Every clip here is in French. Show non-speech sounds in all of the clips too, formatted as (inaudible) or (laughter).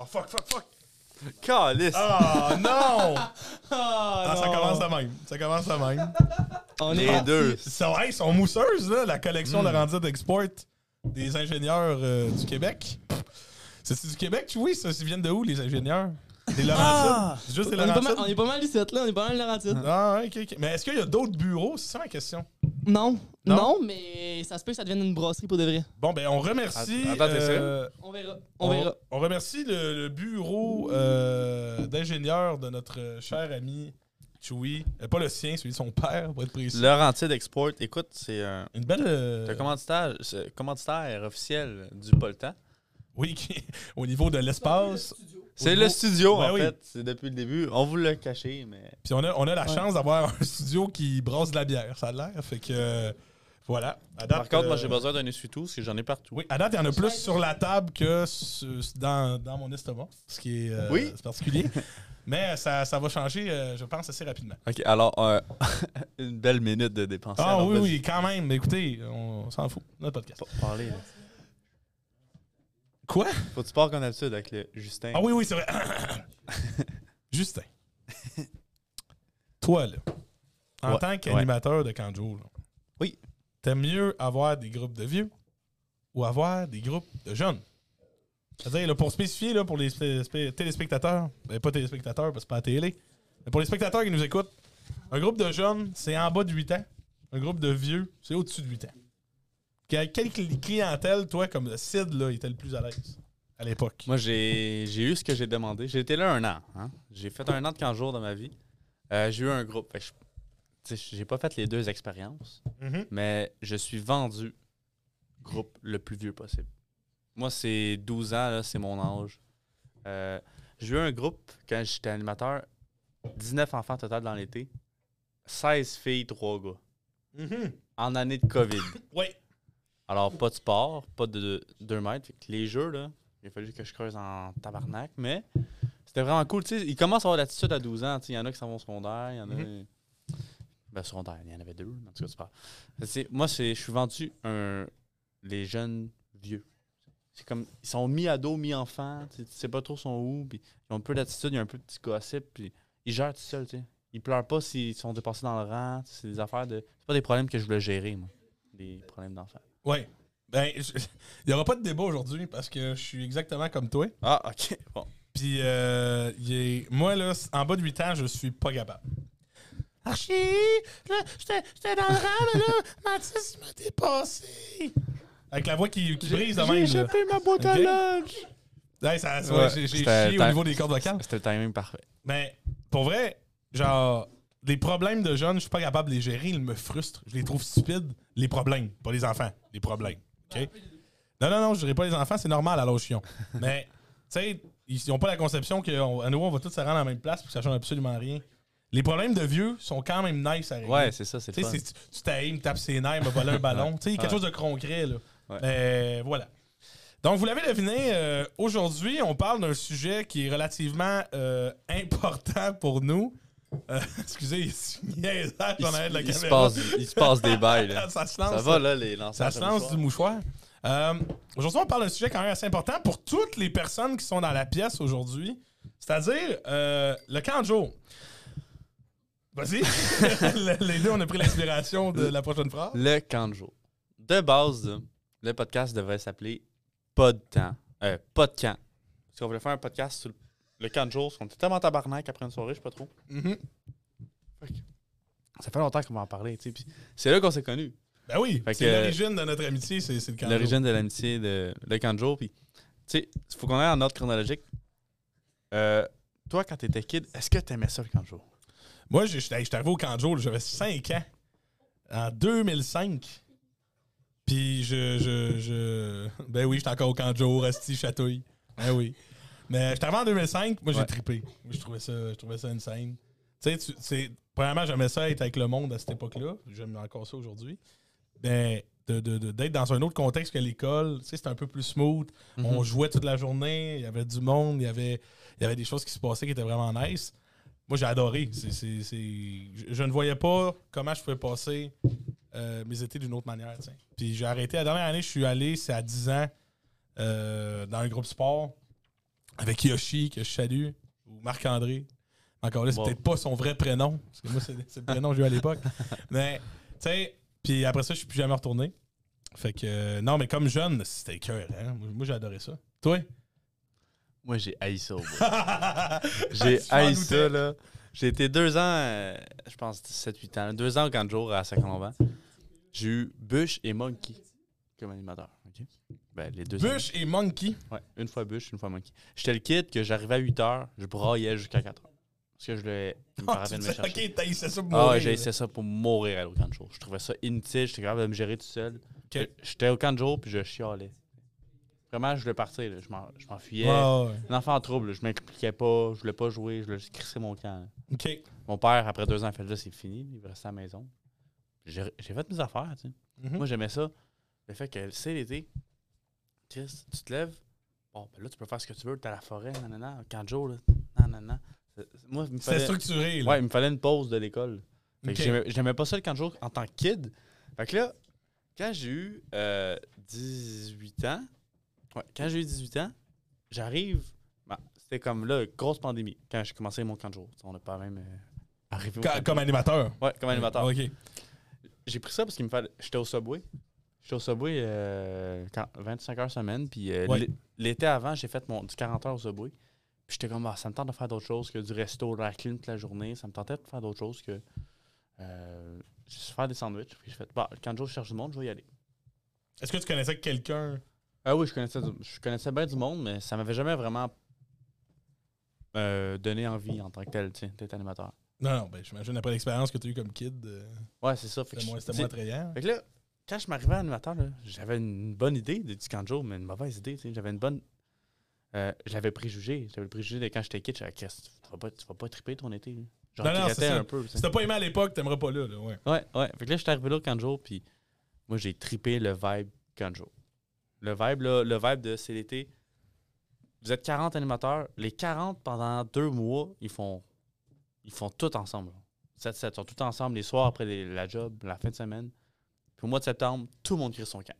Oh fuck, fuck, fuck! Calice! Ah non! (laughs) Ah, Ah, ça non. commence de même. Ça commence de même. On Les est deux. Ils sont, hey, ils sont mousseuses, là, la collection Mm. Laurentide Export des ingénieurs euh, du Québec. C'est du Québec, oui, ça? Ils viennent de où, les ingénieurs? Des Laurentides? Ah! C'est juste des on, est pas mal, Laurentides? on est pas mal ici, là. On est pas mal Laurentides. Ah, ok, ok. Mais est-ce qu'il y a d'autres bureaux? C'est ça ma question. Non. Non? non. mais ça se peut que ça devienne une brasserie pour de vrai. Bon, ben, on remercie. Attends, euh, On verra. On, verra. on remercie le, le bureau euh, d'ingénieur de notre cher ami Chewy. Euh, pas le sien, celui de son père, pour être précis. Laurentide Export, écoute, c'est un, Une belle. euh, c'est un commanditaire, commanditaire officiel du Poltan. oui, qui- (laughs) au niveau de l'espace. C'est le studio, Ben en oui. fait. C'est depuis le début. On vous l'a caché, mais. Puis on a, on a la Ouais. chance d'avoir un studio qui brasse de la bière, ça a l'air. Fait que. euh, voilà. À date, Par contre, moi, euh, j'ai besoin d'un essuie-tout, parce que j'en ai partout. Oui, à date, il y en a plus sur la table que su- dans, dans mon estomac, ce qui est, euh, Oui. particulier. (laughs) Mais ça, ça va changer, euh, je pense, assez rapidement. Ok, alors, euh, (laughs) une belle minute de dépenser. Ah Alors, oui, oui, quand même. Mais écoutez, on s'en fout, notre podcast. Pa- Parler, là. Quoi? Faut que tu parles comme d'habitude avec le Justin? Ah oui, oui, c'est vrai. (laughs) Justin. Toi, là, en Ouais, tant qu'animateur de Kanjo, là, Oui. t'aimes mieux avoir des groupes de vieux ou avoir des groupes de jeunes? C'est-à-dire, là, pour spécifier, là, pour les téléspectateurs, ben, pas téléspectateurs parce que c'est pas à la télé, mais pour les spectateurs qui nous écoutent, un groupe de jeunes, c'est en bas de 8 ans. Un groupe de vieux, c'est au-dessus de 8 ans. Que- Quelle cli- clientèle, toi, comme le Sid, là, était le plus à l'aise à l'époque? Moi, j'ai eu ce que j'ai demandé. J'ai été là un an. hein. J'ai fait un an de 15 jours dans ma vie. Euh, j'ai eu un groupe. J'ai pas fait les deux expériences, Mhm. mais je suis vendu groupe le plus vieux possible. Moi, c'est 12 ans, là, c'est mon âge. Euh, j'ai eu un groupe quand j'étais animateur, 19 enfants total dans l'été, 16 filles, 3 gars. Mhm. En année de COVID. (laughs) Oui. Alors, pas de sport, pas de 2 mètres. Les jeux, là, il a fallu que je creuse en tabarnak, mais c'était vraiment cool. Tu sais, ils commencent à avoir l'attitude à 12 ans. Tu sais, Il y en a qui s'en vont au secondaire, il y en a. Ben, secondaire, il y en avait deux, en tout cas. Tu Moi, c'est- je suis vendu un, les jeunes vieux. C'est comme, ils sont mi-ados, mi-enfants, tu sais, tu sais pas trop sont où, puis ils ont un peu d'attitude, il y a un peu de petit gossip, puis ils gèrent tout seuls, tu sais. Ils pleurent pas s'ils sont dépassés dans le rang, c'est des affaires de. C'est pas des problèmes que je voulais gérer, moi. Des problèmes d'enfants. Oui. Ben, je- (laughs) il n'y aura pas de débat aujourd'hui parce que je suis exactement comme toi. Ah, ok. Bon. Puis, euh, il est- moi, là, en bas de 8 ans, je suis pas capable. Archie, là, j'étais j'étais dans le rang, mais là, (laughs) Mathis m'a dépassé. Avec la voix qui, qui brise de même. là. ma boîte à lunch. Ouais, ça, ouais, Ouais, j'ai j'ai c'était- chié au t'as- niveau des cordes vocales. C'était le timing parfait. Mais pour vrai, genre, les problèmes de jeunes, je suis pas capable de les gérer, ils me frustrent. Je les trouve stupides. Les problèmes, pas les enfants, les problèmes. OK? Non, non, non, je dirais pas les enfants, c'est normal à l'ocean. (laughs) Mais, tu sais, ils n'ont pas la conception qu'à nouveau, on va tous se rendre à la même place puis que ça change absolument rien. Les problèmes de vieux sont quand même nice à régler. Ouais, c'est ça, c'est Tu le sais, fun. c'est- tu t'aimes, me tapes ses nerfs, me voler un (laughs) ballon. Tu sais, quelque chose de concret, là. Ouais. Mais voilà. Donc, vous l'avez deviné, euh, aujourd'hui, on parle d'un sujet qui est relativement euh, important pour nous. Euh, (laughs) excusez, il se la il passe, il se passe des bails, là. (laughs) ça se lance. Ça va, là, les lanceurs. Ça se lance du mouchoir. Euh, aujourd'hui, on parle d'un sujet quand même assez important pour toutes les personnes qui sont dans la pièce aujourd'hui. C'est-à-dire euh, le camp de jour. Vas-y. Le- (laughs) les deux, on a pris l'inspiration de la prochaine phrase. Le camp de jour. De base, le podcast devrait s'appeler Pas de temps. Euh, pas de camp. Parce qu'on voulait faire un podcast sur le- le camp de jour, parce qu'on était tellement tabarnak après une soirée, je sais pas trop. Mhm. Ça fait longtemps qu'on va en parler, tu sais. puis C'est là qu'on s'est connus. Ben oui, Fait c'est que- l'origine de notre amitié, c'est c'est le jour. L'origine de l'amitié de le. Puis, tu sais, il faut qu'on aille en ordre chronologique. Euh, toi, quand t'étais kid, est-ce que t'aimais ça le jour? Moi, j'étais j'étais arrivé au jour, j'avais 5 ans. En 2005. Puis je, je, je... Ben oui, j'étais encore au camp de jour, Asti, Chatouille. Ben oui. Mais j'étais arrivé en 2005, moi j'ai Ouais. trippé. Je trouvais ça, je trouvais ça insane. Tu sais, premièrement, j'aimais ça être avec le monde à cette époque-là. J'aime encore ça aujourd'hui. Mais de- de- de- d'être dans un autre contexte que l'école, tu sais, c'était un peu plus smooth. On jouait toute la journée, il y avait du monde, il y avait, il y avait des choses qui se passaient qui étaient vraiment nice. Moi, j'ai adoré. Je, je ne voyais pas comment je pouvais passer euh, mes étés d'une autre manière. Puis j'ai arrêté. La dernière année, je suis allé, c'est à 10 ans, euh, dans un groupe sport. Avec Yoshi, que je salue, ou Marc-André. Encore là, c'est Bon. peut-être pas son vrai prénom, parce que moi, c'est le prénom que j'ai eu à l'époque. (laughs) mais, tu sais, puis après ça, je suis plus jamais retourné. Fait que, euh, non, mais comme jeune, c'était cœur, hein? Moi, moi, j'ai adoré ça. Toi? Moi, j'ai haï ça. au bout. (laughs) J'ai haï ça, là. J'ai été deux ans, euh, je pense 7-8 ans, deux ans au camp de jour à Saint-Colomban. J'ai eu Bush et Monkey comme animateur. Ben, les deux Bush et Monkey. Ouais, une fois Bush, une fois Monkey. J'étais le kid que j'arrivais à 8 h, je braillais jusqu'à 4 h. Parce que je le. (laughs) Me Ah, me chercher. ok, t'as essayé ça pour Ah mourir. ouais, j'ai essayé ça pour mourir à de jour. Je trouvais ça inutile, j'étais capable de me gérer tout seul. Ok. J'étais au camp de jour puis je chialais. Vraiment, je voulais partir, là. je m'en- je m'enfuyais. Ouais, ouais. Un enfant en trouble, là. je m'impliquais pas, je voulais pas jouer, je voulais juste crisser mon camp. là. Ok. Mon père, après deux ans, il fait là, c'est fini, il rester à la maison. J'ai fait mes affaires, tu sais. Mhm. Moi, j'aimais ça. Le fait que c'est l'été, Chris, tu te lèves, bon, ben là, tu peux faire ce que tu veux, t'es à la forêt, nanana, de jour, là, nanana. C'est- Moi, il me C'est fallait, structuré, là. ouais, il me fallait une pause de l'école. Fait que Ok. j'aimais- pas ça le camp de jour en tant que kid. Fait que là, quand j'ai eu euh, 18 ans, ouais, quand j'ai eu 18 ans, j'arrive, ben, c'était comme là, grosse pandémie, quand j'ai commencé mon camp de jour. On n'a pas même euh, arrivé au Ca- camp de Comme animateur. Ouais, comme animateur. Ok. J'ai pris ça parce qu'il me fallait. J'étais au Subway. J'étais au Subway euh, quand- 25 heures semaine. Puis euh, Ouais. l'é- l'été avant, j'ai fait mon, du 40 heures au Subway. Puis j'étais comme, ah, ça me tente de faire d'autres choses que du resto, de la clim toute la journée. Ça me tentait de faire d'autres choses que euh, juste faire des sandwichs. Puis j'ai fait, bah, quand je cherche du monde, je vais y aller. Est-ce que tu connaissais quelqu'un? Ah oui, je connaissais, du- je connaissais bien du monde, mais ça m'avait jamais vraiment euh, donné envie en tant que tel, tu sais, d'être animateur. Non, non, ben, j'imagine après l'expérience que tu as eue comme kid, euh, Ouais, c'est ça. Fait que c'était je- moins, c'était tu sais, moins attrayant. Fait que là, quand je m'arrivais à animateur, j'avais une bonne idée de du camp de jour, mais une mauvaise idée. J'avais une bonne. Euh, j'avais préjugé. J'avais le préjugé de quand j'étais kid. J'avais tu vas pas, tu vas pas triper ton été. Là. Genre, Non, non, c'est un peu. Si t'as pas aimé à l'époque, t'aimerais pas là, là, ouais. Ouais, ouais. Fait que là, j'étais arrivé là au camp de jour, puis moi, j'ai tripé le vibe camp de jour. Le vibe, là, le vibe de c'est l'été. Vous êtes 40 animateurs. Les 40, pendant deux mois, ils font, ils font tout ensemble. 7-7, ils sont tout ensemble les soirs après les- la job, la fin de semaine. Puis au mois de septembre, tout le monde crie son camp.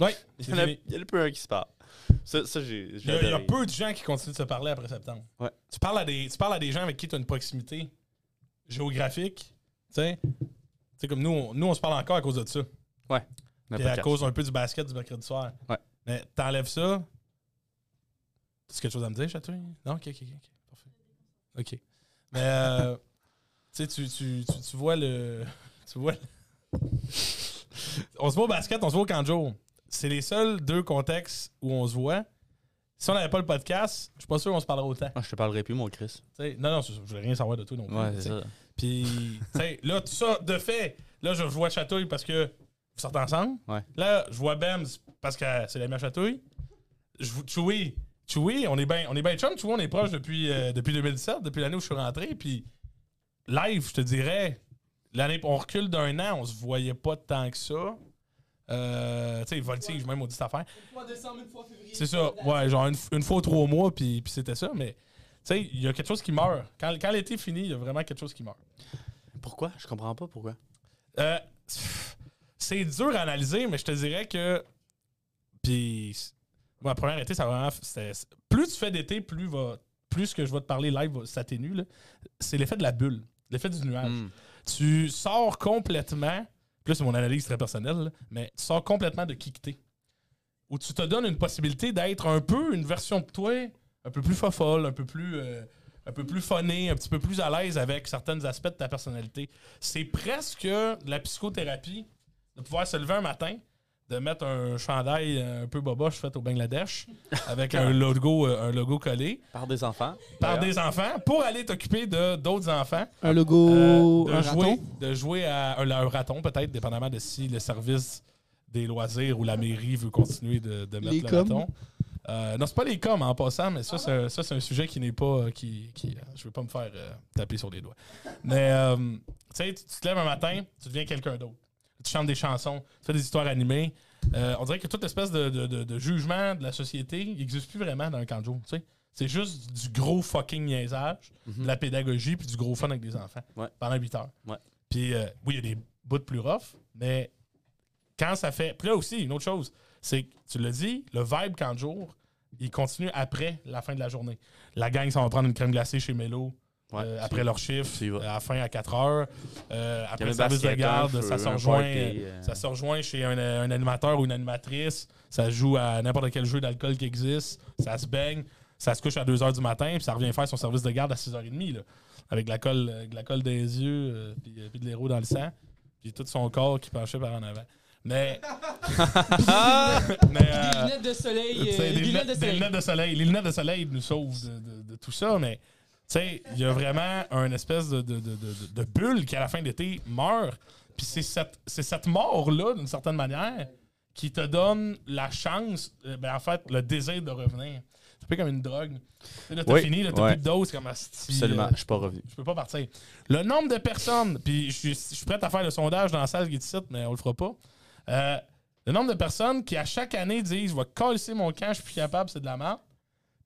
Ouais, Il y en a, il y plus un qui se parle. Ça, ça j'ai Il y, a, il y a peu de gens qui continuent de se parler après septembre. Ouais. Tu parles à des, tu parles à des gens avec qui tu as une proximité géographique. Tu sais, Tu sais, comme nous, on, nous, on se parle encore à cause de ça. Pas de à cause un peu du basket du mercredi soir. Ouais. Mais t'enlèves ça. Tu quelque chose à me dire, Chatouille? Non? Ok, ok, ok. Parfait. Ok. Mais, euh, (laughs) tu sais, tu, tu, tu, tu vois le. (laughs) Tu vois. le- on se voit au basket, on se voit au camp de jour. C'est les seuls deux contextes où on se voit. Si on n'avait pas le podcast, je suis pas sûr qu'on se parlerait autant. Ah, je te parlerai plus, mon Chris. Tu sais, non, non, je voulais rien savoir de non plus. Ouais, c'est ça. Puis, là, tout ça, de fait, là, je vois Chatouille parce que vous sortez ensemble. Ouais. Là, je vois Bems parce que c'est la à Chatouille. Je Chewy, Chewy, on est bien on est ben chum, tu vois, on est proche depuis, euh, depuis 2017, depuis l'année où je suis rentré. Puis, live, je te dirais, l'année, on recule d'un an, on se voyait pas tant que ça. Euh, tu sais, Voltige, même, on dit cette affaire. Une fois décembre, une fois février. C'est ça, ouais, genre une, une fois ou trois mois, puis, puis c'était ça. Mais, tu sais, il y a quelque chose qui meurt. Quand, quand l'été finit, il y a vraiment quelque chose qui meurt. Pourquoi? Je comprends pas pourquoi. Euh, c'est dur à analyser, mais je te dirais que. Puis. Ma première été, ça vraiment. Plus tu fais d'été, plus va. Plus ce que je vais te parler live va- s'atténue. là. C'est l'effet de la bulle, l'effet du nuage. Hmm. Tu sors complètement. Plus c'est mon analyse très personnelle, mais tu sors complètement de qui. Où tu te donnes une possibilité d'être un peu une version de toi, un peu plus fofolle, un peu plus. euh, un peu plus un petit peu plus à l'aise avec certains aspects de ta personnalité. C'est presque la psychothérapie de pouvoir se lever un matin, de mettre un chandail un peu boboche fait au Bangladesh (laughs) avec un logo, euh, un logo collé Par des enfants. par des enfants pour aller t'occuper de d'autres enfants. Un logo, Euh, de, un jouer, raton? de jouer à un, un raton, peut-être, dépendamment de si le service des loisirs ou la mairie veut continuer de, de mettre Les le raton. Euh, non, c'est pas les coms en passant, mais ça, c'est un, ça, c'est un sujet qui n'est pas. euh, qui, qui, je veux pas me faire euh, taper sur les doigts. Mais, euh, tu sais, tu te lèves un matin, tu deviens quelqu'un d'autre. Tu chantes des chansons, tu fais des histoires animées. Euh, on dirait que toute espèce de, de- de- de jugement de la société n'existe plus vraiment dans un camp de jour. tu sais. C'est juste du gros fucking niaisage, Mhm. de la pédagogie puis du gros fun avec des enfants Ouais. pendant 8 heures. Ouais. Puis euh, oui, il y a des bouts plus rough, mais quand ça fait. Puis là aussi, une autre chose, c'est que tu l'as dit, le vibe camp de jour, ils continuent après la fin de la journée. La gang, ça va prendre une crème glacée chez Mello Ouais, euh, après leur chiffre, à la fin à 4 heures. Euh, après le service de garde, ça se rejoint. party, euh. Ça se rejoint chez un, un animateur ou une animatrice. Ça joue à n'importe quel jeu d'alcool qui existe. Ça se baigne. Ça se couche à 2 h du matin. Puis ça revient faire son service de garde à 6h30. Là, avec de la colle, de la colle des yeux. puis, euh, puis de l'héros dans le sang. Puis tout son corps qui penchait par en avant. Mais. (laughs) mais, Des lunettes de soleil. euh, des des, lunettes lunettes, de des soleil. lunettes de soleil. Les lunettes de soleil nous sauvent de, de- de tout ça, mais sais, il y a vraiment un espèce de, de, de- de- de bulle qui, à la fin de l'été, meurt. Puis c'est cette, mort-là, d'une certaine manière, qui te donne la chance, euh, ben, en fait, le désir de revenir. C'est un peu comme une drogue. Là, t'as Oui, fini, là, t'as ouais. plus de dose, comme asti, Absolument, euh, je suis pas revenu. je peux pas partir. Le nombre de personnes, puis je suis, prêt à faire le sondage dans la salle qui ici, mais on le fera pas. Euh, le nombre de personnes qui, à chaque année, disent Je vais casser mon camp, je suis plus capable, c'est de la merde.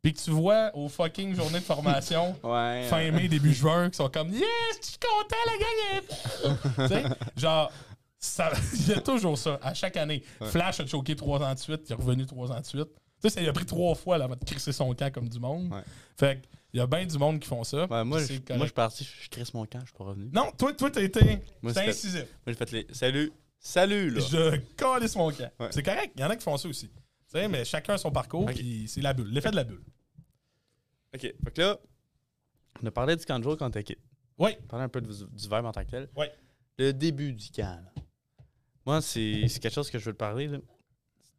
Puis que tu vois aux fucking journées de formation, (laughs) Ouais. fin mai, début juin, qui sont comme Yes, je suis content, la gang est. (laughs) Tu sais, genre, (laughs) il y a toujours ça, à chaque année. Flash a choqué trois ans de suite, il est revenu trois ans de suite. Tu sais, lui a pris trois fois là, avant de crisser son camp comme du monde. Ouais. Fait il y a bien du monde qui font ça. Ouais, moi, je, moi, je suis parti, je, crisse mon camp, je suis pas revenu. Non, toi, toi, t'as été. Incisif. Moi, j'ai fait les. Salut! Salut, là! Je calisse mon camp. Ouais. C'est correct, il y en a qui font ça aussi. Tu sais, mais chacun son parcours, Ok. puis c'est la bulle. L'effet de la bulle. Ok, fait que là, on a parlé du camp de jour quand t'es kid. Oui. On a parlé un peu du, du verbe en tant que tel. Ouais. Le début du camp, là. Moi, c'est c'est quelque chose que je veux te parler, là.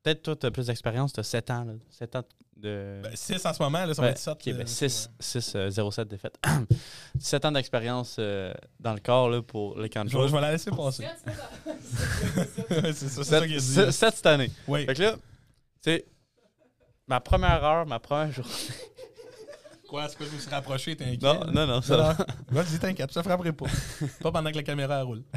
Peut-être toi, t'as plus d'expérience, t'as 7 ans, là. 7 ans de. 6 en ce moment, là, ça Ouais, va être 7. ok, ben 6, 6 euh, 07 défaite. 7 ans d'expérience euh, dans le corps là, pour le camp de Je vais, jour. je vais la laisser passer. c'est ça, c'est ça qu'il a dit. 7 cette année. Oui. Fait que là, tu sais, ma première heure, ma première journée. Quoi, c'est quoi, je me suis rapproché, t'es inquiet? Non, non, non, ça Non, non. Vas-y, t'inquiète, je te frapperai pas. pas pendant que la caméra roule. (laughs)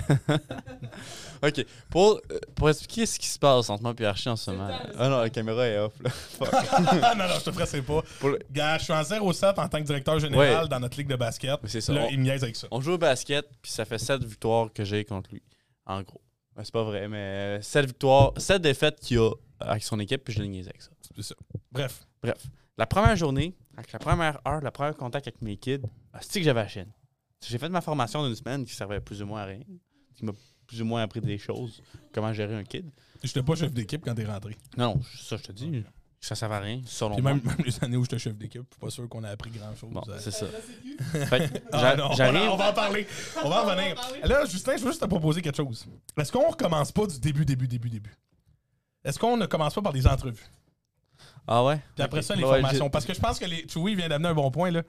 Ok, pour, pour expliquer ce qui se passe entre moi et Archie en ce moment. Ah non, la caméra est off là. (laughs) Non, non, je te ferai pas. Pour le- Gars, je suis en 07 en tant que directeur général Ouais. dans notre ligue de basket. Mais c'est ça. Là, on, il me niaise avec ça. on joue au basket, puis ça fait 7 victoires que j'ai contre lui. En gros. Ben, c'est pas vrai, mais 7 victoires, 7 défaites qu'il a avec son équipe, puis je l'ai niaisé avec ça. C'est ça. Bref. Bref, la première journée, avec la première heure, la première contact avec mes kids, c'est que j'avais la chienne. J'ai fait ma formation d'une semaine qui servait plus ou moins à rien, qui m'a plus ou moins appris des choses, comment gérer un kid. J'étais pas chef d'équipe quand t'es rentré. Non, ça je te dis, ça servait à rien, selon Puis moi. même, même les années où j'étais chef d'équipe, je suis pas sûr qu'on a appris grand chose. Bon, c'est ça. (laughs) Ah non, on va en parler. On va en revenir. Là, Justin, je veux juste te proposer quelque chose. Est-ce qu'on recommence pas du début, début, début, début? Est-ce qu'on ne commence pas par des entrevues? Ah ouais? Puis après ça, les Ouais, formations. Parce que je pense que les. Chewie vient d'amener un bon point. Là.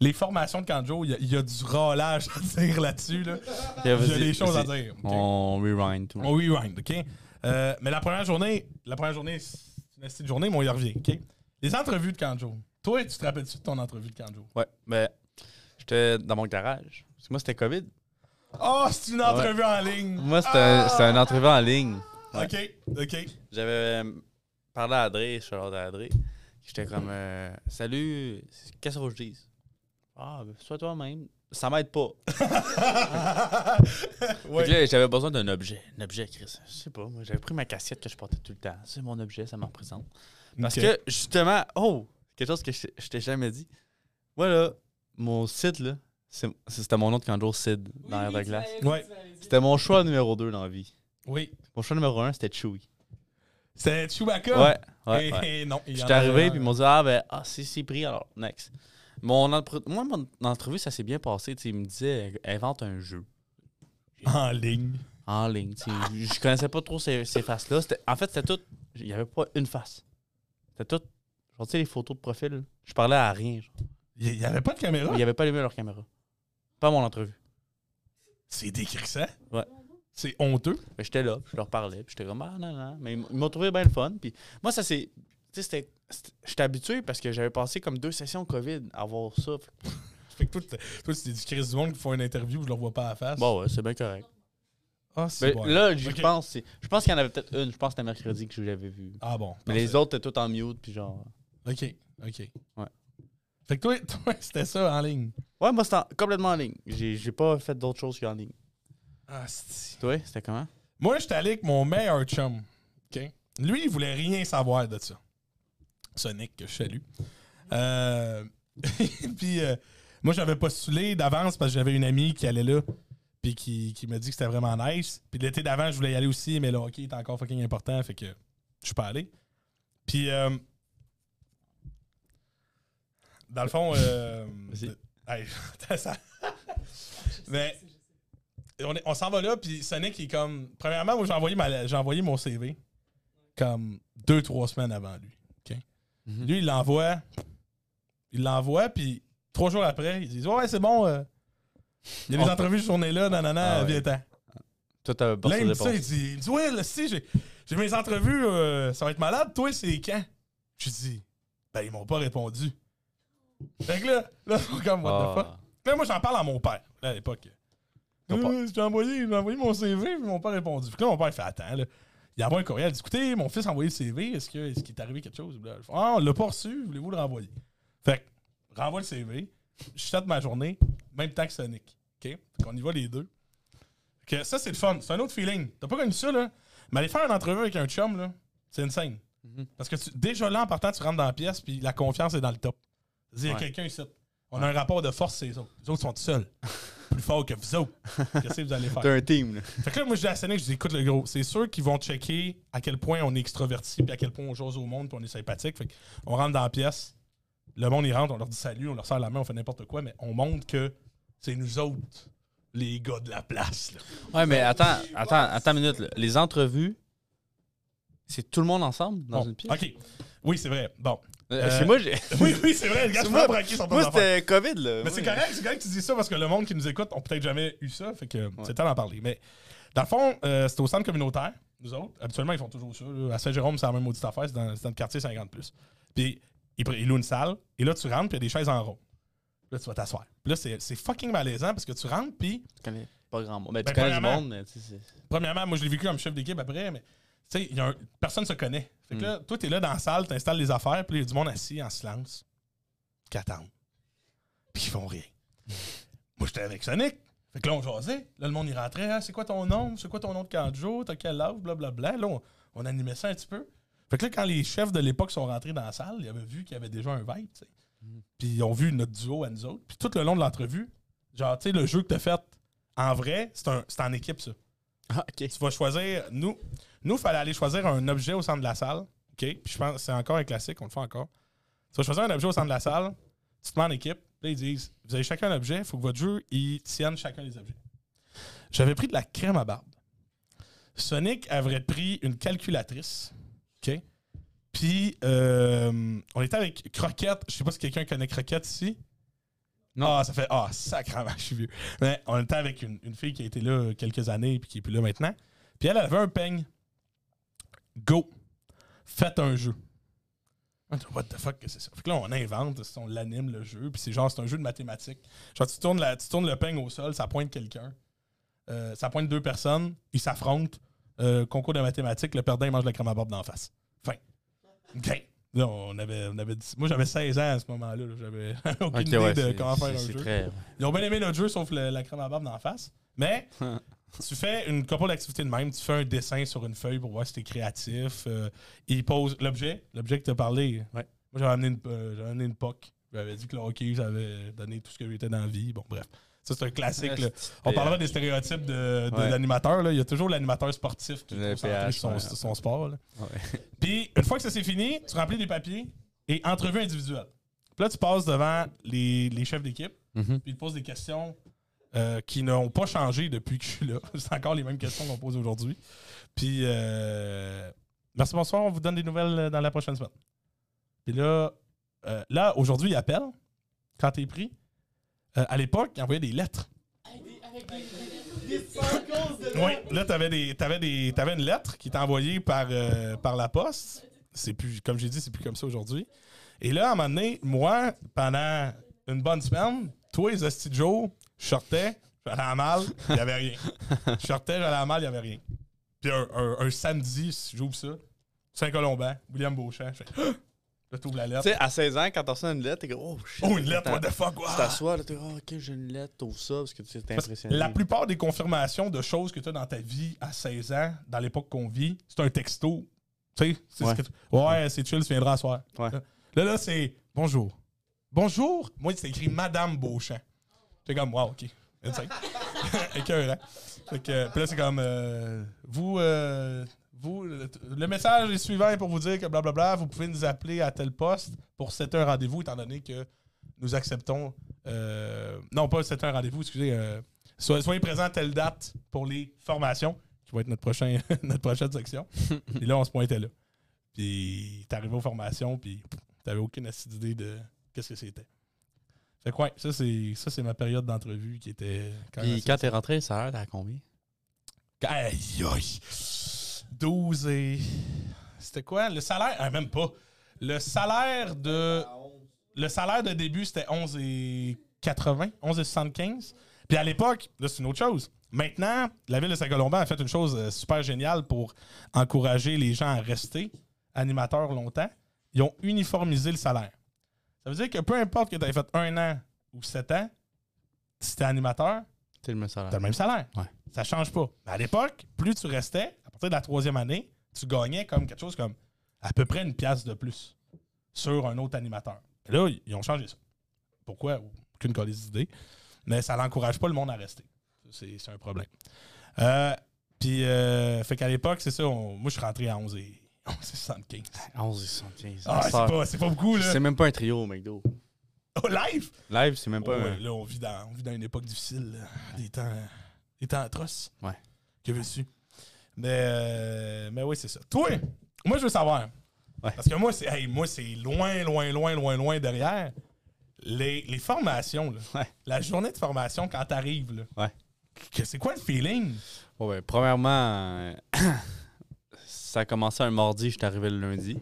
Les formations de Kanjo, il y, a- il y a du râlage (laughs) à dire là-dessus. Là. Il y a des choses à dire. On rewind tout. On rewind, OK? Euh, mais la première journée, la première journée, c'est une petite journée, mais on y revient, OK? Les entrevues de Kanjo. Toi, tu te rappelles-tu de ton entrevue de Kanjo? Ouais, mais j'étais dans mon garage. Parce que moi, c'était COVID. Oh, c'est une entrevue en ligne! Moi, c'était Ah! c'était une entrevue en ligne. OK, OK. J'avais parlé à Adré, je suis allé à Adré. J'étais comme euh, Salut, qu'est-ce que je dis? Ah, ben, sois toi-même. Ça m'aide pas. Ouais. (laughs) Fait que là, j'avais besoin d'un objet. Un objet, Chris. Je sais pas, moi, j'avais pris ma cassette que je portais tout le temps. C'est mon objet, ça me représente. Parce que, justement, oh, quelque chose que je, je t'ai jamais dit. Moi, là, mon Sid, là, c'est- c'était mon nom de Kanjo, Sid, dans l'air de glace. Ouais. C'était mon choix numéro 2 dans la vie. Oui. Mon choix numéro 1, c'était Chewie. C'est Chewbacca? Ouais, ouais, Et- ouais. et non. il y en J'étais arrivé, puis ils m'ont dit Ah, ben, ah, c'est c'est pris, alors, next. Mon entre- Moi, mon entrevue, ça s'est bien passé. tu sais, Il me disait Invente un jeu En ligne. en ligne. Je connaissais pas trop ces, ces faces-là. C'était- En fait, c'était tout. Il n'y avait pas une face. C'était tout. Genre, tu sais, les photos de profil. Je parlais à rien. genre. Il n'y avait pas de caméra? Il n'y avait pas allumé leur caméra. Pas mon entrevue. C'est décrissant. Ouais. C'est honteux. Mais j'étais là, puis je leur parlais, puis j'étais comme, ah non, non. Mais ils m'ont trouvé bien le fun. Puis moi, ça c'est. Tu sais, c'était. J'étais habitué parce que j'avais passé comme deux sessions COVID à voir ça. Fait que, (laughs) toi, toi c'est du Chris du monde qui font une interview, je leur vois pas à la face. Bon, ouais, c'est bien correct. Ah, c'est Ben, bon. Là, Ok. pense. c'est- Je pense qu'il y en avait peut-être une. Je pense que c'était mercredi que je l'avais vu. Ah bon. Mais les autres étaient tous en mute, puis genre. OK, OK. Ouais. Fait que toi, (laughs) toi c'était ça en ligne. Ouais, moi, c'était en- complètement en ligne. J'ai j'ai pas fait d'autres choses qu'en ligne. Ah, c'est... Toi, c'était comment? Moi, j'étais allé avec mon meilleur chum. Lui, il voulait rien savoir de ça. Sonic, que je salue. Euh, (laughs) puis euh, moi, j'avais postulé d'avance parce que j'avais une amie qui allait là, puis qui, qui m'a dit que c'était vraiment nice. Puis l'été d'avant, je voulais y aller aussi, mais le hockey était encore fucking important, fait que je suis pas allé. Puis, euh, dans le fond, euh, Vas-y. hey, (laughs) ça- (laughs) mais on, s'en va là, puis Sonic il est comme. Premièrement, moi j'ai envoyé, ma- j'ai envoyé mon CV comme deux, trois semaines avant lui. Mhm. Lui, il l'envoie. Il l'envoie, puis trois jours après, il dit Ouais, c'est bon. euh, il y a des entrevues ce journée-là, nanana, Ah ouais. viens-ten. T'avais pas Là, il me dit ça, il dit, il me dit Ouais, là, si, j'ai, j'ai mes entrevues, euh, ça va être malade. Toi, c'est quand? Je dis Ben, ils m'ont pas répondu. Fait que là, là, ils sont comme What the fuck? Ah. Là, moi, j'en parle à mon père, là, à l'époque. Père. Euh, j'ai envoyé, envoyé mon CV, puis ils m'ont pas répondu. Puis là, mon père, il fait Attends, là. Il envoie un courriel. Il dit Écoutez, mon fils a envoyé le CV. Est-ce, qu'il est arrivé quelque chose? Ah, on l'a pas reçu. Voulez-vous le renvoyer? Fait que, renvoie le CV. Je starte ma journée, même temps que Sonic. OK? Fait qu'on y va les deux. Que ça, c'est le fun. C'est un autre feeling. T'as pas connu ça, là? Mais aller faire une entrevue avec un chum, là, c'est insane. Mhm. Parce que tu- déjà là, en partant, tu rentres dans la pièce, puis la confiance est dans le top. Il y a Ouais. quelqu'un ici. On a un rapport de force, c'est les autres. Les autres sont seuls. (laughs) Plus forts que vous autres. Qu'est-ce que vous allez faire? T'as un team, là. Fait que là, moi, je dis à Sonic, je dis, écoute, le gros, c'est sûr qu'ils vont checker à quel point on est extroverti, puis à quel point on jase au monde, puis on est sympathique. Fait on rentre dans la pièce, le monde, il rentre, on leur dit salut, on leur serre la main, on fait n'importe quoi, mais on montre que c'est nous autres, les gars de la place. là. Ouais, mais attends, attends, attends une minute. là. Les entrevues, c'est tout le monde ensemble dans Bon, une pièce? OK. Oui, c'est vrai. Bon. Euh, Euh, Chez moi, j'ai. (laughs) Oui, oui, c'est vrai. Les gars, je moi- braquer sur ton Moi, c'était COVID, là. Mais c'est correct, c'est correct que tu dis ça parce que le monde qui nous écoute ont peut-être jamais eu ça. Fait que c'est temps d'en parler. Mais dans le fond, euh, c'est au centre communautaire, nous autres. Habituellement, ils font toujours ça. là. À Saint-Jérôme, c'est la même maudite affaire. C'est dans, dans le quartier 50. Puis ils, louent une salle. Et là, tu rentres, puis il y a des chaises en rond. Là, tu vas t'asseoir. Puis là, c'est c'est fucking malaisant parce que tu rentres, puis Tu connais pas grand monde. Ben, tu connais du monde, mais tu sais, premièrement, moi, je l'ai vécu comme chef d'équipe après, mais tu sais, un- personne se connaît. Fait que là, toi, t'es là dans la salle, t'installes les affaires, puis il y a du monde assis en silence, qui attendent. Puis ils font rien. Moi, j'étais avec Sonic. Fait que là, on jasait. Là, le monde, il rentrait. Ah, c'est quoi ton nom? C'est quoi ton nom de canjo? T'as quel âge? Blablabla. Là, on, on animait ça un petit peu. Fait que là, quand les chefs de l'époque sont rentrés dans la salle, ils avaient vu qu'il y avait déjà un vibe, tu sais. Mhm. Puis ils ont vu notre duo à nous autres. Puis tout le long de l'entrevue, genre, tu sais, le jeu que t'as fait, en vrai, c'est en équipe, ça. Ah, ok. Tu vas choisir. Nous, nous, il fallait aller choisir un objet au centre de la salle. OK? Puis je pense que c'est encore un classique, on le fait encore. Tu vas choisir un objet au centre de la salle, tu te mets en équipe, là, ils disent Vous avez chacun un objet, il faut que votre jeu, il tienne chacun les objets. J'avais pris de la crème à barbe. Sonic avait pris une calculatrice. OK? Puis, euh, on était avec Croquette. Je sais pas si quelqu'un connaît Croquette ici. Non. Ah, ça fait. Ah, sacrément, (laughs) je suis vieux. Mais on était avec une, une fille qui a été là quelques années puis qui est plus là maintenant. Puis elle, elle avait un peigne. Go. Faites un jeu. On dit, What the fuck que c'est ça? Fait que là, on invente, on l'anime le jeu, puis c'est genre, c'est un jeu de mathématiques. Genre, tu tournes, la- tu tournes le peigne au sol, ça pointe quelqu'un. Euh, ça pointe deux personnes, ils s'affrontent. Euh, concours de mathématiques, le perdant, il mange la crème à barbe d'en face. Fin. OK. Là, on avait, on avait moi, j'avais 16 ans à ce moment-là. là. J'avais (laughs) aucune idée ouais, de comment faire un jeu. Très. Ils ont bien aimé notre jeu, sauf le- la crème à barbe d'en face. Mais (laughs) tu fais une couple d'activités de même. Tu fais un dessin sur une feuille pour voir si t'es créatif. Euh, il pose l'objet, l'objet que tu as parlé. Ouais. Moi, j'avais amené une, euh, j'avais amené une POC. J'avais dit que le hockey, j'avais donné tout ce que j'étais dans la vie. Bon, bref. Ça, c'est un classique. là. On parlera des stéréotypes de, de Ouais. Il y a toujours l'animateur sportif qui est concentré sur son, ouais. son sport. là. Ouais. (laughs) Puis, une fois que ça c'est fini, tu remplis des papiers et entrevue individuelle. Puis là, tu passes devant les, les chefs d'équipe Mhm. puis ils te posent des questions euh, qui n'ont pas changé depuis que je suis là. (laughs) C'est encore les mêmes questions qu'on pose aujourd'hui. Puis, euh, merci, bonsoir. On vous donne des nouvelles euh, dans la prochaine semaine. Puis là, là aujourd'hui, ils appellent quand t'es pris. À l'époque, ils envoyaient des lettres. Oui, là, t'avais des, une lettre qui était envoyée par, par la poste. C'est plus, comme j'ai dit, c'est plus comme ça aujourd'hui. Et là, à un moment donné, moi, pendant une bonne semaine, toi, les hosties jour, je sortais, j'allais à malle, il n'y avait rien. Je sortais, j'allais à malle, il n'y avait rien. Puis un, un- un samedi, si j'ouvre ça, Saint-Colomban, William Beauchamp, je fais Ah! Là, t'ouvres la Tu lettre. sais, à 16 ans, quand t'as reçu une lettre, t'es comme, oh shit. Oh, une lettre, what the fuck, wow! Tu t'assois, là, t'es oh, ok, j'ai une lettre, t'ouvres ça, parce que tu sais, t'es impressionné. La plupart des confirmations de choses que tu as dans ta vie à 16 ans, dans l'époque qu'on vit, c'est un texto Tu sais, c'est ce que tu- ouais, c'est chill, tu viendras à soir. Ouais. Là, là, c'est bonjour. Bonjour? Moi, c'est écrit Madame Beauchamp. J'étais comme, wow, OK. Insane. (laughs) Écœurant. Fait que, puis là, c'est comme, euh, vous, euh, vous, le, le message est suivant pour vous dire que blablabla, vous pouvez nous appeler à tel poste pour setter un rendez-vous, étant donné que nous acceptons. euh, non, pas setter un rendez-vous, excusez. euh, soyez, présents à telle date pour les formations, qui va être notre, prochain, (laughs) notre prochaine section. (laughs) Et là, on se pointait là. Puis, arrivé aux formations, puis t'avais aucune idée de qu'est-ce que c'était. Fait que, ouais, ça, c'est, ça, c'est ma période d'entrevue qui était. quand Puis quand t'es rentré, ça a l'air à combien? Aïe, aïe. 12 et. C'était quoi? Le salaire? Ah, même pas. Le salaire de. Le salaire de début, c'était 11 et 80, 11 et 75. Puis à l'époque, là, c'est une autre chose. Maintenant, la ville de Saint-Colomban a fait une chose euh, super géniale pour encourager les gens à rester animateurs longtemps. Ils ont uniformisé le salaire. Ça veut dire que peu importe que tu aies fait un an ou sept ans, si t'es animateur, C'est le même salaire. T'as le même salaire. Ouais. Ça change pas. Mais à l'époque, plus tu restais, à partir de la troisième année, tu gagnais comme quelque chose comme à peu près une pièce de plus sur un autre animateur. Et là, ils- ont changé ça. Pourquoi? Aucune colise d'idée. Mais ça n'encourage pas le monde à rester. C'est c'est un problème. Euh, Puis, euh, fait qu'à l'époque, c'est ça. on- moi, je suis rentré à 11 et, 11 et 75. 11 et 75. Ah, c'est pas, c'est pas beaucoup, là. C'est même pas un trio au McDo. Oh, live? Live, c'est même pas Oh, ouais, un... là, on vit, dans, on vit dans une époque difficile, là. des temps, des temps atroces. Ouais. Que veux-tu? Mais, euh, mais oui, c'est ça. Toi, moi, je veux savoir. Ouais. Parce que moi, c'est hey, moi, c'est loin, loin, loin, loin, loin derrière. Les, les formations, là. Ouais. la journée de formation quand t'arrives, là. Ouais. que- c'est quoi le feeling? Ouais, ouais. Premièrement, euh, ça a commencé un mardi, je suis arrivé le lundi.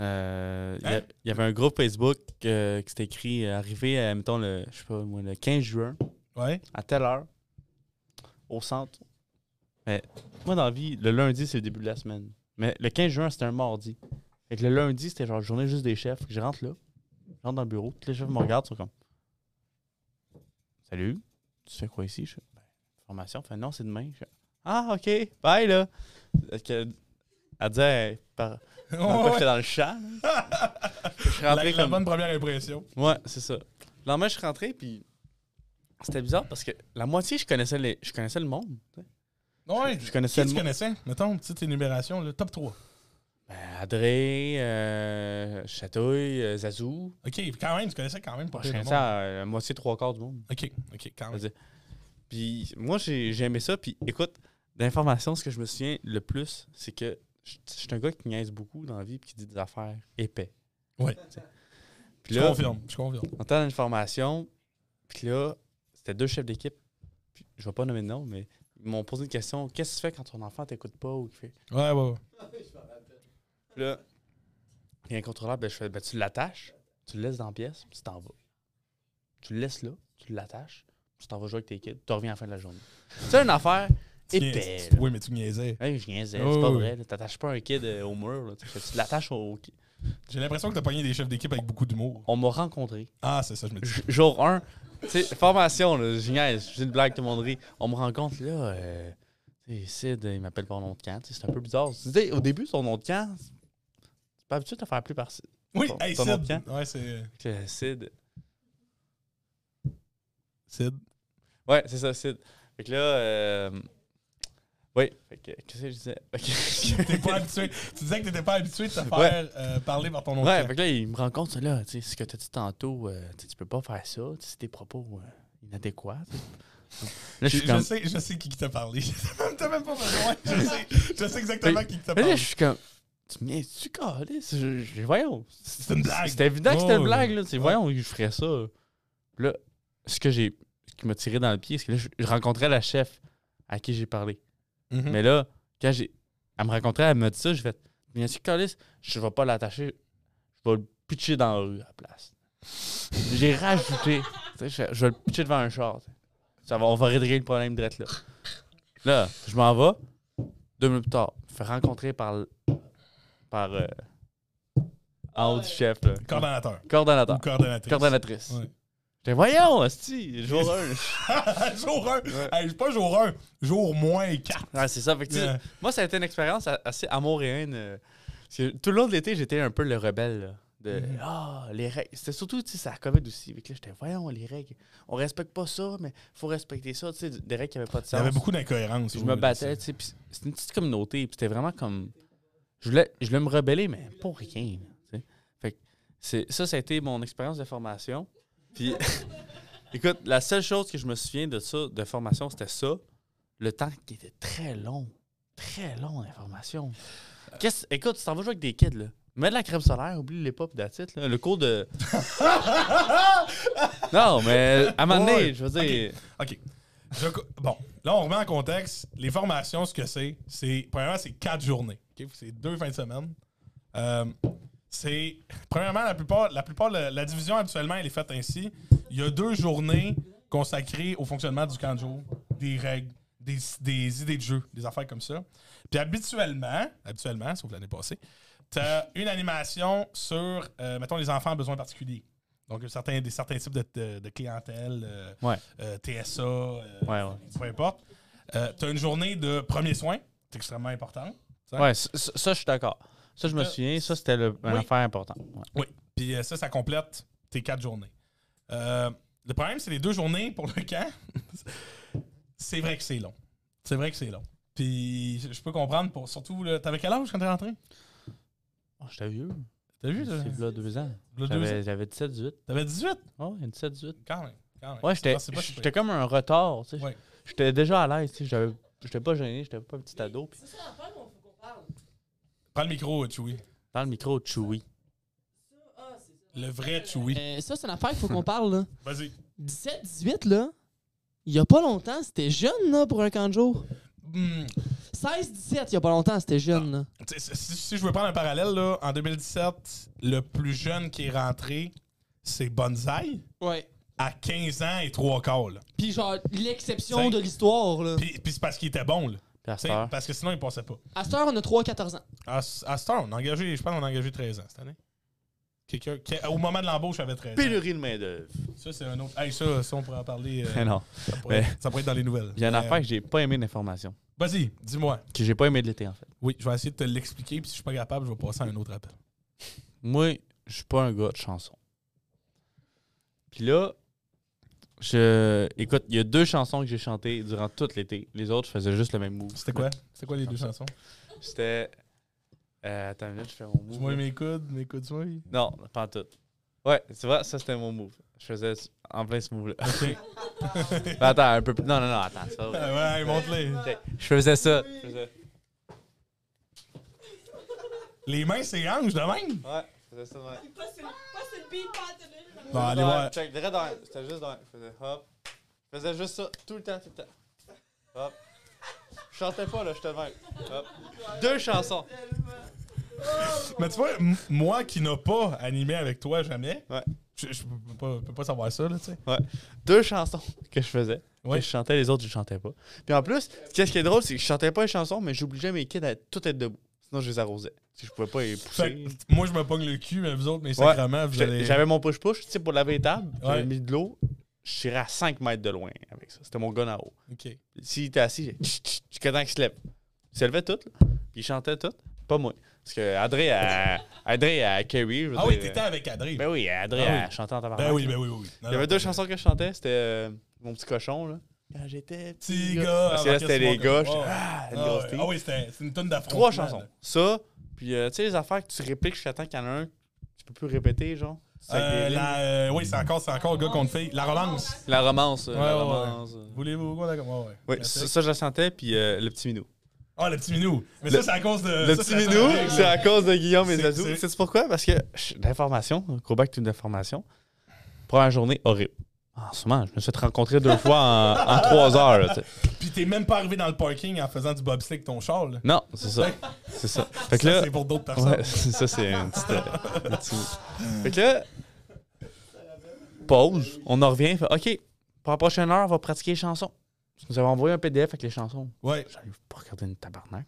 Euh, Il y a- Hein? il y avait un groupe Facebook euh, qui s'était écrit euh, arrivé, mettons, le, je sais pas, moi, le 15 juin, Ouais. à telle heure, au centre. Mais moi, dans la vie, le lundi, c'est le début de la semaine. Mais le 15 juin, c'était un mardi. Fait que le lundi, c'était genre journée juste des chefs. Je rentre là, je rentre dans le bureau, tous les chefs me regardent, ils sont comme Salut, tu fais quoi ici? Je fais, Ben, formation. Fait non, c'est demain. Je fais, ah, ok, bye là. Elle disait, par, (laughs) Ouais. j'étais dans le là? je suis La, rentré la comme. bonne première impression. Ouais, c'est ça. Le lendemain, je suis rentré, puis c'était bizarre parce que la moitié, je connaissais, les, je connaissais le monde. Ouais. Je connaissais Qui le tu connaissais? Mettons, petite énumération, le top 3. Ben, Adré, euh, Chatouille, euh, Zazou. OK, quand même, tu connaissais quand même pas Je connaissais à la moitié, trois quarts du monde. OK, OK, quand même. Puis moi, j'ai j'ai aimé ça. Puis écoute, d'informations, ce que je me souviens le plus, c'est que je je suis un gars qui niaise beaucoup dans la vie et qui dit des affaires épais. T'sais. Puis Je là, confirme, je confirme. on était dans une formation, puis là, c'était deux chefs d'équipe. Puis Je vais pas nommer de nom, mais ils m'ont posé une question. Qu'est-ce que tu fais quand ton enfant t'écoute pas ou qu'il fait? Ouais, ouais, ouais. Puis là, contrôleur, ben, je fais, ben, tu l'attaches, tu le laisses dans la pièce, puis tu t'en vas. Tu le laisses là, tu l'attaches, tu t'en vas jouer avec tes kids, tu reviens à la fin de la journée. C'est une affaire épais. Oui, mais tu niaisais. Je niaisais, Oh, c'est pas oui. vrai. T'attaches pas un kid euh, au mur. là. Tu l'attaches au kid. J'ai l'impression que t'as pogné des chefs d'équipe avec beaucoup d'humour. On m'a rencontré. Ah, c'est ça, je me dis. Jour 1, tu sais, formation, là, je niaise, je fais une blague, tout le monde rit. On me rencontre là, euh, Sid, il m'appelle par nom de camp. C'est un peu bizarre. Tu sais, au début, son nom de camp, c'est pas habitué de te faire appeler par Sid. Oui, ton- hey, ton nom de Sid. camp. Ouais, c'est. Sid. Sid. Ouais, c'est ça, Sid. Fait que là, euh, oui, qu'est-ce que je disais? T'es (laughs) pas habitué. Tu disais que t'étais pas habitué de te faire Ouais. euh, parler par ton nom. Ouais, camp. fait que là, il me rend compte, ça, là, tu sais, ce que tu as dit tantôt, euh, tu peux pas faire ça, tu sais, c'est des propos euh, inadéquats. Là, je sais, je sais qui t'a parlé. (laughs) T'as même pas besoin. Je sais, je sais exactement qui qui t'a Là, parlé. je suis comme. Tu me tu je- Voyons. C'est une blague. C'était évident que Oh, c'était une ouais. blague, là. Ouais. Voyons, je ferais ça. Là, ce que j'ai. Qui m'a tiré dans le pied, c'est que là, je, je rencontrais la chef à qui j'ai parlé. Mhm. Mais là, quand j'ai. Elle me rencontrait, elle m'a dit ça, j'ai fait. Bien sûr, calice, je vais pas l'attacher. Je vais le pitcher dans la rue à la place. J'ai rajouté. tu sais, Je, je vais le pitcher devant un char. tu sais. Ça va, on va régler le problème direct là. Là, je m'en vais. Deux minutes plus tard, je me fais rencontrer par. le- par. Euh, en haut du chef, là. Coordonnateur. Ou Coordonnateur. coordonnatrice. Coordonnatrice. Ouais. J'étais, voyons, hostie, jour 1. (laughs) jour 1. Hey, c'est pas jour 1, jour moins 4. Ouais, c'est ça. Fait que, Yeah. Moi, ça a été une expérience assez amourienne. euh, tout le long de l'été, j'étais un peu le rebelle. là, de Mhm. Ah, les règles. C'était surtout, tu sais, ça COVID aussi. Fait que là, j'étais, voyons, les règles. On respecte pas ça, mais faut respecter ça. Tu sais, des règles qui avaient pas de Il y sens. avait beaucoup d'incohérences. Je me là, battais, c'est- tu sais. Puis c'était une petite communauté. Puis c'était vraiment comme. Je voulais, je voulais me rebeller, mais pour rien. tu sais. Fait que ça, ça a été mon expérience de formation. Puis, (laughs) écoute, la seule chose que je me souviens de ça, de formation, c'était ça. Le temps qui était très long. Très long, l'information. Qu'est-ce, écoute, tu t'en vas jouer avec des kids, là. Mets de la crème solaire, oublie les pop d'attitude, là. Le cours de. (laughs) non, mais à un moment donné, je veux dire. OK. Je bon, là, on remet en contexte. Les formations, ce que c'est, c'est. Premièrement, c'est quatre journées. C'est deux fins de semaine. Euh, c'est. Premièrement, la plupart, la plupart, la, la division habituellement, elle est faite ainsi. Il y a deux journées consacrées au fonctionnement du camp de jour, des règles, des, des idées de jeu, des affaires comme ça. Puis habituellement, habituellement, sauf l'année passée, tu as une animation sur, euh, mettons, les enfants à besoins particuliers. Donc, certains, des, certains types de, de- de clientèle. euh, Ouais. euh, TSA, Ouais, ouais. peu importe. Tu as une journée de premiers soins, c'est extrêmement important. ça, ça, je suis d'accord. Ça, je me Euh, souviens. Ça, c'était le- une oui. affaire importante. Ouais. Oui. Puis euh, ça, ça complète tes quatre journées. Euh, le problème, c'est les deux journées pour le camp. (laughs) c'est vrai que c'est long. C'est vrai que c'est long. Puis je peux comprendre pour surtout. là, T'avais quel âge quand t'es rentré? Oh, j'étais vieux. T'as vu? C'est là deux ans. là, deux ans? J'avais j'avais 17, 18. T'avais 18? Oh, 17, 18. Quand même. Quand même. Ouais, j'étais C'est pas si j'étais comme un retard. tu sais. Ouais. J'étais déjà à l'aise. tu sais, J'étais pas gêné, j'étais pas un petit ado. puis ça l'affaire qu'on faut qu'on parle. Prends le micro, Chewy. Dans le micro, Chewy. Le vrai Chewy. Euh, ça, c'est une affaire qu'il faut qu'on parle, là. (laughs) Vas-y. 17, 18, là. Il y a pas longtemps, c'était jeune, là, pour un camp de jour. Hmm. 16, 17, il y a pas longtemps, c'était jeune, là. Si, si je veux prendre un parallèle, là, en 2017, le plus jeune qui est rentré, c'est Bonsaï, Ouais. à 15 ans et 3 quarts. Puis genre, l'exception de l'histoire, là. Puis, puis c'est parce qu'il était bon. Là. Parce que sinon, il passait pas. À cette heure, on a 3-14 ans. À, ce- à cette heure, on a engagé, je pense qu'on a engagé 13 ans cette année. Quelqu'un qui, au moment de l'embauche, avait 13 ans. Pénurie de main-d'œuvre. Ça, c'est un autre. Hey, ça, ça, on pourrait en parler. euh, non. ça, pourrait, mais- ça pourrait être dans les nouvelles. Il y a une Mais, affaire que j'ai pas aimé d'information. Vas-y, dis-moi. Que j'ai pas aimé de l'été, en fait. Oui, je vais essayer de te l'expliquer, puis si je suis pas capable, je vais passer à un autre appel. Moi, je suis pas un gars de chanson. Puis là, je. Écoute, il y a deux chansons que j'ai chantées durant tout l'été. Les autres, je faisais juste le même move. C'était quoi? C'était quoi les deux chansons? C'était. Euh, attends une minute, je fais mon move. Dis-moi mes coudes, mes coudes, moi. Non, pas en tout. Ouais, tu vois, ça c'était mon move. Je faisais en plein ce move-là. Mais (laughs) attends, un peu plus. Non, non, non, attends, vrai. Ah ouais, montre-les. Je faisais ça. Je faisais... Les mains, c'est hanches de même. Ouais, faisais ça. Ouais. Pas sur, pas sur le beat, pas sur le- Bon, allez voir. Check, direct dans- C'était juste dans. Je faisais hop. Je faisais juste ça tout le temps, tout le temps. Hop. Je chantais pas, là, j'étais de même. Hop. Deux chansons. Mais tu vois, m- moi qui n'ai pas animé avec toi jamais, Ouais. je, je peux, pas, peux pas savoir ça, là, tu sais. Deux chansons que je faisais. Ouais. Que je chantais, les autres, je chantais pas. Puis en plus, qu'est-ce qui est drôle, c'est que je chantais pas les chansons, mais j'obligeais mes kids à tout être debout. Sinon, je les arrosais. Si je pouvais pas les Fait pousser. que moi, je me pogne le cul, mais vous autres, mes sacrements, vous J'étais- allez... J'avais mon push-push, tu sais, pour laver les tables. J'avais Ouais. mis de l'eau. Je tirais à 5 mètres de loin avec ça. C'était mon gun à eau. OK. S'il était assis, j'ai tch, tch, jusqu'à temps qu'il se lève. Il se levait tout, là. Puis il chantait tout. Pas moi. Parce que Adré a, Adré a carry. je veux Ah oui, dire. t'étais avec Adré. Ben oui, Adré Ah oui. a chanté en tabarnak. Ben oui, ben oui, oui. oui. Il Non, y avait deux chansons que je chantais. C'était euh, Mon petit cochon, là. Quand j'étais Petit gars. Parce que là, c'était les gars. Ah, Ah, ah. Ah oui, c'était c'est une tonne d'affrontement. Trois chansons. Ça, puis euh, tu sais, les affaires que tu répliques jusqu'à temps qu'il y en a un, tu peux plus répéter, genre. Euh, la, euh, oui, c'est encore, c'est encore gars contre fille. La romance. La romance. euh, Ouais, la ouais, romance. Voulez-vous quoi, d'accord? Ouais, ouais. Oui, ça, ça, je la sentais, puis euh, le petit minou. Ah, le petit minou. Mais Le- ça, c'est à cause de. Le ça, petit minou, c'est à cause de Guillaume et c'est- C'est pourquoi? Parce que l'information, go back to l'information, première journée horrible. En ce moment, je me suis fait rencontrer deux fois en, en trois heures. là. Puis t'es même pas arrivé dans le parking en faisant du bobsleigh avec ton char, là. non, c'est ça. C'est ça. (laughs) Fait que Ça, là, c'est pour d'autres personnes. ouais, (laughs) ça, c'est une petite. euh, un petit- Fait que là, pause, on en revient. Fait, OK, pour la prochaine heure, on va pratiquer les chansons. Vous avez envoyé un PDF avec les chansons. Ouais. J'arrive pas à regarder une tabarnak.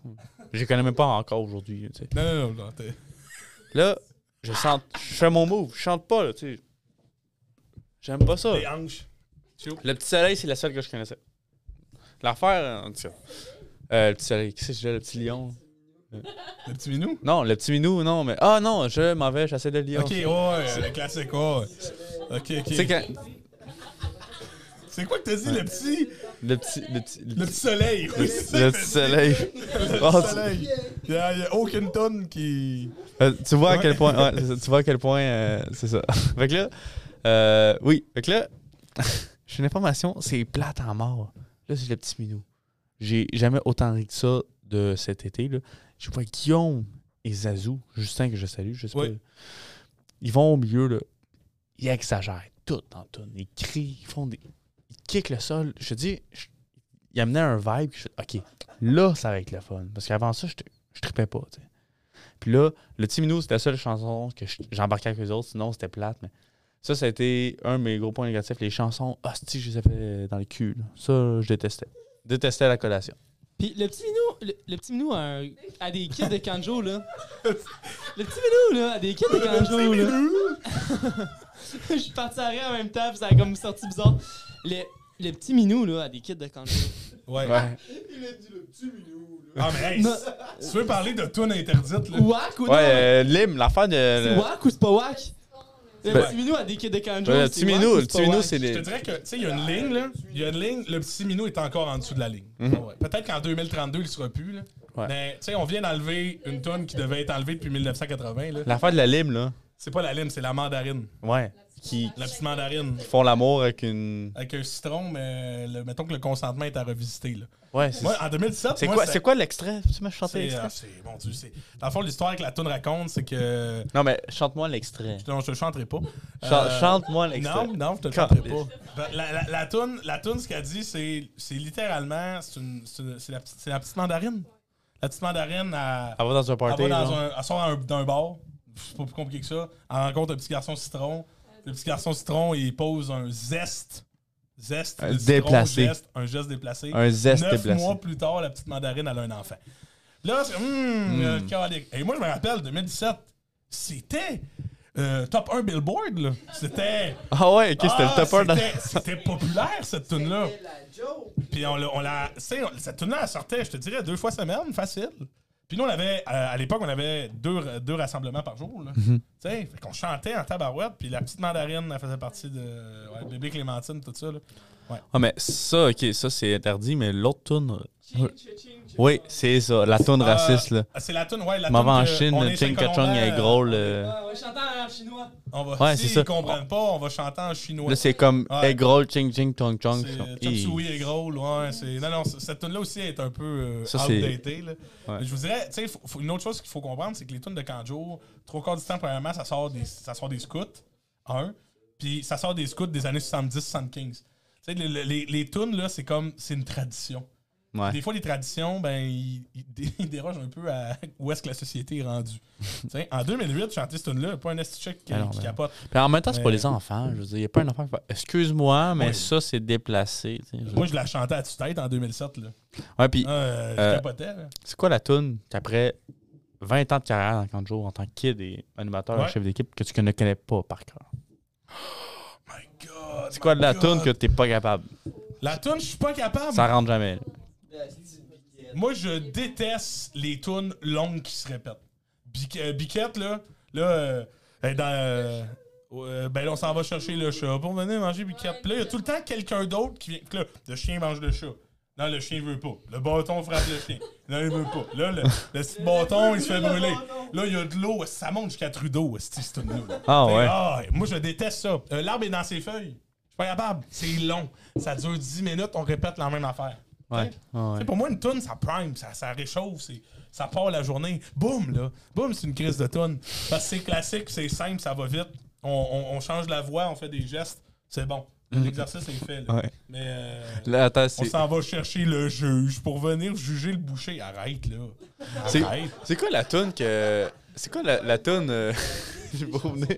Je les connais même pas encore aujourd'hui. Non, non, non. Là, je, chante, je fais mon move, je chante pas, là, tu sais. J'aime pas ça. Les hanches. Chaud. Le petit soleil, c'est la seule que je connaissais. L'affaire, en tout cas. Euh, le petit soleil, qu'est-ce que c'est déjà, le petit lion? Le petit minou? Non, le petit minou, non, mais. Ah non, je m'en vais chasser le lion. Ok, ouais, ouais, le classique, ouais. Ok, ok. Quand. C'est quoi que t'as dit, le petit? Le petit. Le petit, Le petit soleil. oui, (laughs) le petit soleil. Le Oh, petit tu- soleil. Il y a, il y a aucune tonne qui. Euh, tu vois à Ouais. quel point. ouais, c'est ça, tu vois à quel point. euh, c'est ça. (laughs) fait que là. Euh, oui, fait que là. (laughs) J'ai une information, c'est plate en mort. Là, c'est le petit minou. J'ai jamais autant ri que ça de cet été. Là. Je vois Guillaume et Zazou, Justin que je salue, je sais Oui. pas. Ils vont au milieu, là. Ils exagèrent tout dans tout. Ils crient, ils font des. Ils kickent le sol. Je te dis, je- ils amenaient un vibe. Je, ok, là, ça va être le fun. Parce qu'avant ça, je, te- je trippais pas. Puis là, le petit minou, c'était la seule chanson que je- j'embarquais avec les autres. Sinon, c'était plate. Mais ça, ça a été un de mes gros points négatifs. Les chansons, hostie, je les ai fait dans le cul. là. Ça, je détestais. Détestais la collation. Puis le petit minou, le, le petit minou a, un- a des kits de kanjo, là. (laughs) Le petit minou, là, a des kits de kanjo, là. (laughs) Je suis parti à rire en même temps, puis ça a comme sorti bizarre. Le, le petit minou, là, a des kits de kanjo. Ouais. Ouais. Ah, mais hey, Non. tu veux parler de tune interdite, là. Wack ou non? Ouais, euh, Lim, l'affaire de. C'est wack ou c'est pas wack? Le Ben- petit minou a des kanjo. Ouais, le petit minou, ou le c'est petit minou, c'est Je te les. dirais que, tu sais, il y a une ligne, là. Il y a une ligne, le petit minou est encore en dessous de la ligne. Mhm. Ah ouais. Peut-être qu'en 2032, il sera plus, là. Ouais. Mais, tu sais, on vient d'enlever une tonne qui devait être enlevée depuis 1980, là. L'affaire de la Lim, là. C'est pas la lime, c'est la mandarine. Ouais. Qui La petite mandarine. font l'amour avec une. Avec un citron, mais le- mettons que le consentement est à revisiter, là. Ouais, c'est. Moi, en 2017, C'est moi, quoi, c'est quoi l'extrait? Tu m'as chanté C'est, l'extrait? ah, c'est, mon Dieu, c'est. Dans le fond, l'histoire que la toune raconte, c'est que. Non, mais chante-moi l'extrait. Non, je te le chanterai pas. Euh, Chante-moi l'extrait. Non, non, je te le chanterai pas. Ben, La, la, la toune, la toune, ce qu'elle dit, c'est, c'est littéralement, c'est, une, c'est, une- c'est la, petite- c'est la petite mandarine. La petite mandarine, elle, Elle va dans un elle party. va dans un, elle sort d'un bar. C'est pas plus compliqué que ça. Elle rencontre un petit garçon citron. Le petit garçon citron, il pose un zeste. Zeste. Un citron, déplacé. geste, un geste déplacé. Un zeste Neuf déplacé. mois plus tard, la petite mandarine, elle a un enfant. Là, c'est. Hum, Hmm. euh. Et moi, je me rappelle, 2017, c'était euh, top 1 Billboard, là. C'était. (laughs) Ah ouais, ok, c'était Ah, le topper. dans- c'était- C'était populaire, cette tune-là. Puis on l'a. On- cette tune-là, elle sortait, je te dirais, deux fois semaine, facile. Puis nous, on avait, euh, à l'époque, on avait deux, deux rassemblements par jour. là. Mhm. Tu sais, fait qu'on chantait en tabarouette, puis la petite mandarine, elle faisait partie de ouais, bébé Clémentine, tout ça. Là. Ah, mais ça, ok, ça c'est interdit, mais l'autre tune. Oui, c'est ça, la tune Euh, raciste, là. C'est la tune, ouais, la Maman en toune que Chine, est Ching Kachong est Colombin, gros. euh, le- Ouais, ouais, chantant en chinois. On va, Ouais, si c'est ça. ils comprennent pas, on va chanter en chinois. Là, c'est comme Ouais. egg roll, ching ching tong chong. Chop Suey et Growl, ouais. c'est- Non, non, cette tune là aussi est un peu euh, Ça, là. Mais Je vous dirais, tu sais, une autre chose qu'il faut comprendre, c'est que les tunes de Kanjo, trois quarts du temps, premièrement, ça sort des, ça sort des scouts, un, puis ça sort des scouts des années 70-75. Tu sais, les, les, les, les tunes, là, c'est comme, c'est une tradition. Ouais. Des fois, les traditions, ben, ils, ils dé- (laughs) ils dérogent un peu à où est-ce que la société est rendue. (laughs) Tu en 2008, chanter cette tune-là, pas un esti qui, qui ben- capote. Puis en même temps, c'est pas les enfants. Je veux dire, il n'y a pas un enfant qui va. Excuse-moi, mais ça, c'est déplacé. tu je- Moi, je la chantais à tue-tête en 2007, là. Ouais, puis Ah, euh, je Euh, capotais, c'est quoi la tune qu'après 20 ans de carrière dans 40 jours en tant que kid et animateur, Ouais. chef d'équipe, que tu ne connais pas par cœur? (gasps) My God. C'est quoi my la tune que t'es pas capable? La tune, je suis pas capable. Ça rentre jamais. là. Moi, je déteste les tunes longues qui se répètent. Euh, Biquette, là, là, euh, dans. euh, euh, ben là, on s'en va chercher le chat pour venir manger Biquette. Puis là, il y a tout le temps quelqu'un d'autre qui vient. Là, le chien mange le chat. Non, le chien veut pas. Le bâton frappe le chien. Non, il veut pas. Là, le, le petit bâton, il se fait brûler. Là, il y a de l'eau. Ça monte jusqu'à Trudeau, cette là. Ah ouais. ah, moi, je déteste ça. L'arbre est dans ses feuilles. Je suis pas capable. C'est long. Ça dure 10 minutes, on répète la même affaire. Ouais. Ah ouais. Pour moi, une toune, ça prime, ça, ça réchauffe, ça part la journée. Boum, là. Boum, c'est une crise de toune. Parce que c'est classique, c'est simple, ça va vite. On, on- on change la voix, on fait des gestes. C'est bon. L'exercice est fait. Là. Ouais. Mais euh, Là, attends, on s'en va chercher le juge pour venir juger le boucher. Arrête, là. C'est- Arrête. C'est quoi la tune que. C'est quoi la, la toune euh, (laughs) pour venir?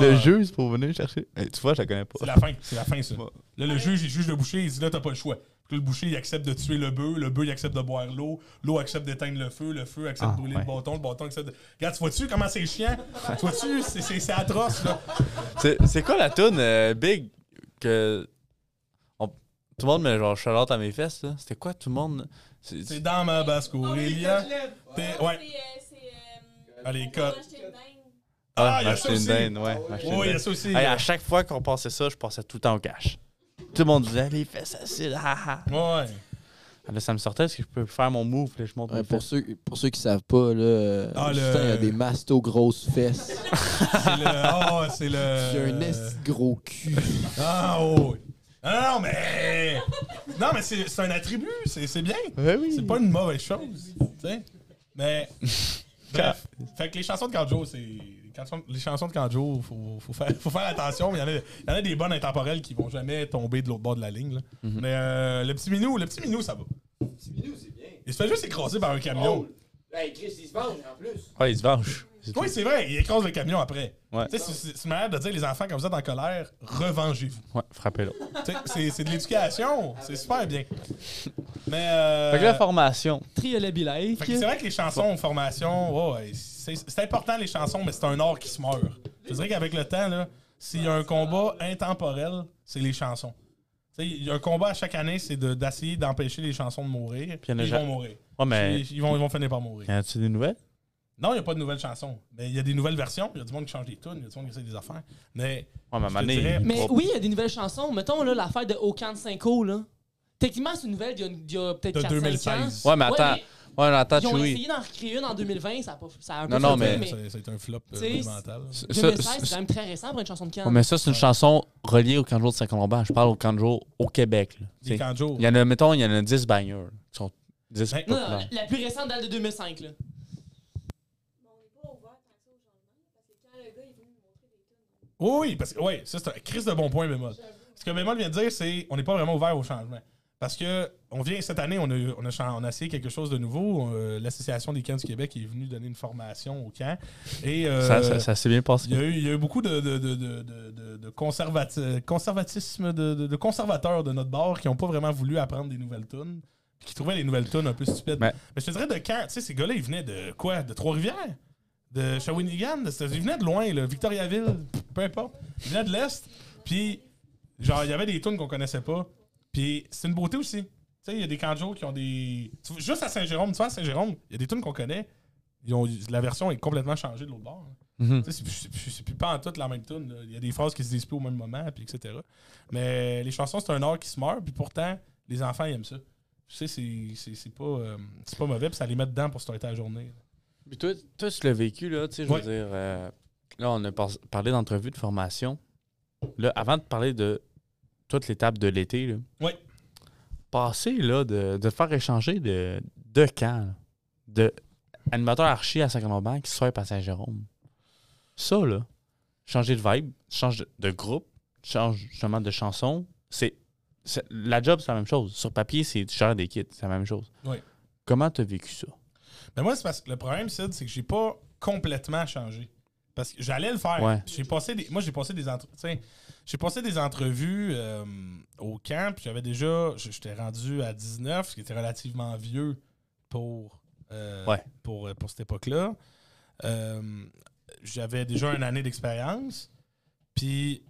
Le c'est pour venir chercher. Eh, tu vois, je la connais pas. C'est la fin, c'est la fin, ça. Là, le juge, il juge le boucher, il dit là, t'as pas le choix. Puis là, le boucher, il accepte de tuer le bœuf, le bœuf, il accepte de boire l'eau, l'eau accepte d'éteindre le feu, le feu accepte Ah, de brûler ouais. le bâton, le bâton accepte de. Regarde, tu vois-tu comment c'est chiant? tu vois-tu? C'est- C'est c'est atroce, là. C'est c'est quoi la toune euh, Big que. on- Tout le monde met genre Charlotte à mes fesses, là? C'était quoi tout le monde? C'est- C'est dans ma basse Aurélia. T'es- Ouais. C'est. euh, Allez, c'est. cut. acheter une dinde. Ah, il y a m'acheter ça une ouais. une Oui, il y a dinde. ça aussi. Hey, à chaque fois qu'on passait ça, je passais tout le temps au cash. Tout le monde disait les fesses acides, haha. Ouais. Là, ça me sortait parce que je peux faire mon move, puis là, je monte Ouais, mes pour, fesses. ceux, pour ceux qui savent pas, là, Ah, le- Justin, a des mastos grosses fesses. (laughs) C'est le. Ah, c'est le. A un esti de gros cul. Ah, oh, oui. Non, non, mais. Non, mais c'est c'est un attribut, c'est c'est bien. Ouais, oui. C'est pas une mauvaise chose. Tu sais? Mais. Bref. Fait que les chansons de Kanjo, c'est. les chansons- de Kanjo, faut, faut, faire, faut faire attention. mais Il y, en a- il y en a des bonnes intemporelles qui vont jamais tomber de l'autre bord de la ligne. là. Mhm. Mais euh, le petit minou, le petit minou, ça va. Petit minou, c'est bien. Il se fait juste écraser par un camion. Hey, Chris, il se venge en plus. Ouais, il se venge. Oui, c'est vrai, il écrase le camion après. Ouais. Tu sais, c'est- une manière de dire les enfants, quand vous êtes en colère, revengez-vous. Ouais, frappez-le. C'est- de l'éducation. C'est super bien. Mais. euh, Fait que la formation. Triolet Bilek. Fait que c'est vrai que les chansons en formation, ouais, c'est important les chansons, mais c'est un art qui se meurt. Je dirais qu'avec le temps, là, s'il y a un combat intemporel, c'est les chansons. Il y a un combat à chaque année, c'est de- d'essayer d'empêcher les chansons de mourir. Puis Ils vont mourir. Ouais, mais. Ils, ils vont, ils vont finir par mourir. Y a-tu des nouvelles? Non, il n'y a pas de nouvelles chansons. Mais il y a des nouvelles versions. Il y a du monde qui change des tunes, il y a du monde qui essaie des affaires. Mais Ouais, Je te dirais- il- Mais oui, il y a des nouvelles chansons. Mettons là, l'affaire de Okan Cinco, là. Techniquement, c'est une nouvelle d'il y a, d'il y a peut-être De 4 2016. ans. Ouais, mais attends. Ouais, mais attends, ils ont Chewie. essayé d'en recréer une en 2020, ça a, pas, ça a un peu Non, non, mais- ça, ça a été un flop euh, monumental. Ça- 2016, ça- c'est quand même très récent pour une chanson de Cannes. Ouais, mais ça, c'est une chanson reliée au Kanjo de Saint-Colomban. Je parle au Kanjo au Québec. là. Des T'sais. Il y en a, mettons, il y en a 10 bangers. là, qui sont 10 Ben, Non, non, populaires. la plus récente date de 2005. Là. Mais on n'est pas ouvert tant que ça au changement. Parce que quand le gars est venu nous montrer des tunes. Oui, oui, parce que oui, ça c'est un crise de bon point, Bémol. Ce que Bémol vient de dire, c'est on n'est pas vraiment ouvert au changement. Parce que on vient cette année, on a, on a, chan- on a essayé quelque chose de nouveau. Euh, L'Association des camps du Québec est venue donner une formation au camp. Et euh, Ça, ça, ça s'est bien passé. il y, a eu, il y a eu beaucoup de, de, de, de, de, de- de conservati- conservatisme, de, de- de conservateurs de notre bord qui n'ont pas vraiment voulu apprendre des nouvelles tunes, puis qui trouvaient les nouvelles tunes un peu stupides. Mais- Mais je te dirais de quand, tu sais, ces gars-là, ils venaient de quoi? De Trois-Rivières? De Shawinigan? De- Ils venaient de loin, là, Victoriaville, peu importe. Ils venaient de l'Est, puis genre, il y avait des tunes qu'on connaissait pas. Puis c'est une beauté aussi. Tu sais, il y a des canjos qui ont des. tu vois, Juste à Saint-Jérôme, tu vois, à Saint-Jérôme, il y a des tunes qu'on connaît. Ils ont, la version est complètement changée de l'autre bord. hein. Mhm. Tu sais, C'est plus- pas en toute la même tune. Il y a des phrases qui se disent plus au même moment, puis etc. Mais les chansons, c'est un art qui se meurt, puis pourtant, les enfants ils aiment ça. Tu sais, c'est- c'est c'est pas, euh, c'est pas mauvais, puis ça les met dedans pour starter la journée. Puis toi, toi, tu l'as vécu, là, tu sais, je Ouais. veux dire. euh, là, on a par- parlé d'entrevue de formation. Là, avant de parler de toute l'étape de l'été. Ouais. Passer, là, de, de faire échanger de, de camp, là, de animateur archi à Saint-Colomban qui swipe à Saint-Jérôme. Ça, là, changer de vibe, change de, de groupe, change justement de chanson, c'est. La job, c'est la même chose. Sur papier, c'est tu gères des kits, c'est la même chose. Oui. Comment t'as vécu ça? Mais moi, c'est parce que le problème, Sid, c'est que j'ai pas complètement changé. Parce que j'allais le faire. Ouais. J'ai passé des, moi, j'ai passé des j'ai passé des entrevues euh, au camp, puis j'avais déjà. J'étais rendu à 19, ce qui était relativement vieux pour, euh, Ouais. pour, euh, pour cette époque-là. Euh, j'avais déjà une année d'expérience. Puis,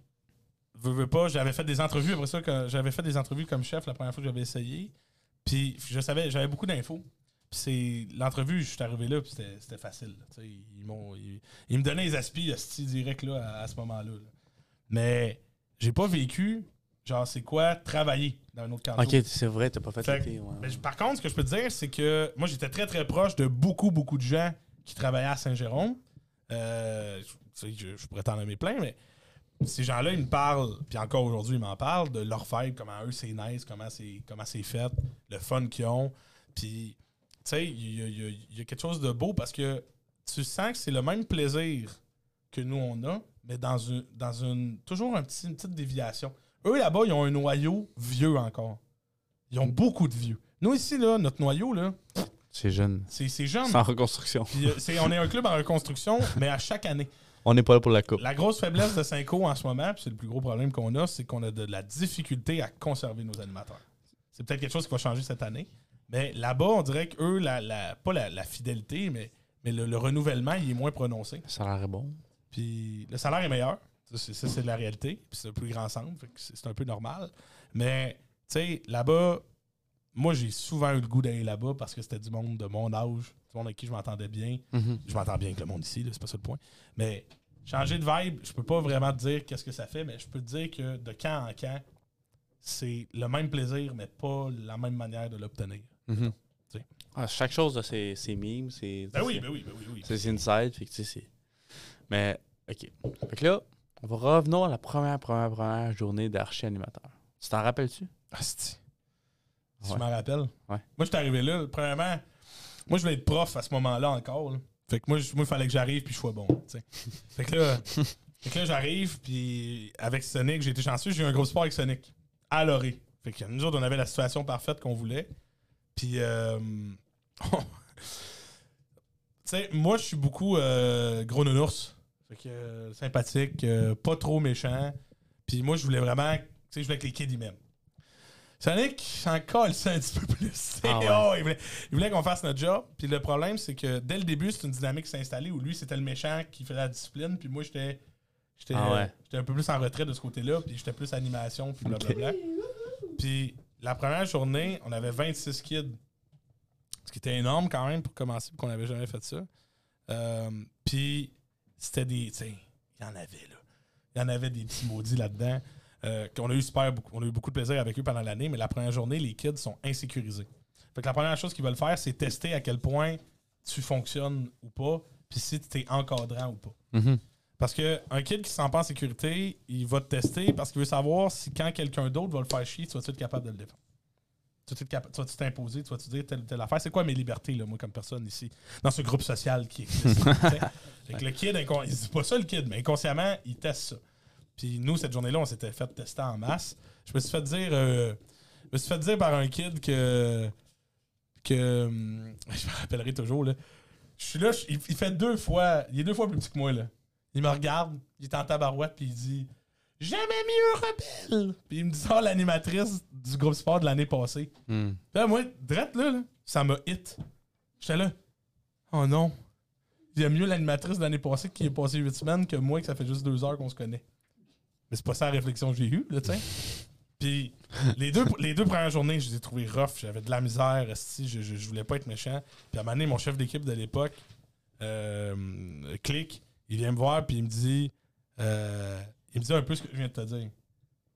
veux, veux pas, j'avais fait des entrevues après ça, j'avais fait des entrevues comme chef la première fois que j'avais essayé. Puis, je savais, j'avais beaucoup d'infos. C'est l'entrevue, je suis arrivé là, puis c'était facile. là, ils, m'ont- ils, ils me donnaient les aspis direct là, à, à ce moment-là. là. Mais j'ai pas vécu, genre, c'est quoi travailler dans un autre canton. Ok, c'est vrai, t'as pas fait ouais. J- par contre, ce que je peux te dire, c'est que moi, j'étais très, très proche de beaucoup, beaucoup de gens qui travaillaient à Saint-Jérôme. Euh, je pourrais t'en nommer plein, mais ces gens-là, ils me parlent, puis encore aujourd'hui, ils m'en parlent de leur fête, comment eux, c'est nice, comment c'est, comment c'est fait, le fun qu'ils ont. Puis, tu sais, il y, a- y y quelque chose de beau parce que tu sens que c'est le même plaisir que nous, on a, mais dans une, dans une toujours un petit, une petite déviation. Eux, là-bas, ils ont un noyau vieux encore. Ils ont beaucoup de vieux. Nous, ici, là, notre noyau, là, C'est jeune. C'est jeune. C'est en reconstruction. Puis, euh, on est un club en reconstruction, (laughs) mais à chaque année. On n'est pas là pour la coupe. La grosse faiblesse de Cinco en ce moment, puis c'est le plus gros problème qu'on a, c'est qu'on a de la difficulté à conserver nos animateurs. C'est peut-être quelque chose qui va changer cette année. Mais là-bas, on dirait qu'eux, la, la- pas la, la fidélité, mais, mais le, le renouvellement, il est moins prononcé. Le salaire est bon. Puis le salaire est meilleur. Ça, c'est, c'est la réalité. Puis c'est un plus grand centre. c'est, un peu normal. Mais, tu sais, là-bas, moi, j'ai souvent eu le goût d'aller là-bas parce que c'était du monde de mon âge, du monde avec qui je m'entendais bien. Je m'entends bien avec le monde ici, c'est pas ça le point. Mais changer de vibe, je peux pas vraiment te dire qu'est-ce que ça fait, mais je peux te dire que de camp en camp, c'est le même plaisir, mais pas la même manière de l'obtenir. Mhm. Tu sais. Ah, chaque chose a ses, ses mimes, ses. Ben oui, ben oui, ben oui, oui. C'est inside, fait que tu sais, c'est. Mais, ok. Fait que là, on va revenir à la première, première, première journée d'archi animateur. Tu t'en rappelles-tu? Asti. Si Ouais. je m'en rappelle. Ouais. Moi, j'étais arrivé là. Premièrement, moi, je voulais être prof à ce moment-là encore. là. Fait que moi, je- moi, il fallait que j'arrive puis je sois bon. tu sais. (laughs) fait que là, fait que là j'arrive puis avec Sonic, j'ai été chanceux. J'ai eu un gros sport avec Sonic. À l'orée. Fait que nous autres, on avait la situation parfaite qu'on voulait. Puis, euh, (laughs) tu sais, moi, je suis beaucoup euh, gros nounours. Fait que euh, sympathique, euh, pas trop méchant. Puis moi, je voulais vraiment, tu sais, je voulais que les kids, ils m'aiment. Sonic, s'en colle ça un petit peu plus. (laughs) Ah ouais. Oh, il voulait, qu'on fasse notre job. Puis le problème, c'est que dès le début, c'est une dynamique qui s'est installée où lui, c'était le méchant qui faisait la discipline. Puis moi, j'étais j'étais Ah ouais. un peu plus en retrait de ce côté-là. Puis j'étais plus animation, puis blablabla. Puis la première journée, on avait 26 kids. Ce qui était énorme quand même pour commencer, qu'on n'avait jamais fait ça. Euh, puis c'était des. Il y en avait là. Il y en avait des petits maudits là-dedans. Euh, qu'on a eu super on a eu beaucoup de plaisir avec eux pendant l'année, mais la première journée, les kids sont insécurisés. Fait que la première chose qu'ils veulent faire, c'est tester à quel point tu fonctionnes ou pas, puis si tu es encadrant ou pas. Mhm. Parce que un kid qui se sent pas en sécurité, il va te tester parce qu'il veut savoir si quand quelqu'un d'autre va le faire chier, tu vas-tu être capable de le défendre? Tu vas-tu t'imposer, tu vas-tu dire telle telle affaire? C'est quoi mes libertés, là, moi, comme personne ici, dans ce groupe social qui existe? (laughs) Fait que le kid, il dit pas ça le kid, mais inconsciemment, il teste ça. Puis nous, cette journée-là, on s'était fait tester en masse. Je me suis fait dire, euh, je me suis fait dire par un kid que, que, hum, (laughs) je me rappellerai toujours là. Je suis là, je- il, il fait deux fois, il est deux fois plus petit que moi là. Il me regarde, il est en tabarouette, puis il dit Jamais mieux rebelle. Puis il me dit, ah, l'animatrice du groupe sport de l'année passée. Puis Là, moi, drette là, là, ça m'a hit. J'étais là. Oh non. Il y a mieux l'animatrice de l'année passée qui est passée huit semaines que moi, que ça fait juste deux heures qu'on se connaît. Mais c'est pas ça la réflexion que j'ai eue, là, sais. Puis les deux, les deux premières journées, je les ai trouvées rough. J'avais de la misère, je, je, je voulais pas être méchant. Puis à un moment donné, mon chef d'équipe de l'époque, euh, Click, il vient me voir puis il me dit euh, il me dit un peu ce que je viens de te dire.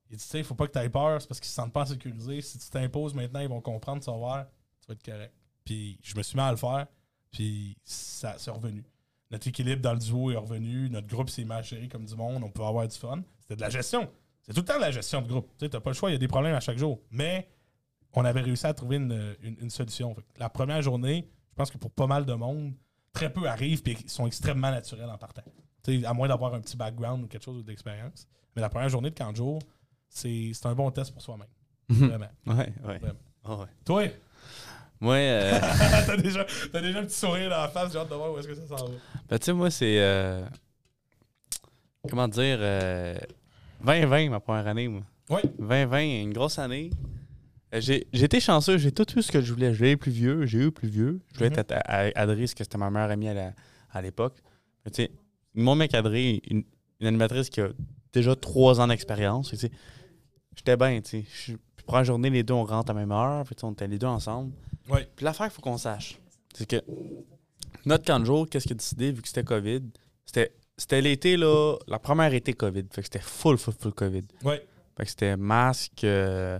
Il dit, tu sais, il faut pas que tu aies peur, c'est parce qu'ils se sentent pas sécurisés. Si tu t'imposes maintenant, ils vont comprendre, tu vas voir, tu vas être correct. Puis je me suis mis à le faire, puis ça c'est revenu. Notre équilibre dans le duo est revenu, notre groupe s'est mal géré comme du monde, on peut avoir du fun. C'était de la gestion. C'est tout le temps de la gestion de groupe. Tu t'as pas le choix, il y a des problèmes à chaque jour. Mais on avait réussi à trouver une, une- solution. La première journée, je pense que pour pas mal de monde, très peu arrivent et sont extrêmement naturels en partant. Tu sais, à moins d'avoir un petit background ou quelque chose d'expérience. Mais la première journée de 40 jours, c'est c'est un bon test pour soi-même. Vraiment. Ouais, ouais. Vraiment. Ouais. Toi, Moi, euh, (laughs) t'as déjà, t'as déjà un petit sourire dans la face, j'ai hâte de voir où est-ce que ça s'en va. ben, tu sais, moi, c'est. euh, comment dire. euh, 2020, ma première année, moi. Oui. 2020, une grosse année. Euh, été chanceux, j'ai tout eu ce que je voulais. Je voulais être plus vieux, j'ai eu plus vieux. Je voulais Mhm. être à, à, Adrisse, que c'était ma meilleure amie à la- l'époque. Mais tu sais, mon mec Adré, une, une animatrice qui a déjà trois ans d'expérience. J'étais bien, tu sais. Je- Puis première journée, les deux, on rentre à la même heure. Puis on était les deux ensemble. Oui. Puis l'affaire qu'il faut qu'on sache, c'est que notre camp de jour, qu'est-ce qu'il a décidé, vu que c'était COVID, c'était c'était l'été, là, la première été COVID. Fait que c'était full, full, full COVID. Oui. Fait que c'était masque, euh,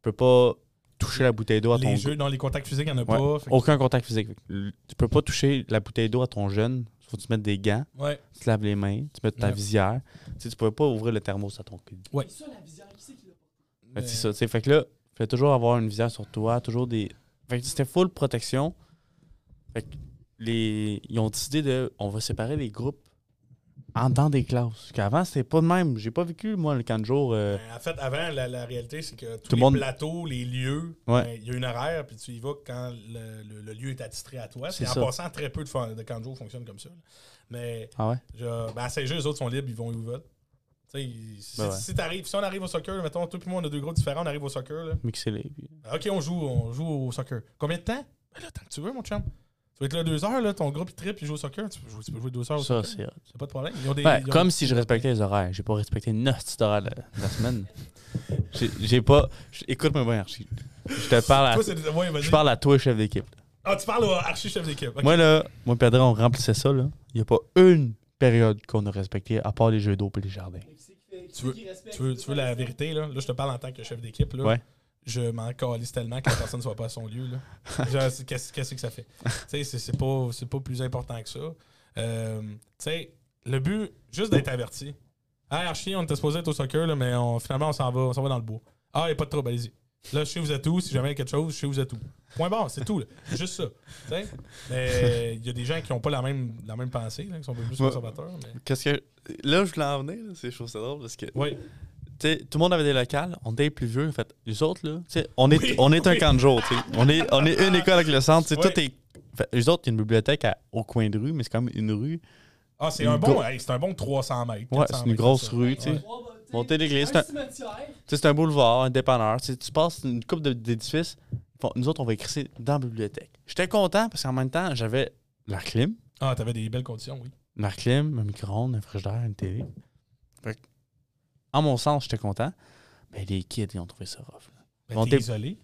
tu peux pas toucher la bouteille d'eau à ton Les jeux, dans les contacts physiques, il n'y en a Ouais. pas. Fait Aucun contact physique. Tu peux pas toucher la bouteille d'eau à ton jeune. Faut que tu mettes des gants, Ouais. tu te laves les mains, tu mets ta Ouais. visière. Tu sais, tu peux pas ouvrir le thermos à ton cul. Ça, la visière, qui c'est qui l'a que c'est ça. Fait que là, fais toujours avoir une visière sur toi, toujours des. Fait que c'était full protection. Fait que les. Ils ont décidé de. On va séparer les groupes en dans des classes. Qu'avant, c'était pas de même. J'ai pas vécu, moi, le camp de jour. euh, Ben, en fait, avant, la, la réalité, c'est que tous Tout le les monde- plateaux, les lieux, Ouais. ben, il y a une horaire, puis tu y vas quand le, le- le lieu est attitré à toi. C'est en ça. passant, très peu de, de camps de jour fonctionnent comme ça. là. Mais Ah ouais? je, ben, à Saint-Jean, les autres sont libres, ils vont où ils veulent. Si, Ben ouais. si on arrive au soccer, mettons, toi et moi, on a deux groupes différents, on arrive au soccer. Là. Mixez-les. puis- Ok, on joue, on joue au soccer. Combien de temps? Ben là, tant que tu veux, mon chum. Tu vas être là deux heures, là, ton groupe il tripe, il joue au soccer. Tu peux jouer, tu peux jouer deux heures au Ça, soccer. c'est hot. C'est pas de problème. Ils ont des, Ouais, ils ont- comme si je respectais les horaires. J'ai pas respecté notre petit horaire de de la semaine. J'ai- J'ai pas. j'- Écoute-moi bien, Archie. Je te parle à. Toi, c'est des- ouais, vas-y. Je parle à toi, chef d'équipe. Ah, tu parles au archi-chef d'équipe. ok. Moi, là, moi, Pedro, on remplissait ça, là. Il n'y a pas une période qu'on a respectée, à part les jeux d'eau et les jardins. Tu veux- Tu veux, tu veux la vérité, là? Là, je te parle en tant que chef d'équipe, là. Ouais. Je m'en calisse tellement que la personne ne soit pas à son lieu, (laughs) Qu'est-ce que ça fait? c'est- pas, c'est pas plus important que ça. Euh, le but, juste d'être averti. Hey, Archie, on était supposé être au soccer, là, mais on- finalement, on s'en va, on s'en va dans le bois. Ah, il n'y a pas de trouble, allez-y. Là, je sais où vous êtes où. Si jamais il y a quelque chose, je sais vous êtes où. Point barre, c'est tout. là. Juste ça. Mais il y a des gens qui n'ont pas la même, la même pensée, là, qui sont un peu plus conservateurs. Mais... Qu'est-ce que. Là, je voulais en venir, c'est chose drôle, parce que. Oui. Tout le monde avait des locales, on était les plus vieux, en fait. Les autres, là, on est, Oui, on est un camp de jour, tu sais. On est, on est une école avec le centre, tu sais, Oui. tout est. Fait, les autres, il y a une bibliothèque à- au coin de rue, mais c'est quand même une rue. Ah, c'est un bon, go- hey, c'est un bon 300 mètres. Ouais, 400 c'est une grosse ça. rue, tu sais. Ouais. Montée d'église, c'est un- boulevard, un dépanneur. Tu, passes une coupe d'édifices. Bon, nous autres, on va écrire dans la bibliothèque. J'étais content parce qu'en même temps, j'avais la clim, Ah, t'avais des belles conditions, oui. la clim, un micro-ondes, un frigidaire, une télé. En mon sens, j'étais content. Mais les kids, ils ont trouvé ça rough. Ben, On était- isolé.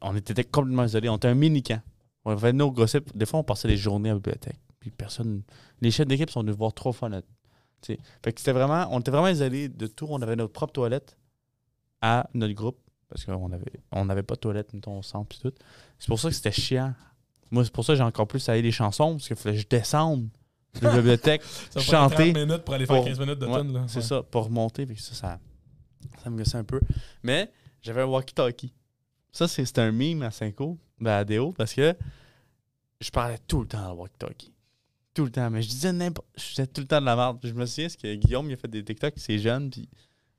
On était complètement isolés. On était un mini-camp. On avait nos gossips. Des fois, on passait les journées à la bibliothèque. Puis personne. Les chefs d'équipe sont venus voir trois fois notre. Fait que c'était vraiment. On était vraiment isolés de tout. On avait notre propre toilette à notre groupe. Parce qu'on avait, on n'avait pas de toilette, mettons, au centre. Puis tout. C'est pour ça que c'était chiant. Moi, c'est pour ça que j'ai encore plus allé les chansons. Parce qu'il fallait que je descende de la bibliothèque. (laughs) Ça Chanter prendre 30 minutes pour aller faire pour- 15 minutes de Ouais, là. C'est Ouais. ça, pour remonter. Ça, ça, ça me gossait un peu. Mais j'avais un walkie-talkie. Ça, c'est c'était un meme à Cinco, ben à Déo, parce que je parlais tout le temps le walkie-talkie. Tout le temps. Mais je disais n'importe. Je disais tout le temps de la merde. Je me souviens, parce que Guillaume, il a fait des TikTok, c'est jeune, puis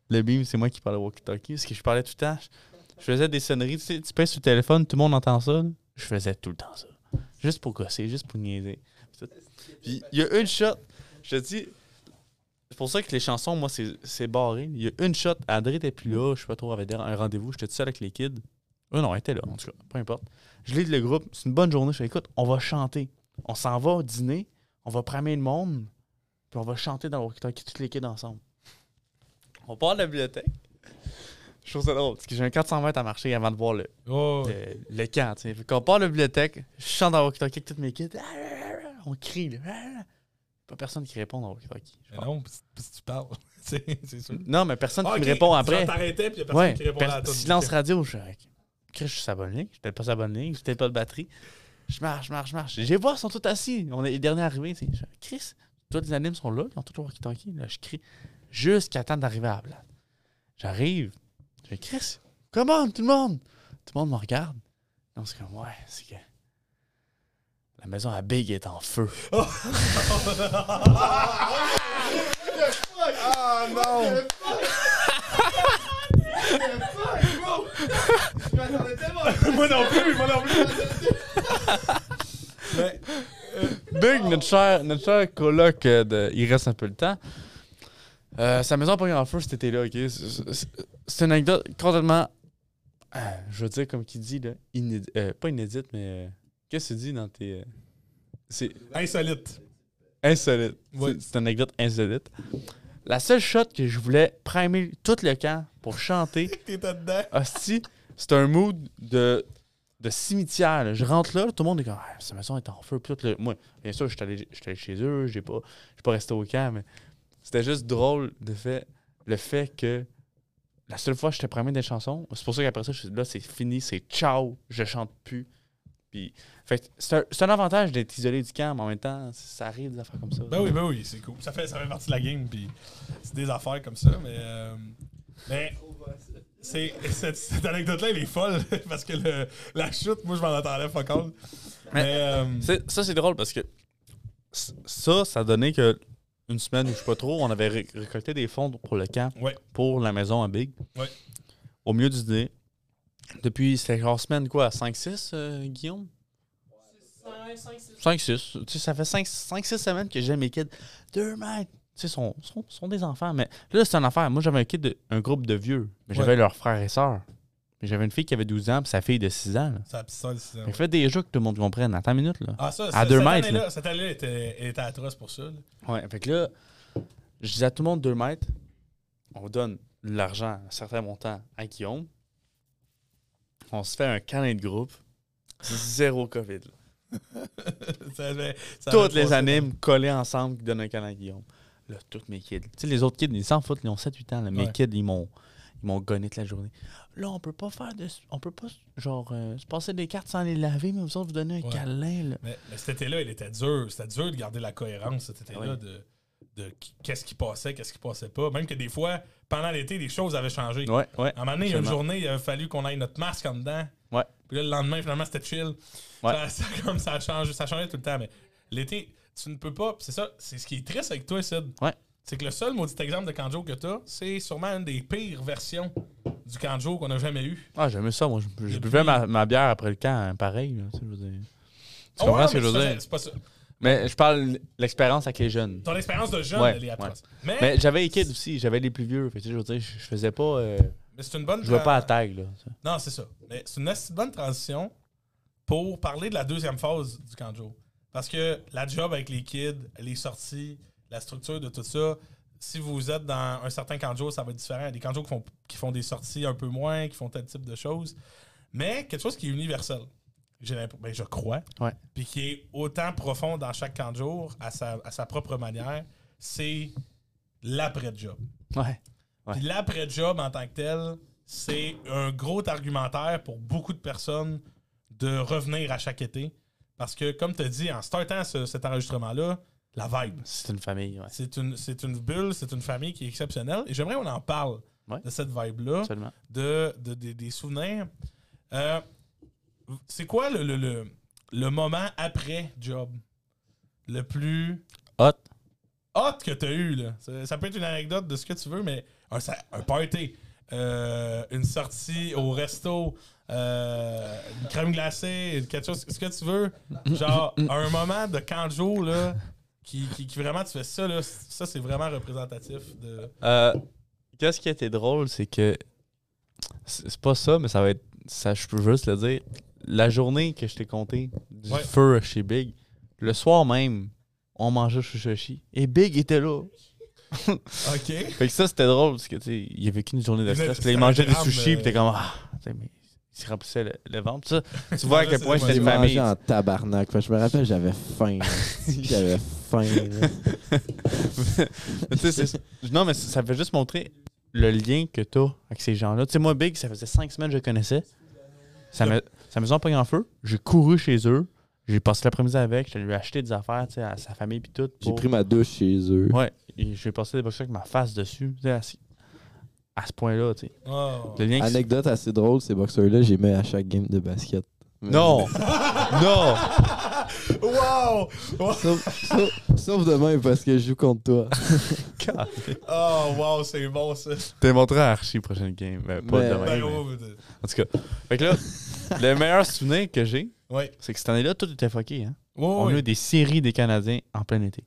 le meme, c'est moi qui parlais walkie-talkie. Parce que je parlais tout le temps. Je, je faisais des sonneries. Tu sais, tu pèses sur le téléphone, tout le monde entend ça. là. Je faisais tout le temps ça. Juste pour gosser, juste pour niaiser. Puis il y a une shot, je te dis, c'est pour ça que les chansons, moi, c'est barré. Il y a une shot, André était plus là, je sais pas trop, avait un rendez-vous, j'étais tout seul avec les kids. Eux, non, elle était là, en tout cas, peu importe. Je lis le groupe, c'est une bonne journée, je fais écoute, on va chanter. On s'en va dîner, on va pramer le monde, puis on va chanter dans le toutes les kids ensemble. On part de la bibliothèque. Je trouve ça drôle, parce que j'ai un 400 mètres à marcher avant de voir le, Oh, le, le camp. tu sais. Fait qu'on part de la bibliothèque, je chante dans le walkie-talkie avec toutes mes kids. On crie, là. Pas personne qui répond dans je pense. non, puis puis tu parles. (laughs) c'est c'est sûr. Non, mais personne Ah, qui me répond après. T'arrêtais, puis il personne qui répondait per- à toi. silence radio. Je suis je suis ligne. Je peut-être pas ligne. J'ai peut-être pas de batterie. Je marche, je marche, je marche. J'ai vois, ils sont tous assis. On est les derniers arrivés. Je Chris, tous les animes sont là. Ils ont tous le walkie-talkie. Là, je crie jusqu'à temps d'arriver à la place. J'arrive. Je fais Chris, comment tout le monde? Tout le monde me regarde. Non, c'est comme, ouais, c'est que. La maison à Big est en feu. Ah non! moi non plus, moi non plus! Mais, Big, notre cher, notre cher coloc, euh, de, il reste un peu le temps. Euh, sa maison a pas en feu cet été-là, ok? C'est- une anecdote complètement, euh, je veux dire, comme qui dit, là, inédite, euh, pas inédite, mais euh, qu'est-ce que tu dis dans tes. euh, c'est insolite. insolite. C'est- une anecdote insolite. La seule shot que je voulais primer tout le camp pour chanter, (laughs) T'étais dedans. Hostie, c'est un mood de, de cimetière. là. Je rentre là, tout le monde est comme ah, Sa maison est en feu. Puis tout le- moi, bien sûr, je suis allé, j'étais allé chez eux, j'ai pas, j'ai pas resté au camp, mais c'était juste drôle de fait, le fait que la seule fois que je t'ai promis des chansons, c'est pour ça qu'après ça, je suis là, c'est fini, c'est ciao, je chante plus. Puis, fait c'est un, avantage d'être isolé du camp, mais en même temps, ça arrive des affaires comme ça. Ben oui, ben oui, c'est cool. Ça fait, ça fait partie de la game, puis c'est des affaires comme ça, mais. euh, mais. C'est, cette, cette anecdote-là, elle est folle, (laughs) parce que le- la chute, moi, je m'en attendais fuck all. Mais. euh, Ça, c'est drôle parce que ça, ça donnait que une semaine ou je sais pas trop, on avait ré- récolté des fonds pour le camp, Ouais. pour la maison à Big. Ouais. Au milieu du dîner. Depuis, c'était genre semaine quoi, 5-6, euh, Guillaume? 5-6. Tu sais, ça fait 5-6 semaines que j'ai mes kids. Deux mètres. Tu sais, sont, sont, sont des enfants. Mais là, c'est une affaire. Moi, j'avais un kid, de- un groupe de vieux. Mais j'avais Ouais. leurs frères et sœurs. Mais j'avais une fille qui avait 12 ans, puis sa fille de 6 ans. là. C'est la petite sœur de six ans, Fait des jeux que tout le monde comprenne. Attends une minute, là. Ah, ça, À ça- deux cette mètres, année-là- Cette année-là, elle était, était atroce pour ça. là. Ouais, fait que là, je disais à tout le monde 2 mètres, on donne de l'argent, un certain montant à Guillaume. On se fait un câlin de groupe. Zéro COVID. (laughs) Ça ça Toutes les animes collés ensemble qui donnent un câlin à Guillaume. Là, tous mes kids. Tu sais, les autres kids, ils s'en foutent, ils ont 7-8 ans. là. Mes Ouais. kids, ils m'ont. Ils m'ont gonné toute la journée. Là, on peut pas faire de. On peut pas, genre, euh, se passer des cartes sans les laver, mais vous autres, vous donnez un Ouais. câlin, là. Mais, mais cet été-là, il était dur. C'était dur de garder la cohérence cet été-là Oui. de, de qu'est-ce qui passait, qu'est-ce qui passait pas. Même que des fois, pendant l'été, les choses avaient changé. Ouais, ouais. À un moment donné, il y a une journée, il a fallu qu'on aille notre masque en dedans. Ouais. Puis là, le lendemain, finalement, c'était chill. Ça, ça- comme ça, a changé, ça changeait tout le temps. Mais l'été, tu ne peux pas. C'est ça, c'est ce qui est triste avec toi, Sid. Ouais. C'est que le seul maudit exemple de Kanjo que t'as, c'est sûrement une des pires versions du Kanjo qu'on a jamais eu. Ah, j'aimais ça, moi. Je, buvais ma, ma bière après le camp, hein, pareil, là, tu je veux dire. Tu Ah comprends ce que je veux dire? C'est pas ça. Mais je parle de l'expérience avec les jeunes. Ton expérience de jeune, Ouais, elle est atroce. Mais, Mais j'avais les kids aussi, j'avais les plus vieux. Fait que, tu sais, je veux dire, je, je faisais pas. euh, mais c'est une bonne. je jouais pas à tag, là. Non, c'est ça. Mais c'est une assez bonne transition pour parler de la deuxième phase du Kanjo. Parce que la job avec les kids, les sorties, la structure de tout ça, si vous êtes dans un certain Kanjo, ça va être différent. Il y a des Kanjo qui font, qui font des sorties un peu moins, qui font tel type de choses. Mais quelque chose qui est universel, ben, je crois, puis qui est autant profond dans chaque Kanjo, à sa, à sa propre manière, c'est l'après-job. Ouais. Ouais. Puis l'après-job en tant que tel, c'est un gros argumentaire pour beaucoup de personnes de revenir à chaque été. Parce que, comme tu as dit, en startant ce- cet enregistrement-là, la vibe. C'est une famille, ouais. C'est une, une bulle, c'est une famille qui est exceptionnelle. Et j'aimerais qu'on en parle Ouais. de cette vibe-là, de, de- des- des souvenirs. Euh, c'est quoi le, le, le, le moment après job? Le plus Hot. hot que tu as eu? Là? Ça, ça peut être une anecdote de ce que tu veux, mais un, ça- un party, euh, une sortie au resto, euh, une crème glacée, quelque chose, ce que tu veux. Genre, un moment de canjo, là, qui, qui, qui vraiment, tu fais ça, là, ça, c'est vraiment représentatif de. Euh, Qu'est-ce qui a été drôle, c'est que. C'est c'est pas ça, mais ça va être. Ça, je peux juste le dire. La journée que je t'ai compté du Ouais. feu chez Big, le soir même, on mangeait Sushi. Et Big était là. (laughs) OK. Fait que ça, c'était drôle parce que, tu sais, il y avait qu'une journée de stress. Puis il mangeait des sushis, euh, puis t'es comme, ah, mais il se remplissait le, le ventre. Ça, tu (laughs) vois à quel point J'ai une famille. en tabarnak. Fait je me rappelle, j'avais faim. (laughs) j'avais faim. Mais non, mais ça fait juste montrer le lien que tu as avec ces gens-là. Tu sais, moi, Big, ça faisait cinq semaines que je le connaissais. Ça me, ça me faisait pas en feu. J'ai couru chez eux. J'ai passé l'après-midi avec. Je lui ai acheté des affaires, tu sais, à sa famille puis tout. J'ai pris ma douche chez eux. Ouais. Et j'ai passé des boxeurs avec ma face dessus. Tu sais, à, ce- à ce point-là, tu sais. Oh. Anecdote assez drôle, ces boxeurs-là, j'ai mis à chaque game de basket. Non! (laughs) non! Wow! Wow! Sauf, sauf- sauf demain parce que je joue contre toi. (laughs) Oh, wow, c'est bon, ça. T'es montré à Archie prochaine game. Ben, pas Mais- demain. Ben, mais- En tout cas. Fait que là, le meilleur souvenir que j'ai, ouais. c'est que cette année-là, tout était fucké. Hein? Ouais, On a ouais. eu des séries des Canadiens en plein été.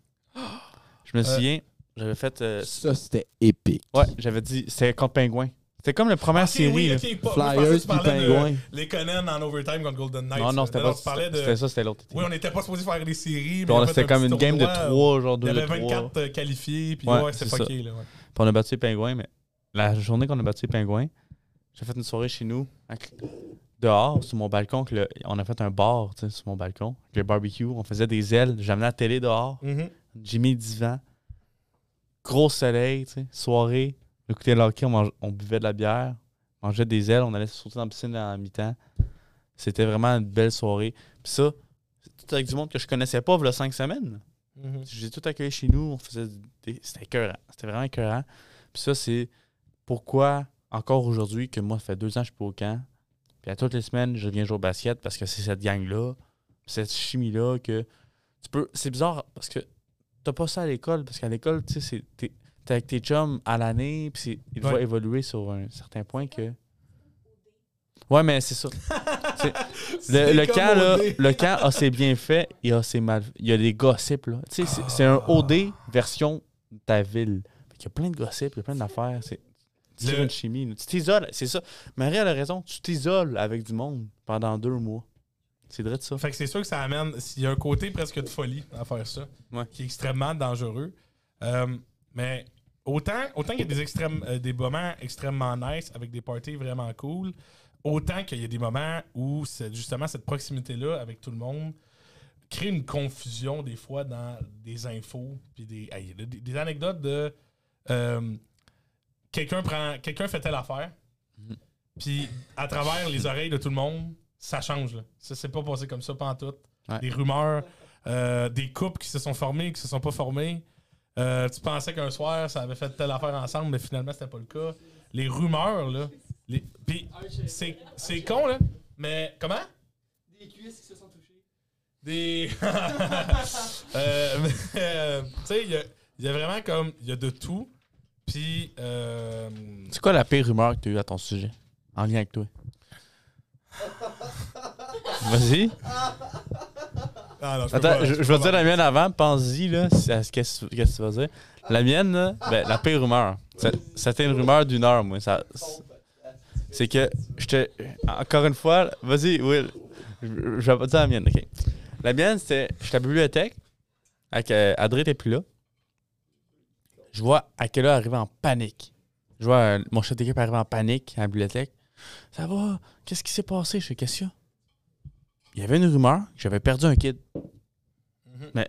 Je me Euh. souviens, j'avais fait. euh, Ça, c'était épique. ouais, j'avais dit. C'était contre Pingouin. C'était comme la première Ok, série. pas- Flyers puis de. Les Conan en overtime contre Golden Knights. Non, non, c'était pas. C'était ça, c'était l'autre été. Oui, on n'était pas supposé faire des séries. Puis mais on- on a fait C'était comme une game de tournoi, 3, genre Il 2 y avait 3. 24 euh, qualifiés, puis Ouais, ouais, c'est c'est fucké, là. ouais. Puis on a battu les Pingouins, mais la journée qu'on a battu les Pingouins, j'ai fait une soirée chez nous, dehors, sur mon balcon. que le- on a fait un bar tu sais, sur mon balcon, avec le barbecue. On faisait des ailes. Amené la télé dehors. Mhm. J'ai mis le divan. Gros soleil, tu sais, soirée. On écoutait le hockey, on, mange- on buvait de la bière, on mangeait des ailes, on allait sauter dans la piscine à la mi-temps. C'était vraiment une belle soirée. Puis ça, c'est tout avec du monde que je connaissais pas, il y a cinq semaines. Mhm. J'ai tout accueilli chez nous, on faisait des... C'était écœurant. C'était vraiment écœurant. Puis ça, c'est pourquoi, encore aujourd'hui, que moi, ça fait deux ans que je suis pas au camp. Puis à toutes les semaines, je viens jouer au basket parce que c'est cette gang-là, cette chimie-là que tu peux. C'est bizarre parce que t'as pas ça à l'école, parce qu'à l'école, tu sais, t'es avec tes chums à l'année, puis te Ouais. voient évoluer sur un certain point que. Ouais, mais c'est ça. (laughs) Le, le camp, là, le camp a ses bienfaits et a ses mal. Il y a des gossips, là. Tu sais, c'est- c'est un OD version de ta ville. Qu'il y a plein de gossips, il y a plein d'affaires. C'est Le- une chimie. Tu t'isoles, c'est ça. Marie elle a raison, tu t'isoles avec du monde pendant deux mois. C'est vrai de ça. Fait que c'est sûr que ça amène. Il y a un côté presque de folie à faire ça, Ouais. qui est extrêmement dangereux. Euh, mais autant, autant qu'il y a des, extrêmes, euh, des moments extrêmement nice avec des parties vraiment cool, autant qu'il y a des moments où justement cette proximité-là avec tout le monde crée une confusion des fois dans des infos puis des, des, des anecdotes de euh, quelqu'un prend quelqu'un fait telle affaire puis à travers les oreilles de tout le monde ça change là. ça s'est pas passé comme ça pas tout Ouais. des rumeurs euh, des couples qui se sont formés qui se sont pas formés Euh, tu pensais qu'un soir ça avait fait telle affaire ensemble mais finalement c'était pas le cas les rumeurs là les... puis c'est c'est con là mais comment? Des cuisses qui se sont touchées. des. (laughs) Euh, (laughs) euh, tu sais, il y a, il y a vraiment comme. Il y a de tout. Puis. Euh, C'est quoi la pire rumeur que tu as eue à ton sujet? En lien avec toi? (laughs) Vas-y. ah non, je Attends, pas- je, je vais dire la mienne avant. Pense-y, là, si- à ce que qu'est-ce que tu vas dire. La mienne, là, ben, la pire rumeur. Ça- C'était une rumeur d'une heure, moi. Ça, c'est que j'étais. Encore une fois, vas-y, Will. Je, je vais pas dire la mienne, ok. La mienne, c'était. J'étais à la bibliothèque. Avec, euh, Adrien était plus là. Je vois Akela arriver en panique. Je vois euh, mon chef d'équipe arriver en panique à la bibliothèque. Ça va? Qu'est-ce qui s'est passé? Je fais, qu'est-ce qu'il y a? Il y avait une rumeur que j'avais perdu un kid. Mhm.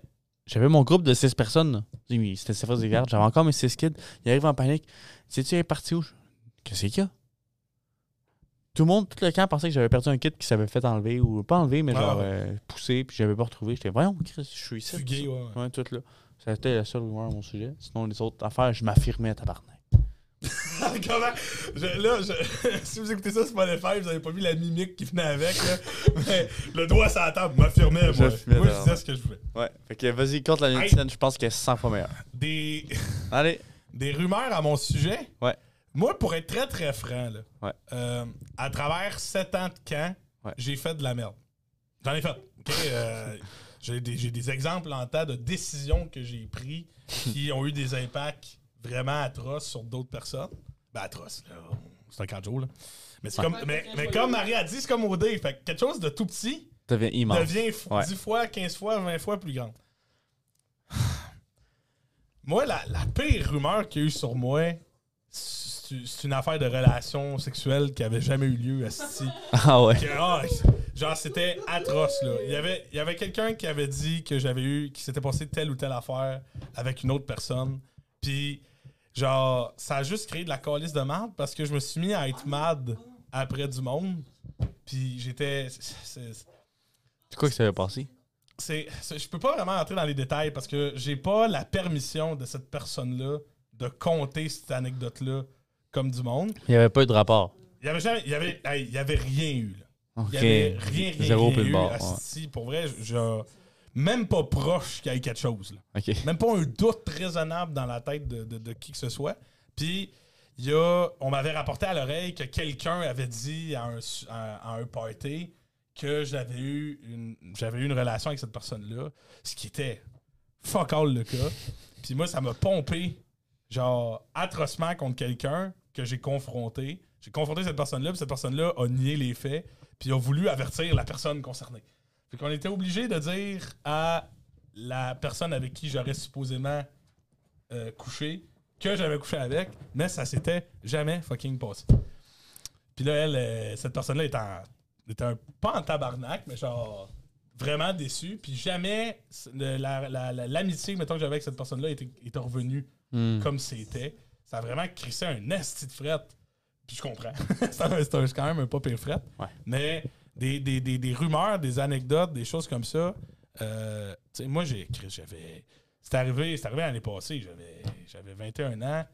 J'avais mon groupe de six personnes. C'était phase de garde. J'avais encore mes six kids. Il arrive en panique. Sais-tu, il est parti où? Qu'est-ce qu'il y a? Tout le monde, tout le camp pensait que j'avais perdu un kid qui s'avait fait enlever, ou pas enlever, mais Ah genre ouais. euh, poussé, puis j'avais pas retrouvé. J'étais, voyons, Chris, je suis ici. Fugué, ouais. Ouais, tout là. C'était la seule rumeur à mon sujet. Sinon, les autres affaires, je m'affirmais à tabarnak. (laughs) Comment? Je- Là, je- (laughs) si vous écoutez ça sur Spotify, vous avez pas vu la mimique qui venait avec. Là. (laughs) Mais le doigt sur la table m'affirmait, moi. Moi, je disais ce que je voulais. Ouais. Fait que vas-y, compte la Hey. tienne, je pense qu'elle est 100 fois meilleure. Des. Allez. des rumeurs à mon sujet? Ouais. Moi, pour être très, très franc, là, Ouais. euh, à travers sept ans de camp, Ouais. j'ai fait de la merde. J'en ai fait. OK? Euh, j'ai, des, j'ai des exemples en temps de décisions que j'ai prises qui ont eu des impacts vraiment atroces sur d'autres personnes. Ben, atroces, là. C'est un 4 jours, là. Mais, c'est Ouais. comme, mais, mais comme Marie a dit, c'est comme OD. Fait que quelque chose de tout petit devient immense. devient f- Ouais. 10 fois, 15 fois, 20 fois plus grande. Moi, la, la pire rumeur qu'il y a eu sur moi, c'est une affaire de relation sexuelle qui avait jamais eu lieu. asti. (laughs) Ah ouais. Que, ah, genre, c'était atroce, là. Il y avait, il y avait quelqu'un qui avait dit que j'avais eu, qui s'était passé telle ou telle affaire avec une autre personne. Puis, genre, ça a juste créé de la calice de merde parce que je me suis mis à être mad après du monde. Puis, j'étais. c'est- quoi que ça va passer? c'est, c'est- je peux pas vraiment entrer dans les détails parce que j'ai pas la permission de cette personne-là de compter cette anecdote-là comme du monde. Il n'y avait pas eu de rapport. Il y avait jamais, il y avait, hey, il y avait rien eu. Là. Il y avait rien, rien, Zéro rien eu. bord, Asti, pour vrai, je, même pas proche qu'il y ait quelque chose. là. Même pas un doute raisonnable dans la tête de, de- de qui que ce soit. Puis, il y a, on m'avait rapporté à l'oreille que quelqu'un avait dit à un, à un party que j'avais eu une j'avais eu une relation avec cette personne-là, ce qui était fuck all le cas. (laughs) Puis moi, ça m'a pompé, genre, atrocement contre quelqu'un que j'ai confronté. J'ai confronté cette personne-là, puis cette personne-là a nié les faits, puis a voulu avertir la personne concernée. Fait qu'on était obligé de dire à la personne avec qui j'aurais supposément euh, couché que j'avais couché avec, mais ça s'était jamais fucking passé. Puis là, elle, euh, cette personne-là est en, était un, pas en tabarnak, mais genre vraiment déçue. Puis jamais le- la- la- la- l'amitié, mettons, que j'avais avec cette personne-là était, était revenue Hmm. comme c'était. Ça a vraiment crissé un esti de fret. Puis je comprends. (laughs) c'est quand même un pas pire fret. Ouais. Mais des, des- des- des rumeurs, des anecdotes, des choses comme ça. euh, tu sais, moi, j'ai j'avais. C'est arrivé, arrivé l'année passée. J'avais, j'avais 21 ans.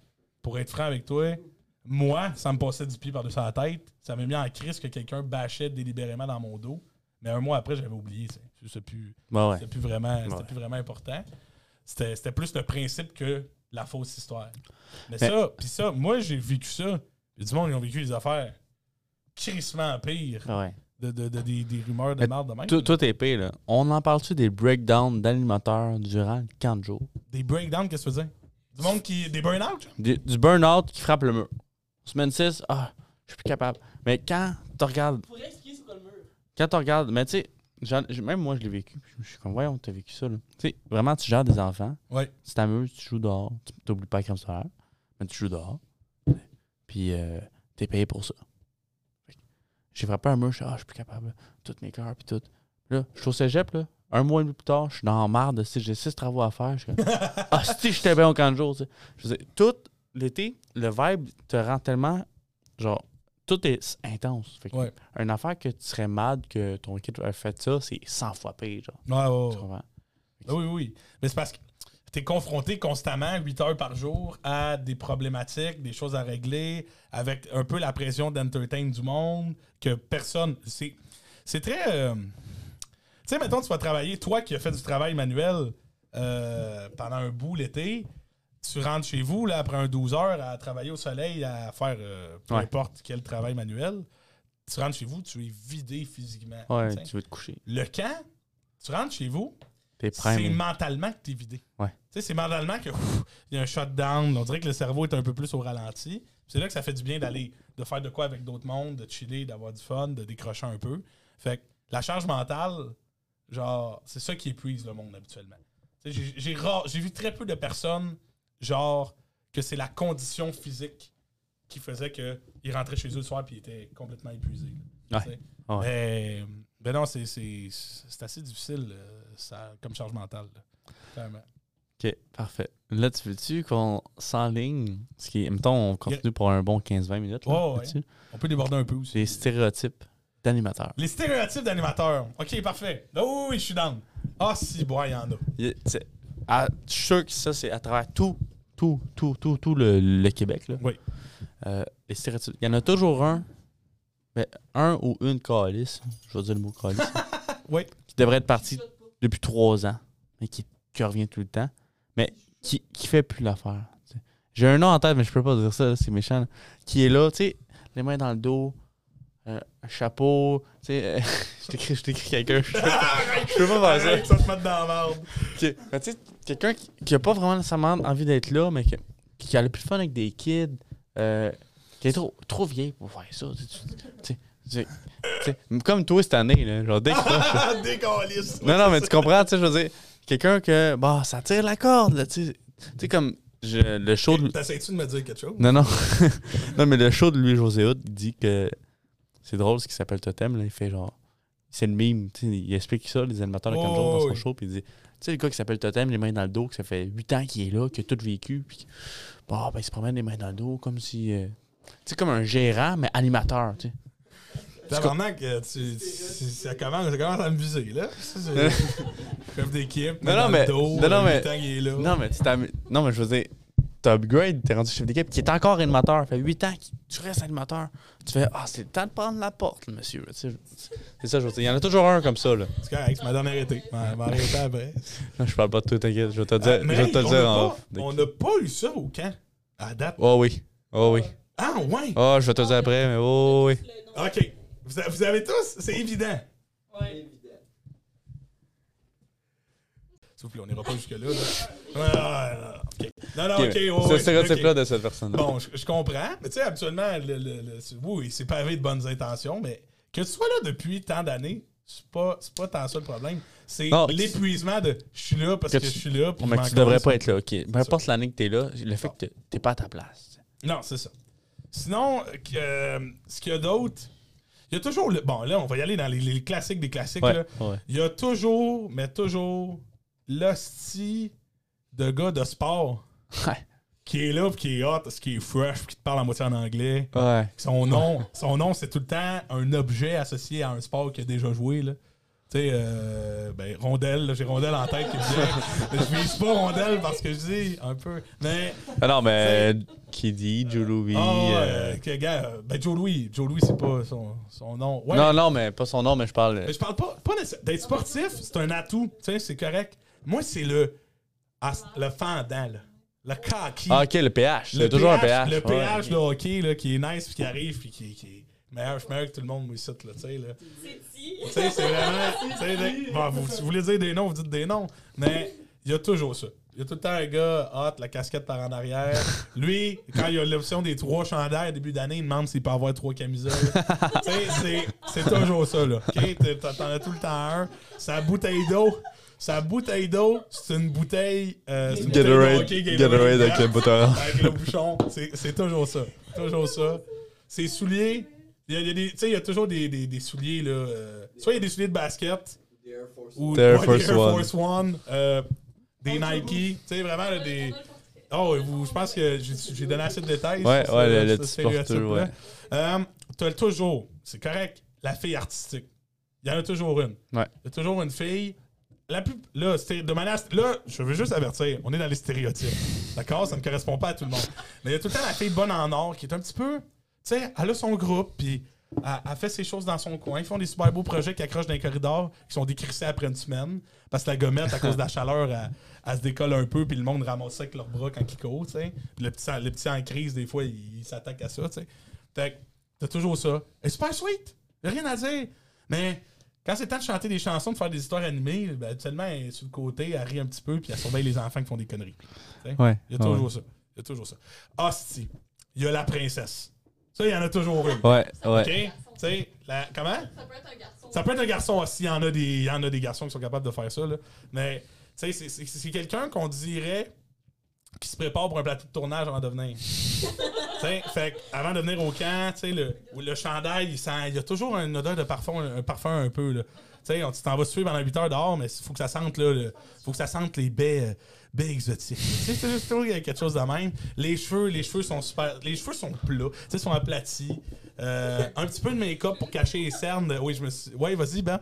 Pour être franc avec toi, moi, ça me passait du pied par-dessus la tête. Ça m'a mis en crise que quelqu'un bâchait délibérément dans mon dos. Mais un mois après, j'avais oublié. C'était plus, ouais. plus vraiment, c'était Ouais. plus vraiment important. c'était plus le principe que la fausse histoire. Mais, Mais- ça, puis ça, moi, j'ai vécu ça. Il y a du monde qui ont vécu des affaires crissement pires Ouais. de, de- de- des, des rumeurs de merde de même. Tout, tout est pire, là. On en parle-tu des breakdowns d'animateurs durant le camp de jour? Des breakdowns, qu'est-ce que tu veux dire? Du monde qui. Des burn-out? Du, du burn-out qui frappe le mur. Semaine 6, ah, je suis plus capable. Mais quand tu regardes, Faudrait expliquer c'est quoi le mur? quand tu regardes, mais tu sais, même moi je l'ai vécu. Je suis comme, voyons, t'as vécu ça, là. Tu sais, vraiment, tu gères des enfants, Ouais. tu t'amuses, tu joues dehors, tu t'oublies pas comme ça, mais tu joues dehors. Puis euh, t'es payé pour ça. J'ai frappé un mur, je suis, ah, je suis plus capable, toutes mes cœurs, puis tout. Là, je suis au cégep, là. Un mois et demi plus tard, je suis dans la marde, si j'ai six travaux à faire. Je suis comme, (laughs) ah, si, j'étais bien au camp de jour, tu sais. Je veux dire, tout l'été, le vibe te rend tellement, genre, tout est intense. Fait que Ouais. Une affaire que tu serais mad que ton kid a fait ça, c'est 100 fois pire, genre. Ouais, Tu? Ah Oui, oui. Mais c'est parce que tu es confronté constamment, 8 heures par jour, à des problématiques, des choses à régler, avec un peu la pression d'entertain du monde, que personne. C'est, c'est très. euh, Tu sais, mettons, tu vas travailler, toi qui as fait du travail manuel euh, pendant un bout l'été, tu rentres chez vous, là, après un 12 heures, à travailler au soleil, à faire euh, peu Ouais. importe quel travail manuel. Tu rentres chez vous, tu es vidé physiquement. Ouais, tu veux te coucher. Le camp, tu rentres chez vous, c'est mentalement que vidé. Ouais. Tu sais, c'est mentalement que il y a un shutdown. On dirait que le cerveau est un peu plus au ralenti. C'est là que ça fait du bien d'aller, de faire de quoi avec d'autres mondes, de chiller, d'avoir du fun, de décrocher un peu. Fait que la charge mentale, genre, c'est ça qui épuise le monde habituellement. J'ai vu très peu de personnes, genre, que c'est la condition physique qui faisait qu'ils rentraient chez eux le soir et ils étaient complètement épuisés. là. Ouais. Tu sais. Ouais. Mais, ben non, c'est- c'est c'est assez difficile euh, ça, comme charge mentale. là. Ok, parfait. Là, tu veux-tu qu'on s'enligne? Ce qui est, mettons, on continue pour un bon 15-20 minutes. Là, ouais. On peut déborder un peu aussi. Les stéréotypes d'animateurs. Les stéréotypes d'animateurs. Ok, parfait. Là, oui, oui, je suis down. Ah, si, bois, il y en a. Je suis sûr que ça, c'est à travers tout, tout, tout, tout, tout le, le Québec. Là. Oui. Euh, les stéréotypes. Il y en a toujours un, mais un ou une calice, je vais dire le mot calice, (laughs) Oui. qui devrait être parti depuis trois ans, mais qui, qui revient tout le temps, mais qui, qui fait plus l'affaire. J'ai un nom en tête, mais je peux pas dire ça, c'est méchant. là. Qui est là, tu sais, les mains dans le dos, euh, un chapeau, tu sais, euh, (laughs) je t'écris, je t'écris quelqu'un, je peux pas, je peux pas faire ça. Ça te met dans la merde. Ok. Mais tu sais, quelqu'un qui, qui a pas vraiment nécessairement envie d'être là, mais qui, qui a le plus de fun avec des kids, euh, qui est trop, trop vieille pour faire ça. Tu tu- tu comme toi cette année, là, genre là. (laughs) Décalisse. non, non, mais tu comprends, tu sais, je veux dire, quelqu'un que, bah, ça tire la corde, là, tu sais. Tu sais, comme je- le show de. T'essayes-tu de me dire quelque chose? Non, non. (laughs) non, mais le show de Louis-José Hood, il dit que c'est drôle ce qui s'appelle Totem, là, il fait genre. C'est le mime, tu sais, il explique ça, les animateurs de Oh, Kanjo dans son oui. show, puis il dit sais, le gars qui s'appelle Totem, les mains dans le dos, que ça fait 8 ans qu'il est là, qui a tout vécu, puis bon, ben, il se promène les mains dans le dos comme si. euh, tu sais, comme un gérant, mais animateur, tu sais. Tabarnak, euh, tu, tu- ça, commence, ça commence à me viser, là. (laughs) Chef (laughs) d'équipe, Non, non, mais- le dos, non, non, mais- huit ans qu'il est là. Non, mais tu Non, mais je veux dire, t'as upgrade, t'es rendu chef d'équipe, qui est encore animateur. Ça fait 8 ans que tu restes animateur. Tu fais, ah, c'est le temps de prendre la porte, le monsieur. Tu sais, C'est ça, je veux dire. Il y en a toujours un comme ça, là. C'est correct, c'est ma dernière été. Je vais arrêter après. (laughs) Non, je parle pas de toi, t'inquiète. Je vais te le dire, Ah, mais je vais te le dire en off. On n'a pas eu ça au camp. À date. Oh oui. Oh oui. Ah, ouais. Oh, je vais te le dire après, mais oh oui. OK. Vous avez tous, c'est évident. Ouais. S'il vous plaît, on n'ira pas jusque-là. Là. Non, non, Ok, Ce stéréotype-là de cette personne. Bon, je, je comprends. Mais tu sais, habituellement, le, le- le- c'est- oui, c'est pavé de bonnes intentions, mais que tu sois là depuis tant d'années, c'est pas, pas tant ça le problème. C'est l'épuisement de je suis là parce Que que, tu- je suis là. puis mais que tu devrais pas être là, ok. Peu importe l'année que t'es là, le fait que t'es- t'es pas à ta place. Non, c'est ça. Sinon, euh, ce qu'il y a d'autre, il y a toujours. Le, bon, là, on va y aller dans les, les classiques des classiques. Ouais, là. ouais. Il y a toujours, mais toujours, l'hostie de gars de sport Ouais. qui est là, puis qui est hot, parce qui est fresh, puis qui te parle en moitié en anglais. Ouais. Son nom, son nom c'est tout le temps un objet associé à un sport qu'il a déjà joué. Là. Tu sais, euh, ben, rondelle, là, j'ai rondelle en tête qui me. Mais je vise pas rondelle parce que je dis un peu. Mais, Ah non, mais qui dit Joe Louis. ah ouais, euh, gars, euh, ben Joe Louis, Joe Louis, c'est pas son, son nom. Ouais, Non, non, mais pas son nom, mais je parle. mais je parle pas, pas nécessaire- d'être sportif, c'est un atout, tu sais, c'est correct. Moi, c'est le Ah, le fendant, là. Le kaki. Ah, ok, le pH. C'est le toujours un pH, pH. Le ouais. pH de hockey, là, qui est nice, puis qui arrive, puis qui, qui est meilleur, je suis meilleur que tout le monde, moi, ici, là, tu sais, là. C'est dit. Tu sais, c'est vraiment. bon, vous, si vous voulez dire des noms, vous dites des noms. Mais il y a toujours ça. Il y a tout le temps un gars hot, la casquette par en arrière. Lui, quand il y a l'option des trois chandails au début d'année, il demande s'il peut avoir trois camisoles. tu sais, c'est- c'est toujours ça, là. OK? T'es- T'en t'en as tout le temps un. Sa bouteille d'eau. Sa bouteille d'eau, c'est une bouteille. euh, c'est une bouteille de Gatorade, hockey, Gatorade avec le bouton (laughs) avec le bouchon. C'est toujours ça. Toujours ça. Ses souliers. Il y a, des, tu sais, il y a toujours des, des, des souliers, là. euh, soit il y a des souliers de basket, The Air Force ou The Air ouais, Force des Air One. Force One, euh, des Nike, tu sais, vraiment, là, des. Oh, vous- je pense que j'ai donné assez de détails. Ouais, ouais, le- le petit porteur, ouais. Euh, T'as toujours, c'est correct, la fille artistique. Il y en a toujours une. Ouais. Il y a toujours une fille. La plus, là, de manière, là, je veux juste avertir, on est dans les stéréotypes. D'accord? Ça ne correspond pas à tout le monde. Mais il y a tout le temps la fille bonne en or qui est un petit peu. Tu sais, elle a son groupe, puis elle, fait ses choses dans son coin. Ils font des super beaux projets qui accrochent dans les corridors, qui sont décrissés après une semaine. Parce que la gommette, à cause de la chaleur, elle, se décolle un peu, puis le monde ramasse ça avec leurs bras quand ils courent, tu sais. Le petit, en crise, des fois, il, il s'attaque à ça, tu sais. Fait t'as toujours ça. Est super sweet. Rien à dire. Mais quand c'est temps de chanter des chansons, de faire des histoires animées, ben, habituellement, elle est sur le côté, elle rit un petit peu, puis elle surveille les enfants qui font des conneries. Ouais. Il y a toujours ça. Il y a toujours ça. Hostie. Il y a la princesse. Ça, il y en a toujours une. Ouais, OK? ouais. Tu sais, la- comment? Ça peut être un garçon. Ça peut être un garçon aussi. Il y en a des, il y en a des garçons qui sont capables de faire ça. Là. Mais, tu sais, c'est- c'est c'est quelqu'un qu'on dirait qui se prépare pour un plateau de tournage avant de venir. (laughs) Tu sais, fait que avant de venir au camp, tu sais, le, le chandail, il, sent- il y a toujours une odeur de parfum, un parfum un peu. Là. Tu sais, on- tu t'en vas suivre pendant 8 heures dehors, mais il faut que ça sente là, le- faut que ça sente les baies, euh, baies exotiques. Tu sais, c'est juste toujours quelque chose de même. Les cheveux, les cheveux sont super, les cheveux sont plats, tu sais, sont aplatis. Euh, un petit peu de make-up pour cacher les cernes. de- oui, je me suis. Ouais, vas-y, Babs.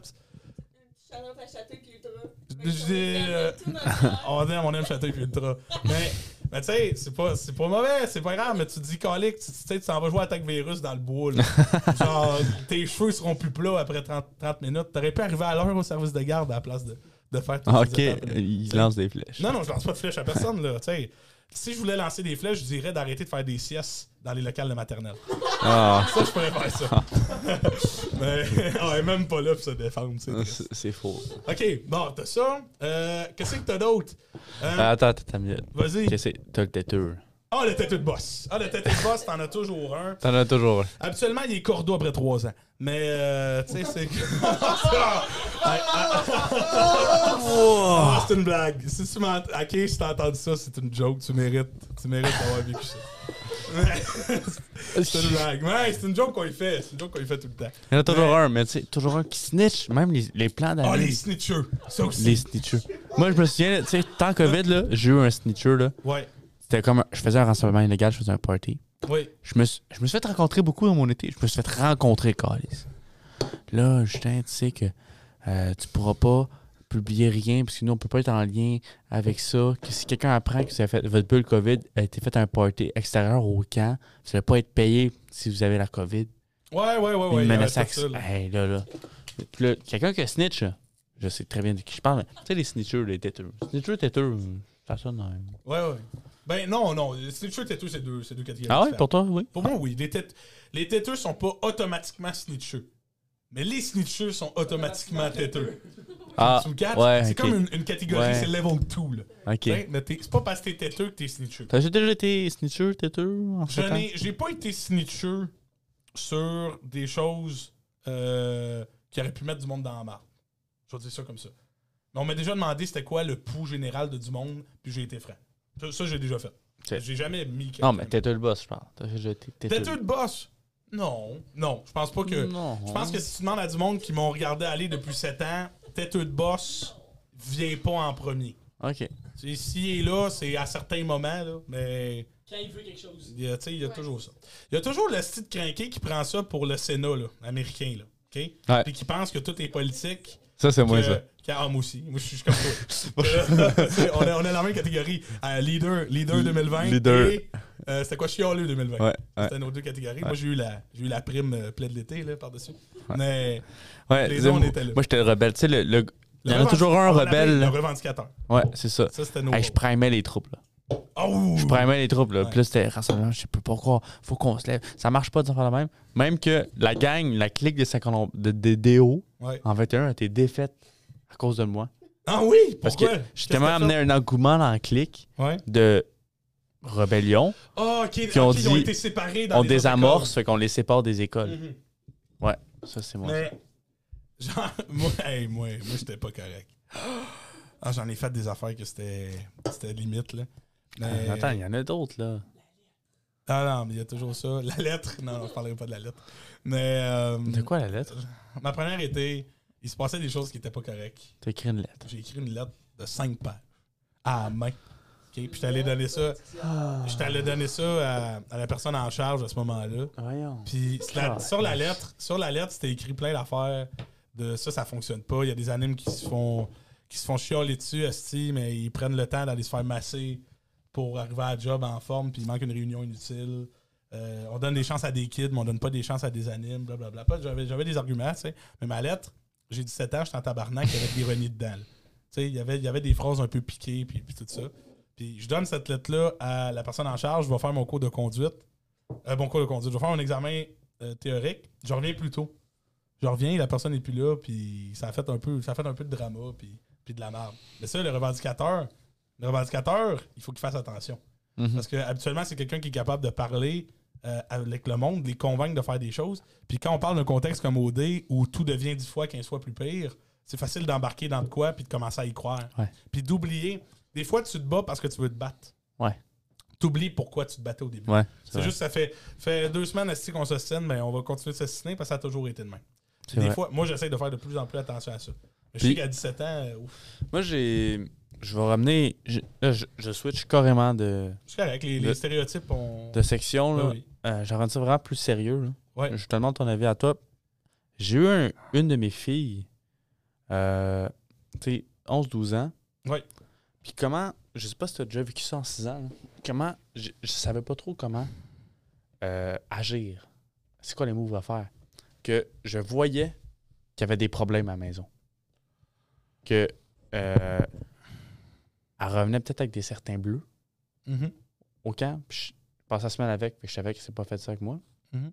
Château puis Ultra. Euh, (laughs) on aime, on aime Château puis Ultra. Mais, mais tu sais, c'est pas, c'est pas mauvais, c'est pas grave, mais tu te dis, colique, tu sais, tu t'en vas jouer à Attaque Virus dans le bois. là. (laughs) Genre, tes cheveux seront plus plats après 30, 30 minutes. T'aurais pu arriver à l'heure au service de garde à la place de, de faire tout Ah, Ok, il lance des flèches. Non, non, je lance pas de flèches à personne, là. Tu sais, si je voulais lancer des flèches, je dirais d'arrêter de faire des siestes dans les locales de maternelle. Ah, Ça, je pourrais faire ça. (laughs) mais, ah, elle est même pas là pour se défendre, c'est c'est faux. Ok, bon, t'as ça. Euh, Qu'est-ce que t'as d'autre? Euh, Ah, Attends, attends, attends. Vas-y. Qu'est-ce que c'est? T'as le têteux. Ah, le têteux de boss. Ah, le têteux de boss, t'en as toujours un. T'en as toujours un. Habituellement, il est cordeau après trois ans. Mais, euh, tu sais, c'est. Ah, (laughs) ah, ah, c'est une blague. Si tu m'as. Ok, si t'as entendu ça, c'est une joke. Tu mérites. Tu mérites d'avoir vécu ça. c'est une blague. Ouais, c'est une joke qu'on y fait. C'est une joke qu'on y fait tout le temps. Il y en a toujours un, mais tu sais, toujours un qui snitch. Même les, les plans Ah, d'année. les snitchers. Ça aussi. les snitchers. Moi, je me souviens, tu sais, tant COVID, là, j'ai eu un snitcher, là. Ouais. C'était comme. Je faisais un rassemblement illégal, je faisais un party. Oui. Je me, suis, je me suis fait rencontrer beaucoup dans mon été. Je me suis fait rencontrer, Calis. Là, Justin, tu sais que euh, tu pourras pas publier rien, parce que nous, on peut pas être en lien avec ça. Que si quelqu'un apprend que vous avez fait, votre bulle COVID a été fait un party extérieur au camp, vous allez pas être payé si vous avez la COVID. Ouais, ouais, ouais, ouais. me il y avait menaçait tout avec ça, ça. là. Hey, là, là. Là, quelqu'un qui a snitch, je sais très bien de qui je parle, mais tu sais, les snitchers, les têteux. Snitchers, têteux, ça sonne. Ouais, ouais. Ben non, non. Les snitchers têteux, c'est deux, c'est deux catégories. Ah ouais, pour toi, oui. Pour moi, oui. Les, têtes, les têteux sont pas automatiquement snitcheux. Mais les snitcheux sont automatiquement têteux. Ah, Tu me catches? ouais, c'est comme une, une catégorie, Ouais. c'est level 2. Là. Ok. Mais C'est pas parce que t'es têteux que t'es snitcheux. T'as déjà été snitcher, têteux, en fait? j'ai pas été snitcheux sur des choses euh, qui auraient pu mettre du monde dans la marde. Je vais dire ça comme ça. Mais on m'a déjà demandé c'était quoi le pouls général de du monde, puis j'ai été franc. Ça, ça, j'ai déjà fait. J'ai jamais mis quelqu'un. Non, mais têteux le boss, je pense. Têteux de boss? Non. Non. Je pense pas que. Non. Je pense que si tu demandes à du monde qui m'ont regardé aller depuis 7 ans, têteux de boss vient pas en premier. Ok. C'est- S'il est là, c'est à certains moments, là, mais Quand il veut quelque chose. il y a, tu sais, il y a toujours ça. Il y a toujours le style crinqué qui prend ça pour le Sénat là, américain. Là, OK? Ouais. Puis qui pense que tout est politique. Ça, c'est moi, que- ça. que- ah, moi aussi. Moi, je suis comme toi. (laughs) (laughs) On, est, on est dans la même catégorie. Euh, leader, leader 2020. Leader. Et, euh, c'était quoi, chialeux 2020? Ouais, ouais. C'était nos deux catégories. Moi, j'ai eu la, j'ai eu la prime euh, pleine de l'été là, par-dessus. Mais Ouais, Les autres, on était là. Moi, j'étais le rebelle. Tu sais, le, le- Il y en a toujours un rebelle, Le revendicateur. Ouais, c'est ça. Ça, c'était nos. Hey, je primais les troupes, là. Oh! Je primais les troupes, là. Puis là, c'était rassemblement, je peux pas croire. Faut qu'on se lève. Ça marche pas de faire la même. Même que la gang, la clique 50 de, de DO Ouais. en 21 a été défaite à cause de moi. Ah oui? Parce Pourquoi? que j'ai tellement amené un engouement dans la clique? Ouais. de rébellion. Ah, ok. Puis on ok, ils ont été séparés dans On les désamorce, fait qu'on les sépare des écoles. Mhm. Ouais, ça c'est moi. Mais, genre, (laughs) moi, hey, moi, moi j'étais pas correct. Ah, j'en ai fait des affaires que c'était c'était limite, là. Mais- Ah, Attends, il y en a d'autres, là. Ah non, mais il y a toujours ça. La lettre. Non, je parlerai pas de la lettre. Mais. euh, De quoi la lettre? Ma première était. Il se passait des choses qui étaient pas correctes. T'as écrit une lettre. J'ai écrit une lettre de 5 pages. À la main. Puis je t'allais donner ça. Je t'allais donner ça à, à la personne en charge à ce moment-là. Voyons. Puis la- Ah. sur la lettre, sur la lettre, c'était écrit plein d'affaires de ça, ça fonctionne pas. Il y a des animes qui se font qui se font chialer dessus, esti, mais ils prennent le temps d'aller se faire masser pour arriver à la job en forme, puis il manque une réunion inutile. Euh, on donne des chances à des kids, mais on donne pas des chances à des animes, blablabla. J'avais, j'avais des arguments, tu sais. Mais ma lettre, j'ai 17 ans, j'étais en tabarnak avec renies dedans. Tu sais, il y avait- il y avait des phrases un peu piquées, puis, puis tout ça. Puis je donne cette lettre-là à la personne en charge, je vais faire mon cours de conduite. Euh, mon cours de conduite. Je vais faire un examen euh, théorique. Je reviens plus tôt. Je reviens, la personne n'est plus là, puis ça a fait un peu, ça a fait un peu de drama, puis, puis de la merde. Mais ça, le revendicateur, le revendicateur, il faut qu'il fasse attention. Mhm. Parce que habituellement, c'est quelqu'un qui est capable de parler euh, avec le monde, de les convaincre de faire des choses. Puis quand on parle d'un contexte comme OD où tout devient 10 fois, 15 fois plus pire, c'est facile d'embarquer dans de quoi puis de commencer à y croire. Ouais. Puis d'oublier. Des fois, tu te bats parce que tu veux te battre. Ouais. T'oublies pourquoi tu te battais au début. Ouais. C'est juste, ça fait, fait deux semaines qu'on s'ostine, mais on va continuer de s'ostiner parce que ça a toujours été de même. Des vrai. fois, moi, j'essaie de faire de plus en plus attention à ça. Mais je Puis- sais qu'à 17 ans, euh, ouf, Moi, j'ai. Je vais ramener. je- Là, je, je switch carrément de, c'est correct. Les, les Le- stéréotypes, on. de section. Là. Ben oui. Euh, rends ça vraiment plus sérieux. là. Ouais. Je te demande ton avis à toi. J'ai eu un- une de mes filles, euh, tu sais, 11-12 ans. Ouais. Puis comment, je sais pas si tu as déjà vécu ça en 6 ans, là. comment, je, je savais pas trop comment euh, agir. C'est quoi les moves à faire? Que je voyais qu'il y avait des problèmes à la maison. Que euh, elle revenait peut-être avec des certains bleus Mhm. au camp, puis je passais la semaine avec, puis je savais qu'elle s'est pas fait ça avec moi. Mhm.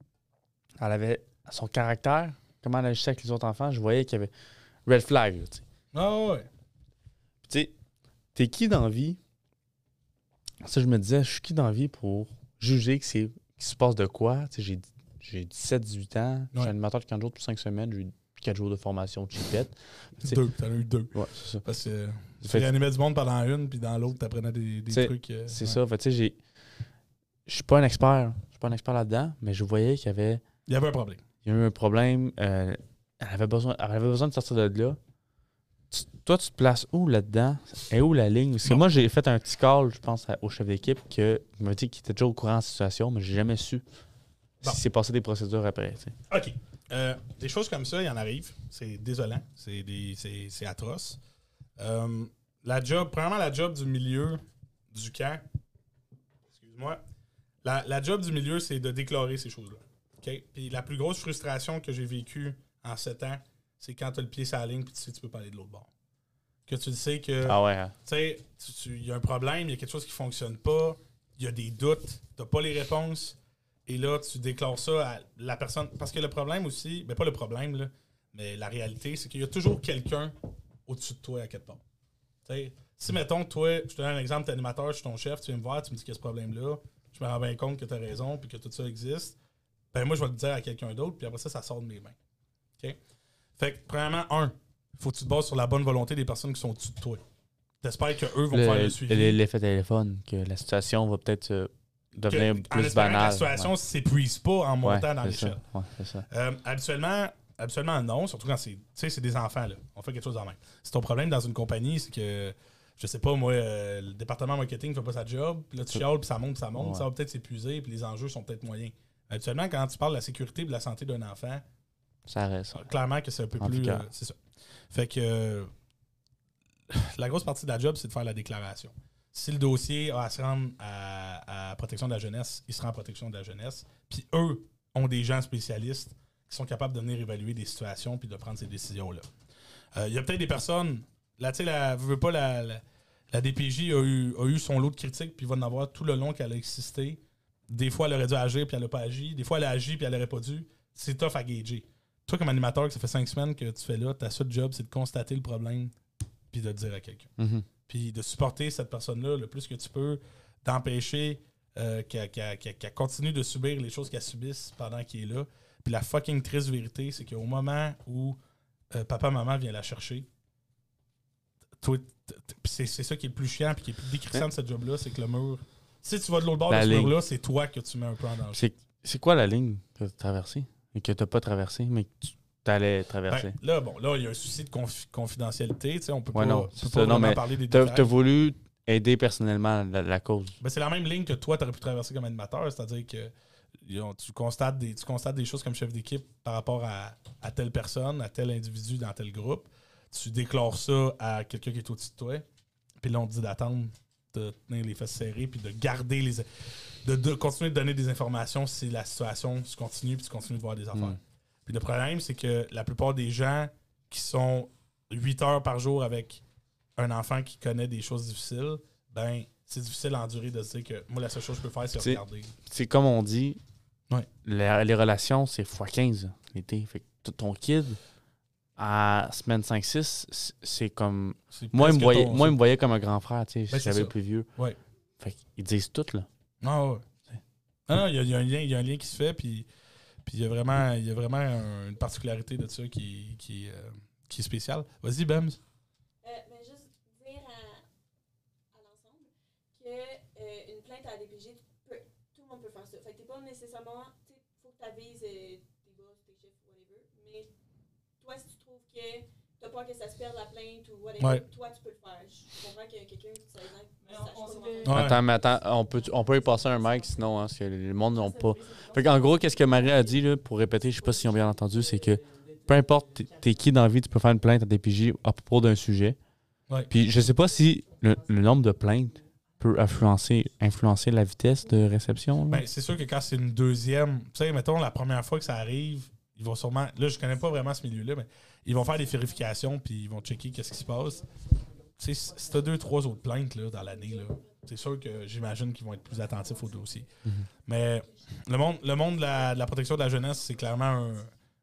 Elle avait son caractère, comment elle agissait avec les autres enfants, je voyais qu'il y avait red flag. là. Ah ouais. Puis tu sais, t'es qui dans la vie? Ça, je me disais, je suis qui dans la vie pour juger que c'est qu'il se passe de quoi? J'ai, j'ai 17-18 ans, je Ouais. suis animateur de 40 jours pour 5 semaines, j'ai eu 4 jours de formation de chipette. C'est- Deux. T'en as eu deux. Ouais, c'est ça. Parce que tu Fait- réanimais du monde pendant une, puis dans l'autre, t'apprenais des, des trucs. euh, C'est ouais. ça. Fait, tu sais, j'ai. Je suis pas un expert. Je suis pas un expert là-dedans, mais je voyais qu'il y avait. Il y avait un problème. Il y a eu un problème. euh, elle, avait besoin, elle avait besoin de sortir de là. Tu- toi, tu te places où là-dedans? Et où la ligne? Parce que moi, j'ai fait un petit call, je pense, au chef d'équipe, que il m'a dit qu'il était déjà au courant de la situation, mais j'ai jamais su Bon. s'il s'est passé des procédures après. OK. Euh, des choses comme ça, il y en arrive. C'est désolant. C'est des- c'est- c'est atroce. Euh, la job, premièrement, la job du milieu du camp, excuse-moi, la, la job du milieu, c'est de déclarer ces choses-là. Puis la plus grosse frustration que j'ai vécue en sept ans, c'est quand tu as le pied sur la ligne puis tu sais que tu peux pas aller de l'autre bord. Que tu le sais que Ah ouais. hein. tu il y a un problème, il y a quelque chose qui fonctionne pas, il y a des doutes, tu pas les réponses, et là, tu déclares ça à la personne. Parce que le problème aussi, ben pas le problème, là, mais la réalité, c'est qu'il y a toujours quelqu'un au-dessus de toi à quelque part. Si, mettons, toi, je te donne un exemple, t'es animateur, je suis ton chef, tu viens me voir, tu me dis qu'il y a ce problème-là, je me rends bien compte que tu as raison, puis que tout ça existe, ben moi, je vais le dire à quelqu'un d'autre, puis après ça, ça sort de mes mains. OK? Fait que, premièrement, un, faut que tu te bases sur la bonne volonté des personnes qui sont au-dessus de toi. T'espères qu'eux vont faire le suivi. le- L'effet téléphone, que la situation va peut-être devenir Que- en plus banale. la situation ouais. s'épuise pas en Ouais, montant dans l'échelle. Euh, habituellement, habituellement, non, surtout quand c'est, tu sais, c'est des enfants, là. On fait quelque chose en main. C'est ton problème dans une compagnie, c'est que, je sais pas, moi, euh, le département marketing fait pas sa job, puis là, tu chiales, puis ça monte, puis ça monte, Ouais. ça va peut-être s'épuiser, puis les enjeux sont peut-être moyens. Habituellement, quand tu parles de la sécurité et de la santé d'un enfant, Ça reste. clairement que c'est un peu En plus. euh, c'est ça. Fait que euh, (laughs) la grosse partie de la job, c'est de faire la déclaration. Si le dossier a à se rendre à, protection de la jeunesse, il sera en protection de la jeunesse. Puis eux ont des gens spécialistes qui sont capables de venir évaluer des situations puis de prendre ces décisions-là. Euh, Il y a peut-être des personnes. Là, tu sais, la, veux pas la, DPJ a eu, son lot de critiques, puis va en avoir tout le long qu'elle a existé. Des fois, elle aurait dû agir, puis elle n'a pas agi. Des fois, elle a agi, puis elle n'aurait pas dû. C'est tough à gager. Toi, comme animateur, que ça fait cinq semaines que tu fais là, ta seul job, c'est de constater le problème, puis de le dire à quelqu'un Mhm. Puis de supporter cette personne-là le plus que tu peux, d'empêcher euh, qu'elle continue de subir les choses qu'elle subisse pendant qu'il est là. Puis la fucking triste vérité, c'est qu'au moment où euh, papa-maman vient la chercher, c'est ça qui est le plus chiant puis qui est le plus décrissant de ce job-là, c'est que le mur... Si tu vas de l'autre bord La de ce mur-là, c'est toi que tu mets un peu en danger. C'est quoi la ligne que tu as traversée? Et que tu n'as pas traversée, mais que tu allais traverser? Ben, là, bon, là, il y a un souci de confi- confidentialité. tu sais, On peut Ouais, pas, non, peut pas. Non, mais parler des Tu as, détails. voulu aider personnellement la, la cause. Ben, c'est la même ligne que toi, tu aurais pu traverser comme animateur, c'est-à-dire que tu constates, des, tu constates des choses comme chef d'équipe par rapport à, à telle personne, à tel individu dans tel groupe. Tu déclares ça à quelqu'un qui est au-dessus de toi. Puis là, on te dit d'attendre, de tenir les fesses serrées, puis de garder les. De, de continuer de donner des informations si la situation se continue, puis tu continues de voir des affaires. Mm. Puis le problème, c'est que la plupart des gens qui sont 8 heures par jour avec un enfant qui connaît des choses difficiles, ben, c'est difficile à endurer de se dire que moi, la seule chose que je peux faire, c'est regarder. C'est comme on dit, Ouais. la- les relations, c'est x15 l'été. Fait que ton kid, à semaine 5-6, c- c'est comme. C'est Moi, il me voyait, ton- moi, il me voyait comme un grand frère, tu sais, Ben, j'avais plus vieux. Ouais. Fait qu'ils disent tout, là. Ah ouais. Non, non, il y, a- il y a un lien, il y a un lien qui se fait, puis puis il y a vraiment, une particularité de ça qui, euh, est spéciale. Vas-y, Bems. Euh, mais juste dire à, l'ensemble que euh, une plainte à la DPG, peux- tout le monde peut faire ça. Fait que t'es pas nécessairement, tu faut que tu avises tes boss, tes chefs, whatever. Mais toi, si tu trouves que t'as peur que ça se perde la plainte ou whatever, Ouais. toi, tu peux le faire. Je comprends que quelqu'un qui 16 ans, Mais qui on- sache on pas se comment fait- faire. Ouais. Attends, mais attends, on peut, on peut y passer un mic sinon, hein, parce que le monde n'ont pas. Fait qu'en gros, qu'est-ce que Marie a dit, là, pour répéter, je sais pas si on bien entendu, c'est que peu importe t'es- qui dans la vie, tu peux faire une plainte à DPJ à propos d'un sujet. Ouais. Puis je sais pas si le, le nombre de plaintes peut influencer, influencer la vitesse de réception. Ben, c'est sûr que quand c'est une deuxième, tu sais, mettons, la première fois que ça arrive, ils vont sûrement. Là, je connais pas vraiment ce milieu-là, mais ils vont faire des vérifications, puis ils vont checker qu'est-ce qui se passe. Tu sais, si t'as deux, trois autres plaintes là, dans l'année, là, c'est sûr que j'imagine qu'ils vont être plus attentifs au dossier. Mhm. Mais le monde, le monde de la, de la protection de la jeunesse, c'est clairement un,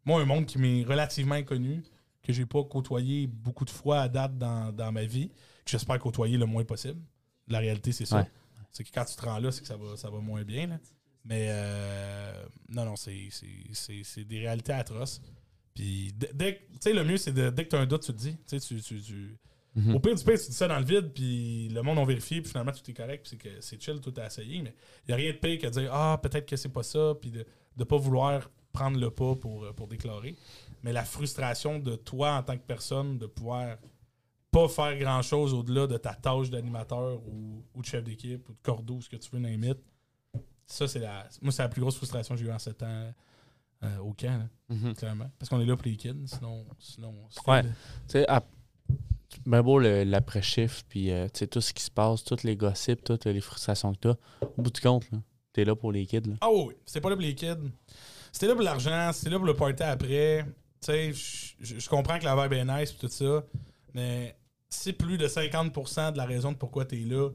moi, un monde qui m'est relativement inconnu, que j'ai pas côtoyé beaucoup de fois à date dans, dans ma vie, que j'espère côtoyer le moins possible. La réalité, c'est ça. Ouais. C'est que quand tu te rends là, c'est que ça va, ça va moins bien. là. Mais euh, non, non, c'est- c'est c'est- c'est des réalités atroces. Puis dès- tu sais, le mieux, c'est de, dès que tu as un doute, tu te dis. Tu sais, tu, tu, tu- Mhm. Au pire du pire, tu dis ça dans le vide, puis le monde a vérifié, puis finalement, tout est correct, puis c'est que c'est chill, tout est essayé. Mais il n'y a rien de pire que de dire Ah, peut-être que c'est pas ça, puis de ne pas vouloir prendre le pas pour, euh, pour déclarer. Mais la frustration de toi en tant que personne de pouvoir pas faire grand chose au-delà de ta tâche d'animateur ou, ou de chef d'équipe ou de cordeau, ce que tu veux, n'imite. Ça, c'est la. Moi, c'est la plus grosse frustration que j'ai eue en 7 ans euh, au camp, là, Mhm. clairement. Parce qu'on est là pour les kids, sinon. sinon Ouais. Tu sais, à- ben beau l'après-chiffre, puis euh, tu sais, tout ce qui se passe, toutes les gossips, toutes les frustrations que t'as. Au bout du compte, t'es là pour les kids. Là. Ah oui, oui. C'était pas là pour les kids. C'était là pour l'argent, c'était là pour le party après. Tu sais, je- comprends que la vibe est nice et tout ça, mais c'est plus de 50% de la raison de pourquoi t'es là,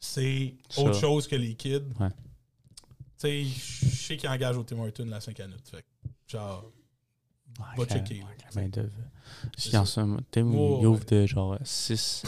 c'est autre chose que les kids. Ouais. Tu sais, je sais qu'ils engagent au Tim Hortons la 5 minutes. Fait que, genre, Va checker. La main d'œuvre. Si en ça. somme, Tim, Ouais, il ouvre ouais. de genre 6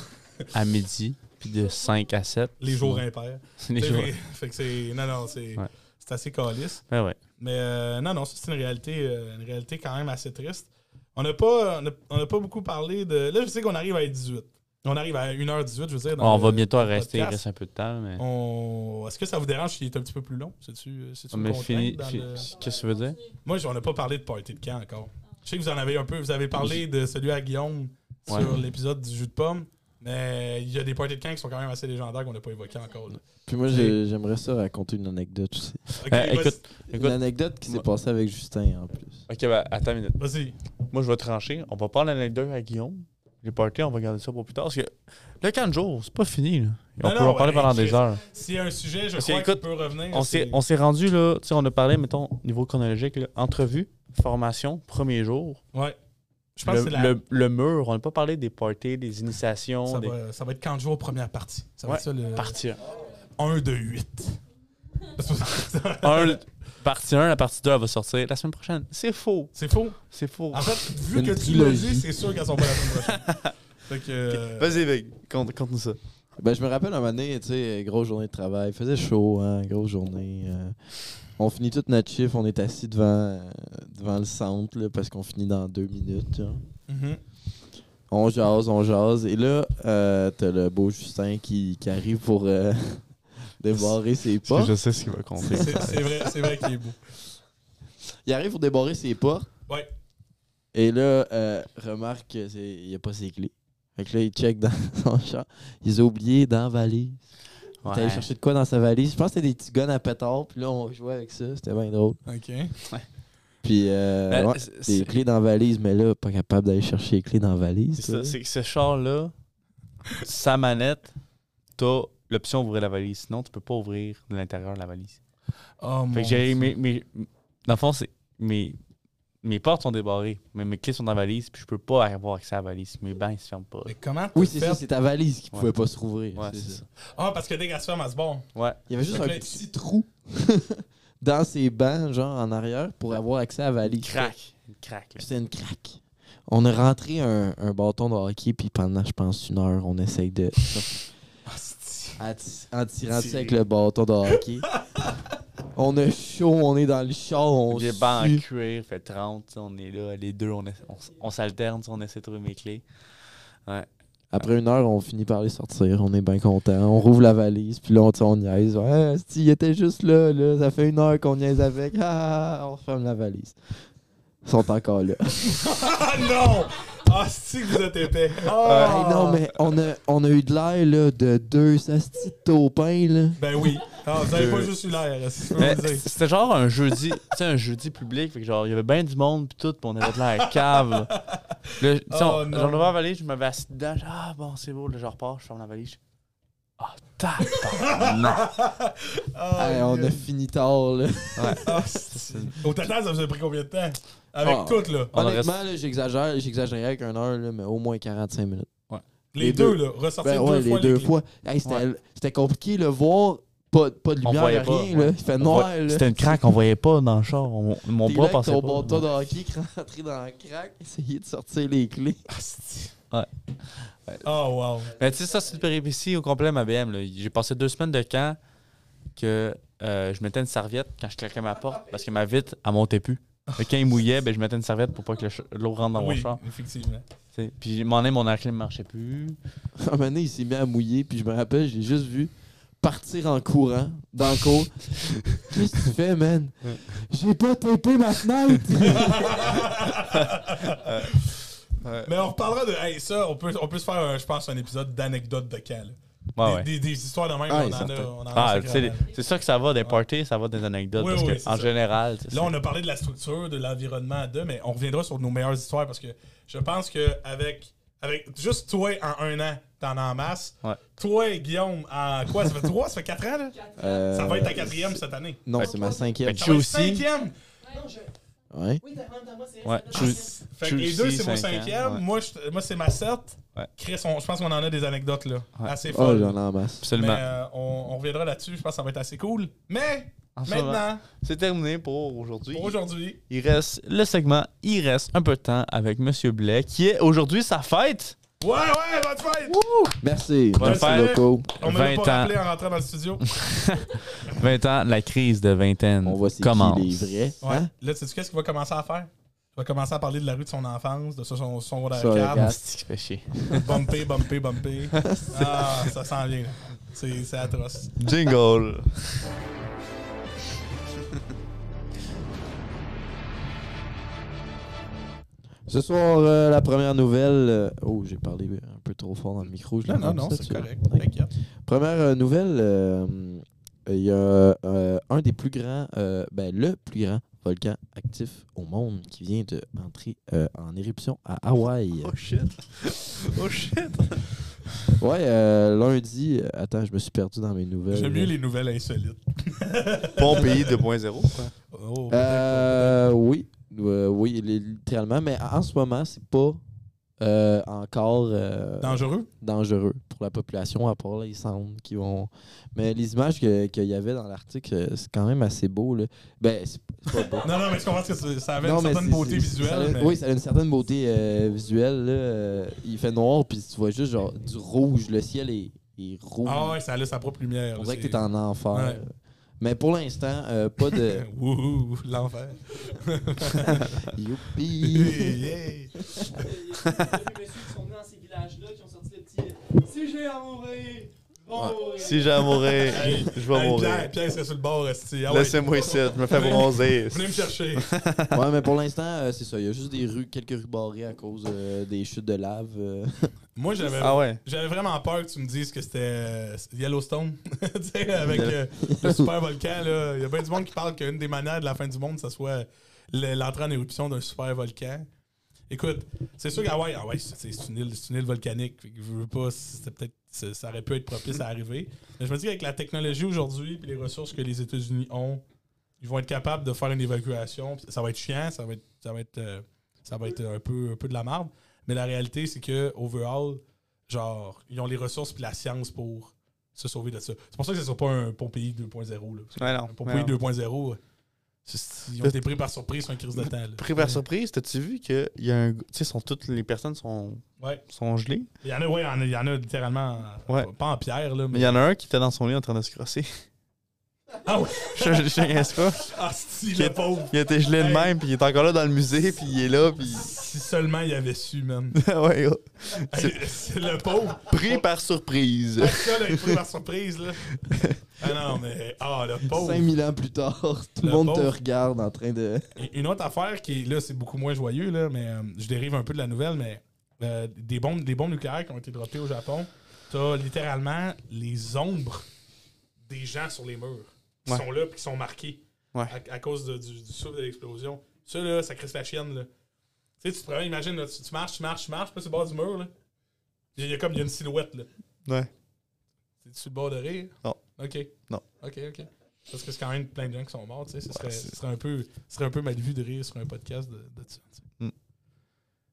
à midi, puis de 5 à 7. les jours impairs. (laughs) Les Fait- jours. (laughs) Fait que c'est. Non, non, c'est. Ouais. C'est assez calice. Ouais, ouais. Mais euh, non, non, c'est une réalité, euh, une réalité quand même assez triste. On n'a pas, on a- on a pas beaucoup parlé de. Là, je sais qu'on arrive à être 18. On arrive à 1h18, je veux dire. dans on le- va bientôt rester, il reste un peu de temps, mais. On... Est-ce que ça vous dérange s'il est un petit peu plus long? C'est-tu, euh, contrainte fini. le- Qu'est-ce que tu veux dire? Moi, on n'a pas parlé de party de camp encore. Je sais que vous en avez un peu. Vous avez parlé de celui à Guillaume Ouais. sur l'épisode du jus de pomme. Mais il y a des parties de camp qui sont quand même assez légendaires qu'on n'a pas évoqués encore. là. Puis moi, j'ai- j'aimerais ça raconter une anecdote aussi. Euh, vas-y. écoute, Une anecdote qui s'est passée avec Justin en plus. Ok, ben, attends une minute. Vas-y. Moi, je vais trancher. On va parler l'anecdote à Guillaume. Les parties, on va garder ça pour plus tard. Parce que le 4 jours, c'est pas fini. Là. On Non, peut non, en parler pendant des heures. A un sujet, je Parce que, crois peut revenir. On s'est, c'est- rendu là, tu sais, on a parlé, mettons, niveau chronologique, là, entrevue, formation, premier jour. Ouais. Je pense que c'est le, la- le- le mur, on n'a pas parlé des parties, des initiations, Ça des va, ça va être 40 jours première partie. Ça va Ouais, être ça le parties. 1 de 8. (laughs) Un, partie 1, la partie 2, elle va sortir la semaine prochaine. C'est faux. C'est faux. C'est faux. En fait, vu que tu l'as dit, c'est sûr qu'elles sont pas la semaine prochaine. (laughs) fait que. euh, Vas-y, Vic, conte-nous ça. Ben, je me rappelle un moment donné, tu sais, grosse journée de travail. Il faisait chaud, hein, grosse journée. euh, on finit toute notre chiffre, on est assis devant, euh, devant le centre, là, parce qu'on finit dans deux minutes. genre. mhm. On jase, on jase. Et là, euh, t'as le beau Justin qui, qui arrive pour euh, débarrer ses portes. Je sais ce qu'il va compter. C'est vrai, c'est vrai qu'il est beau. Il arrive pour débarrer ses portes. Ouais. Et là, euh, remarque qu'il n'y a pas ses clés. Fait que là, il check dans (laughs) son char. Il les a oubliés dans la valise. Ouais. chercher de quoi dans sa valise? Je pense que c'était des petits guns à pétard. Puis là, on jouait avec ça. C'était bien drôle. OK. Puis, euh, Ben, ouais, des clés dans la valise. Mais là, pas capable d'aller chercher les clés dans la valise. C'est que ce char-là, sa manette, t'as l'option d'ouvrir la valise. Sinon, tu peux pas ouvrir de l'intérieur la valise. Oh mon Fait que j'ai Dieu. mes, mes- Dans le fond, c'est. Mes, mes portes sont débarrées, mais mes clés sont dans la valise, puis je peux pas avoir accès à la valise. Mes bancs, ils se ferment pas. Mais comment Oui, c'est fait? ça. C'est ta valise qui Ouais. pouvait pas se rouvrir. Ouais, c'est c'est ça. Ah, parce que dès qu'elle se ferme, elle se barre. Ouais. Il y avait juste un là, petit trou (laughs) dans ses bancs, genre en arrière, pour avoir accès à la valise. Une craque. Une craque. C'était une craque. On a rentré un, un bâton de hockey, puis pendant, je pense, une heure, on essaye de. (laughs) En ti- en tirant dessus avec le bâton de hockey. (laughs) on a chaud, on est dans le char, on J'ai bancs en cuir, fait 30, tu sais, on est là, les deux, on, s'alterne, on essaie de trouver mes clés. Après une heure, on finit par les sortir. On est bien content. On rouvre la valise, puis là, on, on niaise. Ouais, esti, il était juste là, là. Ça fait une heure qu'on niaise avec. Ah, ah, ah, on ferme la valise. Ils sont encore là. Ah (laughs) non! Ah, c'est que vous êtes épais? (laughs) Ah! Hey, non, mais on a, on a eu de l'air là, de deux astis de taupins, là. Ben oui. Ah, vous avez Euh, pas juste eu l'air, dire. C'était genre un jeudi, tu sais, un jeudi public, fait que genre, il y avait bien du monde, pis tout, pis on avait de l'air cave. sais, Oh, on- ouvert la valise, je m'avais assis dedans, ah bon, c'est beau, là, je repars, je ferme la valise. Ah, tabarnak! Ah, (laughs) Hey, on a fini tard, là. Ah, c'est- Au total, ça vous a pris combien de temps? Avec Ah. tout, là. On Honnêtement, là, j'exagère, j'exagérais avec une heure, là, mais au moins 45 minutes. Les, les deux, deux. là. Ressortir Ben deux ouais, fois les deux fois. Hey, c'était, c'était compliqué, le voir. Pas, pas de On lumière, voyait rien, pas, là. ouais. Il fait On noir, voit- là. C'était une craque, on voyait pas dans le char. on- mon T'es bras avec passait ton pas. bâton de hockey rentré dans la craque, essayer de sortir les clés. Ah, c'est- Ouais. Oh, wow. Mais tu sais, ça, c'est une péripétie au complet, ma BM. là. J'ai passé deux semaines de camp que euh, je mettais une serviette quand je claquais ma porte parce que ma vitre, elle montait plus. Fait que quand il mouillait, ben, je mettais une serviette pour pas que l'eau rentre dans mon oui, char. effectivement. tu sais. Puis, mon nez, mon air clim marchait plus. Un moment donné, il s'est mis à mouiller, puis je me rappelle, j'ai juste vu partir en courant dans le cours. (laughs) Qu'est-ce que tu fais, man? J'ai pas tapé ma fenêtre! (laughs) Mais on reparlera de. Hey, ça, on peut, on peut se faire, je pense, un épisode d'anecdotes de camp. Ouais, des, ouais. Des, des histoires de même, Ah, on, en a, on en a Ah, tu c'est ça que ça va des parties, ça va des anecdotes. Oui, parce oui, que, c'est en ça. général, tu Là, on a parlé de la structure, de l'environnement à deux, mais on reviendra sur nos meilleures histoires parce que je pense que avec, avec juste toi en un an, t'en as en masse. Ouais. Toi, Guillaume, en quoi Ça fait trois Ça fait quatre ans, là? Euh, Ça va être ta quatrième cette année. Non, c'est ma cinquième. Fait Ça va être aussi. Ouais. Oui, Ouais. Fait que les deux, c'est mon cinquième. ouais. Moi, je- moi c'est ma sept. Ouais. Chris, on- je pense qu'on en a des anecdotes là. Ouais. Assez Oh, folles. j'en ai en masse. Absolument. mais euh, on, on reviendra là-dessus. Je pense que ça va être assez cool. Mais maintenant, c'est terminé pour aujourd'hui. pour aujourd'hui, Il reste le segment, il reste un peu de temps avec Monsieur Blais, qui est aujourd'hui sa fête. Ouais, ouais, bonne fête! Merci. Bonne Merci fête. beaucoup. On m'a même 20 pas ans. rappelé en rentrant dans le studio. (laughs) 20 ans, la crise de vingtaine On voit c'est commence. qui les vrais. Ouais. Hein? Là, sais-tu qu'est-ce qu'il va commencer à faire? Il va commencer à parler de la rue de son enfance, de son, son, son Ça, secondaire regarde. C'est qui fait chier? 4, (laughs) bumpé, bumpé, bumpé. (laughs) Ah, ça sent bien. là. C'est c'est atroce. Jingle. Ce soir, euh, la première nouvelle. euh, oh, j'ai parlé un peu trop fort dans le micro. je Non, l'ai non, entendu, non, ça, c'est correct. T'inquiète. Première euh, nouvelle, euh, il y a euh, un des plus grands, euh, ben, le plus grand volcan actif au monde qui vient d'entrer en éruption à Hawaï. Oh shit. Oh shit. Ouais, euh, lundi, euh, attends, je me suis perdu dans mes nouvelles. J'aime mieux les nouvelles insolites. Pompéi 2.0. quoi. Oh, Euh, oui, Euh, oui, oui, li- littéralement. Mais en ce moment, c'est pas euh, encore euh, Dangereux? dangereux pour la population, à part les cendres qui vont. Mais les images que- qu'il y avait dans l'article, c'est quand même assez beau. Là. Ben, c'est pas beau. (laughs) Non, non, mais tu comprends que ça avait Non, une certaine beauté c'est- ça a- visuelle. mais- Oui, ça a une certaine beauté euh, visuelle. Là. Il fait noir, puis tu vois juste genre du rouge. Le ciel est, est rouge. Ah ouais, ça a sa propre lumière. On dirait que t'es en enfer. Ouais. Mais pour l'instant, euh, pas de. (laughs) Wouhou, l'enfer. (laughs) Youpi! Yeah. Il y a des messieurs qui sont venus dans ces villages-là, qui ont sorti le petit Si j'ai à mourir, Si j'ai à mourir, (laughs) je vais Hey, mourir. Pierre, Pierre, c'est sur le bord, esti. Ah ouais. Laissez-moi ici, je me fais bronzer. (laughs) Venez me chercher. (laughs) ouais, mais pour l'instant, euh, c'est ça. Il y a juste des rues, quelques rues barrées à cause euh, des chutes de lave. euh. Moi, j'avais Ah ouais. j'avais vraiment peur que tu me dises que c'était euh, Yellowstone. tu sais, avec euh, le super volcan. là. Il y a bien du monde qui parle qu'une des manières de la fin du monde, ce soit le- l'entrée en éruption d'un super volcan. Écoute, c'est sûr qu'Hawaï, ah ouais, c'est c'est une, île- c'est une île volcanique. Fait que Je veux pas, c'était peut-être, ça aurait pu être propice à arriver. Mais je me dis qu'avec la technologie aujourd'hui et les ressources que les États-Unis ont, ils vont être capables de faire une évacuation. Ça va être chiant, ça va être, ça va être, euh, ça va être un peu, un peu de la merde. Mais la réalité, c'est que overall, genre, ils ont les ressources et la science pour se sauver de ça. C'est pour ça que ce ne sera pas un pays 2.0. là. Parce que Ouais, non. Un Ouais, non. 2.0, euh, c'est- ils ont été pris par surprise sur une crise de temps. là. Pris par surprise, t'as-tu vu que y a un. Tu sais, sont toutes les personnes sont, Ouais. sont gelées? Il y en a, ouais, il y en a, il y en a littéralement, Ouais. pas en pierre, là, mais. il y en a un qui était dans son lit en train de se crosser. Ah ouais, je niaise pas. ah, si, le pauvre. Il était gelé de même, puis il est encore là dans le musée, puis il est là, puis. Si seulement il avait su, man. (laughs) ouais, gars. Hey, C'est le pauvre. Pris par surprise. Ah, Ça, là, il est pris par surprise, là. (laughs) Ah non, mais. Ah, le pauvre. 5000 ans plus tard, tout le, Le monde te regarde en train de. Une autre affaire qui, là, c'est beaucoup moins joyeux, là, mais euh, je dérive un peu de la nouvelle, mais euh, des, bombes, des bombes nucléaires qui ont été droppées au Japon, t'as littéralement les ombres des gens sur les murs qui Ouais. sont là et qui sont marqués Ouais. à, à cause de- du, du souffle de l'explosion. Ça, là, ça crée la chienne, là. Tu sais, tu te promènes, imagine, là, tu, tu marches, tu marches, tu marches, puis sur le bord du mur, là. Il y, a- comme il y a une silhouette, là. Ouais. C'est sur le bord de rire? Non. OK. Non. OK, OK. Parce que c'est quand même plein de gens qui sont morts, tu sais. Ce serait, Ouais, un peu, ce serait un peu mal vu de rire sur un podcast de, de ça. Mm.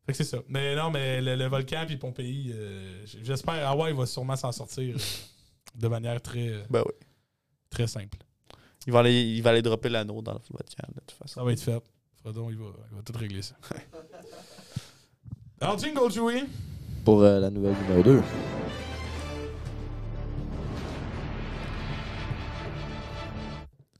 Fait que c'est ça. Mais non, mais le, le volcan puis Pompéi, euh, j'espère Hawaï va sûrement s'en sortir euh, de manière très, euh, Ben oui. très simple. Il va aller, il va aller dropper l'anneau dans le Vatican, de toute façon. Ça va être fait. Fredon, il va, il va tout régler ça. (laughs) Alors, jingle, Joey. Pour euh, la nouvelle numéro 2.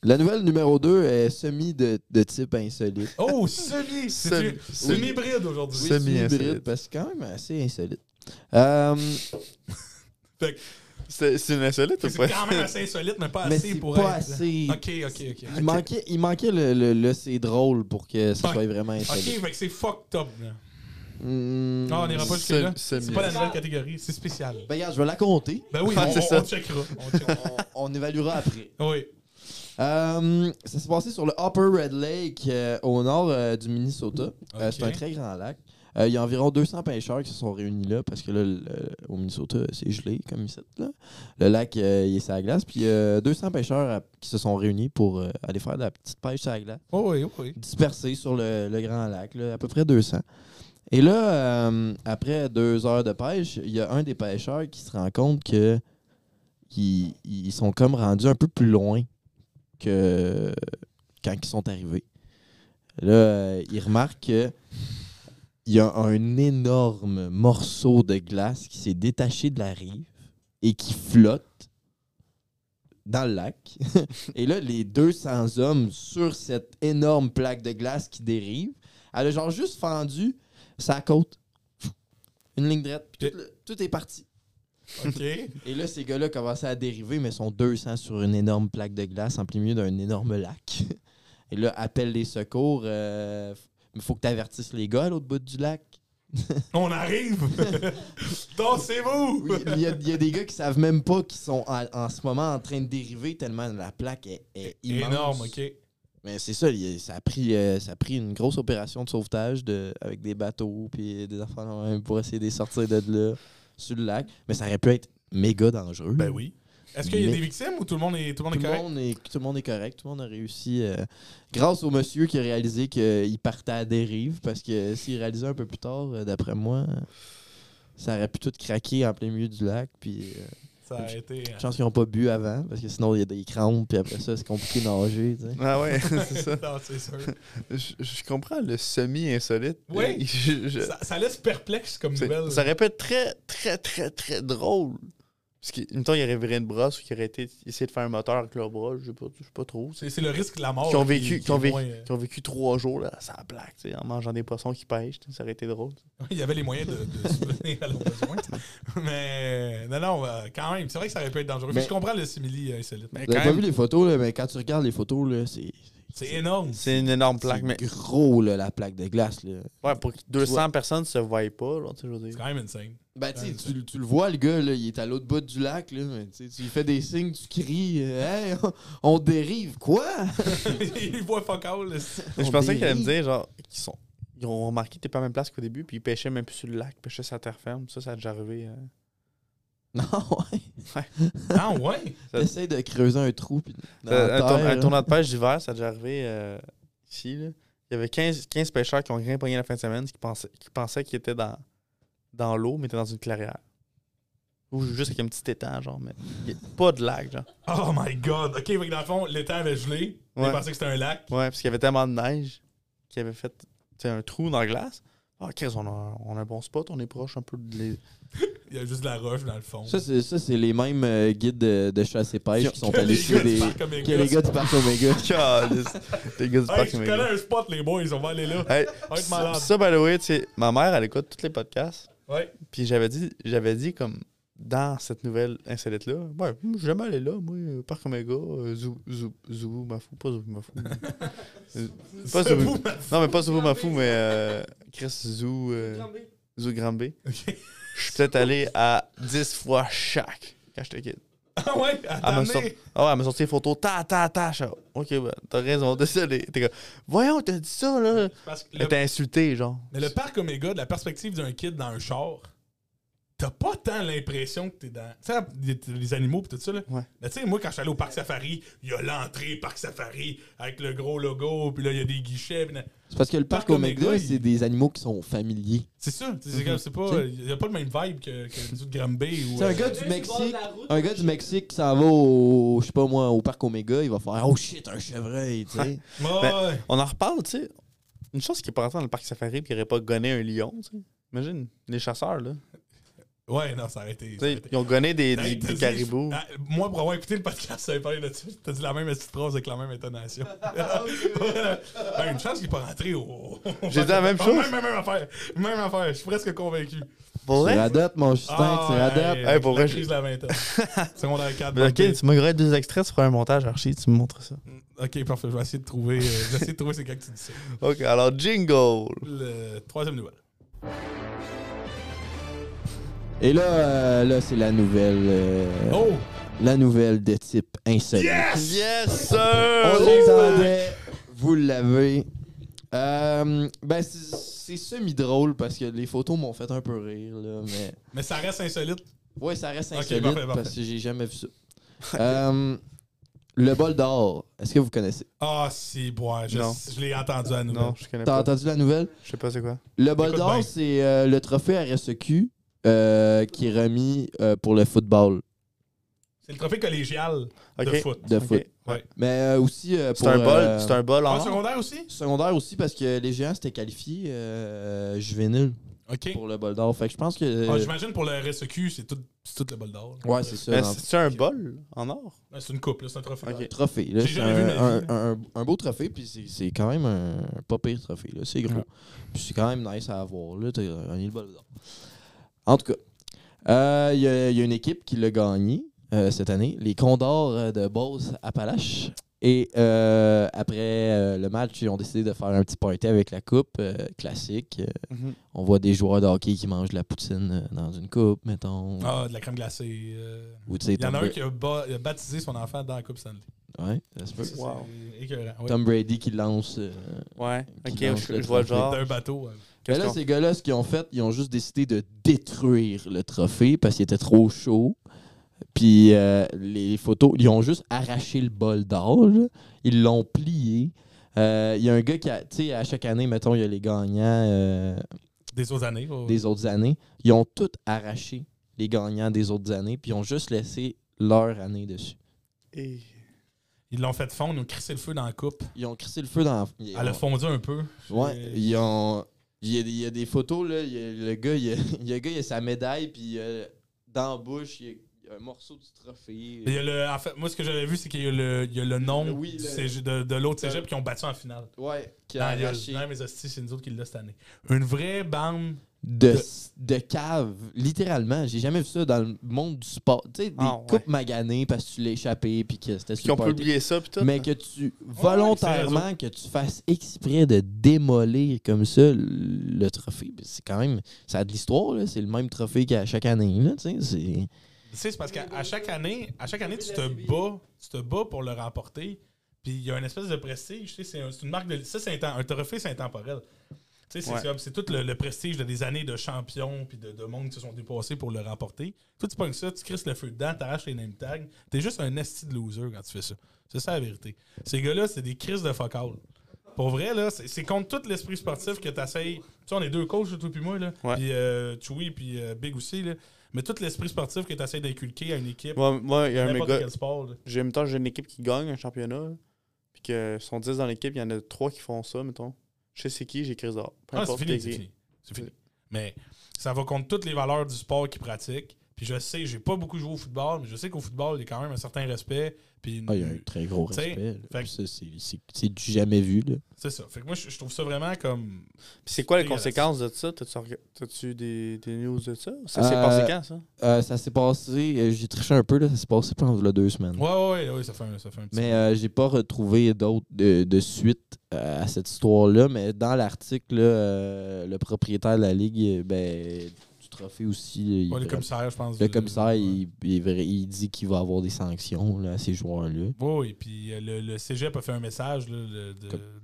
La nouvelle numéro 2 est semi de, de type insolite. Oh, semi. (laughs) Semi- hybride aujourd'hui. Oui. Semi-insolite. hybride, parce que c'est quand même assez insolite. Euh, (laughs) C'est c'est une insolite ou pas? C'est quand même assez insolite, mais pas mais assez pour pas être. assez. Ok, ok, ok. Il manquait, il manquait le, le, le c'est drôle pour que ça soit vraiment Ok, insolite. fait que c'est fucked up. Là. Hmm. Ah, on n'ira pas jusque-là. C'est pas la nouvelle catégorie, c'est spécial. Ben, regarde, je vais la compter. Ben oui, (laughs) Ah, on, ça. on checkera. On (laughs) checkera. on, on évaluera après. oui. Euh, ça s'est passé sur le Upper Red Lake euh, au nord euh, du Minnesota. Euh, Ok. c'est un très grand lac. Euh, il y a environ 200 pêcheurs qui se sont réunis là parce que là, le- au Minnesota, c'est gelé comme ici. Là. Le lac, euh, il est sur la glace. Puis euh, 200 pêcheurs euh, qui se sont réunis pour aller faire de la petite pêche sur la glace, Oh, oui, oui. dispersés sur le, le grand lac, là, à peu près 200. Et là, euh, après deux heures de pêche, il y a un des pêcheurs qui se rend compte que ils, ils sont comme rendus un peu plus loin que quand ils sont arrivés. Là, il remarque que il y a un énorme morceau de glace qui s'est détaché de la rive et qui flotte dans le lac. (laughs) et là, les 200 hommes sur cette énorme plaque de glace qui dérive, elle a genre juste fendu sa côte. Une ligne droite. puis Tout, le- tout est parti. OK. (laughs) Et là, ces gars-là commençaient à dériver, mais sont 200 sur une énorme plaque de glace en plein milieu d'un énorme lac. (laughs) Et là, appelle les secours. euh, Il faut que tu avertisses les gars à l'autre bout du lac. (laughs) On arrive. (laughs) Dansez-vous. Il y, a, il y a des gars qui savent même pas qu'ils sont en, en ce moment en train de dériver tellement la plaque est, est immense. Énorme, OK. Mais c'est ça, il- ça a, pris, euh, ça a pris une grosse opération de sauvetage de, avec des bateaux puis des affaires pour essayer de les sortir de là sur le lac. Mais ça aurait pu être méga dangereux. Ben oui. Est-ce qu'il y a Mais- des victimes ou tout le monde est, tout le monde Tout le, correct? monde est, tout le monde est correct. Tout le monde a réussi. euh, grâce au monsieur qui a réalisé qu'il partait à dérive. Parce que s'il réalisait un peu plus tard, euh, d'après moi, euh, ça aurait pu tout craquer en plein milieu du lac. Puis euh, Ça a été. je pense qu'ils n'ont pas bu avant. Parce que sinon, il y a des crampes. Puis après ça, c'est compliqué de nager. tu sais. Ah ouais, (laughs) c'est ça. (laughs) non, c'est sûr. Je, je comprends le semi-insolite. Oui. Je- je- Ça, ça laisse perplexe comme c'est- nouvelle. ça aurait pu être très, très, très, très drôle. Parce qu'une temps, il aurait viré une brosse ou qu'il aurait été essayé de faire un moteur avec leur bras, je sais pas, je sais pas trop. C'est le risque de la mort. Qui ont vécu, qui qui ont vécu, moins, euh, qui ont vécu trois jours là, ça la blague, tu sais, en mangeant des poissons qui pêchent, ça aurait été drôle. Il y avait les moyens de, de (laughs) subvenir à leurs besoins. Mais non, non, euh, quand même, c'est vrai que ça aurait pu être dangereux. Mais, Mais- je comprends le simili euh, insolite. Vous pas vu les photos, là, mais quand tu regardes les photos, c'est. C'est énorme. c'est une énorme plaque. Mais gros, là, la plaque de glace. Là. ouais, pour que 200 personnes se voient pas, là, tu sais, je veux C'est dire. quand même insane. Ben, tu Ouais, tu, tu le vois, le gars, là, il est à l'autre bout du lac, là, mais tu sais, tu lui fais des signes, tu cries, euh, hey, on, on dérive, quoi? (laughs) Il voit fuck all. je On pensais qu'elle allait me dire, genre, qu'ils sont. Ils ont remarqué que t'es pas à la même place qu'au début, puis ils pêchaient même plus sur le lac, ils pêchaient sur la terre ferme. Ça, ça a déjà arrivé. euh. (laughs) Non, ouais. Ah ouais? T'essayes de creuser un trou, puis. dans Ça- la un, tour- tournoi de pêche d'hiver, ça a déjà arrivé euh, ici. Là. Il y avait 15, 15 pêcheurs qui ont rien pogné la fin de semaine, qui pensaient, qui pensaient qu'ils étaient dans, dans l'eau, mais étaient dans une clairière. Ou juste avec un petit étang, genre, mais il y a pas de lac, genre. Oh my god. Ok, que dans le fond, l'étang avait gelé. Ouais. Il pensait que c'était un lac. Ouais, parce qu'il y avait tellement de neige qu'il avait fait tu sais, un trou dans la glace. Ah, Chris, on a, on a un bon spot, on est proche un peu de les. (laughs) Il y a juste de la roche dans le fond. Ça, c'est, ça, c'est les mêmes euh, guides de, de chasse et pêche qui sont allés les Omega. Que les gars du parc Omega. (laughs) Les gars du Hey, parc je Omega. connais un spot, les boys. On va aller là. Hey, va être ça, ça, by the way, tu sais, ma mère, elle écoute tous les podcasts. Ouais. Puis j'avais dit, j'avais dit comme dans cette nouvelle insolite là, ouais, je jamais allé là, moi, euh, Parc Omega, euh, Zou, Zou, Zou, Mafou, pas Zou, Mafou. (laughs) Euh, pas Zou, non, mais pas Zou, Mafou, mais euh, Chris Zou, euh, Zou Granby. Ok. Je suis peut-être allé à 10 fois chaque quand j'étais kid. Ah ouais? Ah, Ah ouais, elle m'a sorti les photos, ta, ta, ta. Je ok, ben, t'as raison, désolé. T'es comme, voyons, t'as dit ça, là. Elle le, t'a insulté, genre. mais le parc Omega, de la perspective d'un kid dans un char, t'as pas tant l'impression que t'es dans. Tu sais, les, les animaux pis tout ça, là. Ouais. Mais tu sais, moi, quand je suis allé au parc Safari, il y a l'entrée Parc Safari avec le gros logo, puis là, il y a des guichets. pis C'est parce que le parc Parc Omega, Omega, il- c'est des animaux qui sont familiers. C'est ça. c'est c'est pas. T'sais. Il y a pas le même vibe que, que de Granby ou. C'est un euh, gars Ouais, du Mexique. route, Un gars du Mexique qui s'en va au, je sais pas moi, au parc Omega, il va faire Oh shit, un chevreuil, tu sais. (laughs) Ouais, Ben. On en reparle, tu sais. Une chose qui est pas rentrée dans le parc safari et qui n'aurait pas gonné un lion, tu sais. Imagine, les chasseurs, là. Ouais, non, ça a été. Tu ça a sais, été- ils ont gonné des, Hey, des, t'as des dit- caribous. Ah, moi, pour avoir écouté le podcast, ça avait parlé de ça. T'as dit la même petite phrase avec la même intonation. (laughs) Ben, une chance qu'il n'est pas rentré au. J'ai dit la même (laughs) Ah, chose. Même, même, même affaire. Même affaire. Je suis presque convaincu. Pour Tu vrai? mon Justin, tu adoptes. hey, pour vrai, la vingtaine. (laughs) Secondaire 4. Ben, ok, tu m'aurais deux extraits, tu feras un montage, Archie, tu me montres ça. Ok, parfait. Je vais essayer de trouver. euh, je vais essayer de trouver c'est quand que tu dis ça. Ok, alors jingle. Le troisième nouvelle. Et là, euh, là c'est la nouvelle. euh, Oh! La nouvelle de type insolite. Yes! Yes, On sir! l'attendait, vous l'avez. Euh, ben, c'est c'est semi-drôle parce que les photos m'ont fait un peu rire, là, mais. Mais ça reste insolite? Ouais, ça reste Ok, insolite parfait, parfait. parce que j'ai jamais vu ça. (laughs) Euh, le bol d'or, est-ce que vous connaissez? Ah, si, bois. Je, Non. je l'ai entendu à nous. Non, je connais T'as pas. entendu la nouvelle? Je sais pas c'est quoi. Le bol Écoute d'or, bien. c'est euh, le trophée RSEQ euh, qui est remis euh, pour le football C'est le trophée collégial de Ok. foot. de foot. Ouais. Mais euh, aussi euh, C'est pour un bol, euh, c'est un bol En en or? secondaire aussi? secondaire aussi parce que les géants s'étaient qualifiés euh, juvéniles Ok. pour le bol d'or. Fait que je pense que. Ah, J'imagine pour le RSEQ, c'est tout, c'est tout le bol d'or. là. ouais, c'est ça. Mais dans- c'est un bol en or? Ouais, C'est une coupe, là, c'est un trophée. Ok. trophée. là, J'ai C'est jamais un, vu ma un, vie, un- un beau trophée, puis c'est- c'est quand même un, pas pire trophée. là, C'est gros. Ouais. Puis c'est quand même nice à avoir. Là, T'as gagné le bol d'or. En tout cas, euh, il y, a- il y a une équipe qui l'a gagné euh, cette année, les Condors euh, de Beauce Appalaches. Et euh, après euh, le match, ils ont décidé de faire un petit party avec la coupe euh, classique. Euh, Mhm. on voit des joueurs de hockey qui mangent de la poutine euh, dans une coupe, mettons. Ah, de la crème glacée. euh. Ou Il y en a un qui a baptisé son enfant dans la Coupe Stanley. Ouais, ça se peut. Wow. Ouais. Tom Brady qui lance. euh, Ouais. Qui Ok, lance je, vois le genre. D'un bateau. Mais là, ces gars-là, ce qu'ils ont fait, ils ont juste décidé de détruire le trophée parce qu'il était trop chaud. Puis euh, les photos, ils ont juste arraché le bol d'or. Ils l'ont plié. Euh, Il y a un gars qui a, tu sais, à chaque année, mettons, il y a les gagnants euh, Des autres années. oh. des autres années. Ils ont tout arraché, les gagnants des autres années, puis ils ont juste laissé leur année dessus. Et... Ils l'ont fait fondre, ils ont crissé le feu dans la coupe. Ils ont crissé le feu dans. ils Elle a fondu un peu. Ouais, Et- ils ont. Il y, a, il y a des photos, là. il y a- le gars, il y a, (laughs) il le gars, il a sa médaille, puis euh, dans la bouche, il y a, il un morceau du trophée. Il y a le, en fait, moi, ce que j'avais vu, c'est qu'il y a le, il y a le nom Oui, le- cégep- de, de l'autre cégep qui ont battu en finale. Ouais, qui a il y a- arraché. non, mais hosties, c'est nous autres qui l'a cette année. Une vraie bande. De, de- cave, littéralement. J'ai jamais vu ça dans le monde du sport. Tu sais, des Ah, ouais. coupes maganées parce que tu l'as échappé puis que c'était Qui ont super. publié ça, puis tout. Mais que tu, volontairement, que tu fasses exprès de démolir comme ça le, trophée, ben, c'est quand même. Ça a de l'histoire, là. C'est le même trophée qu'à chaque année, là. Tu sais, c'est. Tu sais, c'est parce qu'à à chaque année, à chaque année, tu te bats, tu te bats pour le remporter. Puis il y a une espèce de prestige. Tu sais, c'est un- c'est une marque de. Ça, c'est inten- un trophée, c'est intemporel. Tu c'est Ouais. tout le, le prestige de des années de champions puis de, de monde qui se sont dépassés pour le remporter. Toi, tu pognes ça, tu crisses le feu dedans, t'arraches les name tags. T'es juste un esti de loser quand tu fais ça. C'est ça la vérité. Ces gars-là, c'est des crises de fuck all. Pour vrai, là, c'est contre tout l'esprit sportif que t'essayes. Tu sais, on est deux coachs, toi puis moi, là. Ouais. Puis euh, Chewy puis euh, Big aussi, là. Mais tout l'esprit sportif que t'essayes d'inculquer à une équipe, Moi, moi, il y a un là. J'ai, mettons, j'ai une équipe qui gagne un championnat, puis que sont 10 dans l'équipe, il y en a 3 qui font ça, mettons. Je sais qui, j'ai Chris Ah, c'est fini, c'est est- fini. C'est fini. Mais ça va contre toutes les valeurs du sport qu'ils pratiquent. Puis je sais, j'ai pas beaucoup joué au football, mais je sais qu'au football, il y a quand même un certain respect. Puis une- Ah, il y a un très gros respect. c'est- du jamais vu, là. C'est ça. Fait que moi, je, je trouve ça vraiment comme. Puis c'est quoi les conséquences de ça? T'as-tu, des, des news de ça? Ça s'est Euh, passé quand, ça? Euh, ça s'est passé, euh, j'ai triché un peu, là, ça s'est passé pendant là, deux semaines. Ouais, ouais, ouais, ouais, ça fait un, ça fait un petit Mais euh, j'ai pas retrouvé d'autres de, de suite euh, à cette histoire-là. Mais dans l'article, euh, le propriétaire de la ligue, ben, trophée aussi, il, Ouais, le commissaire, je pense. le commissaire, ouais. il, dit qu'il va avoir des sanctions là, à ces joueurs-là. Oui, et puis euh, le, le cégep a fait un message là, de,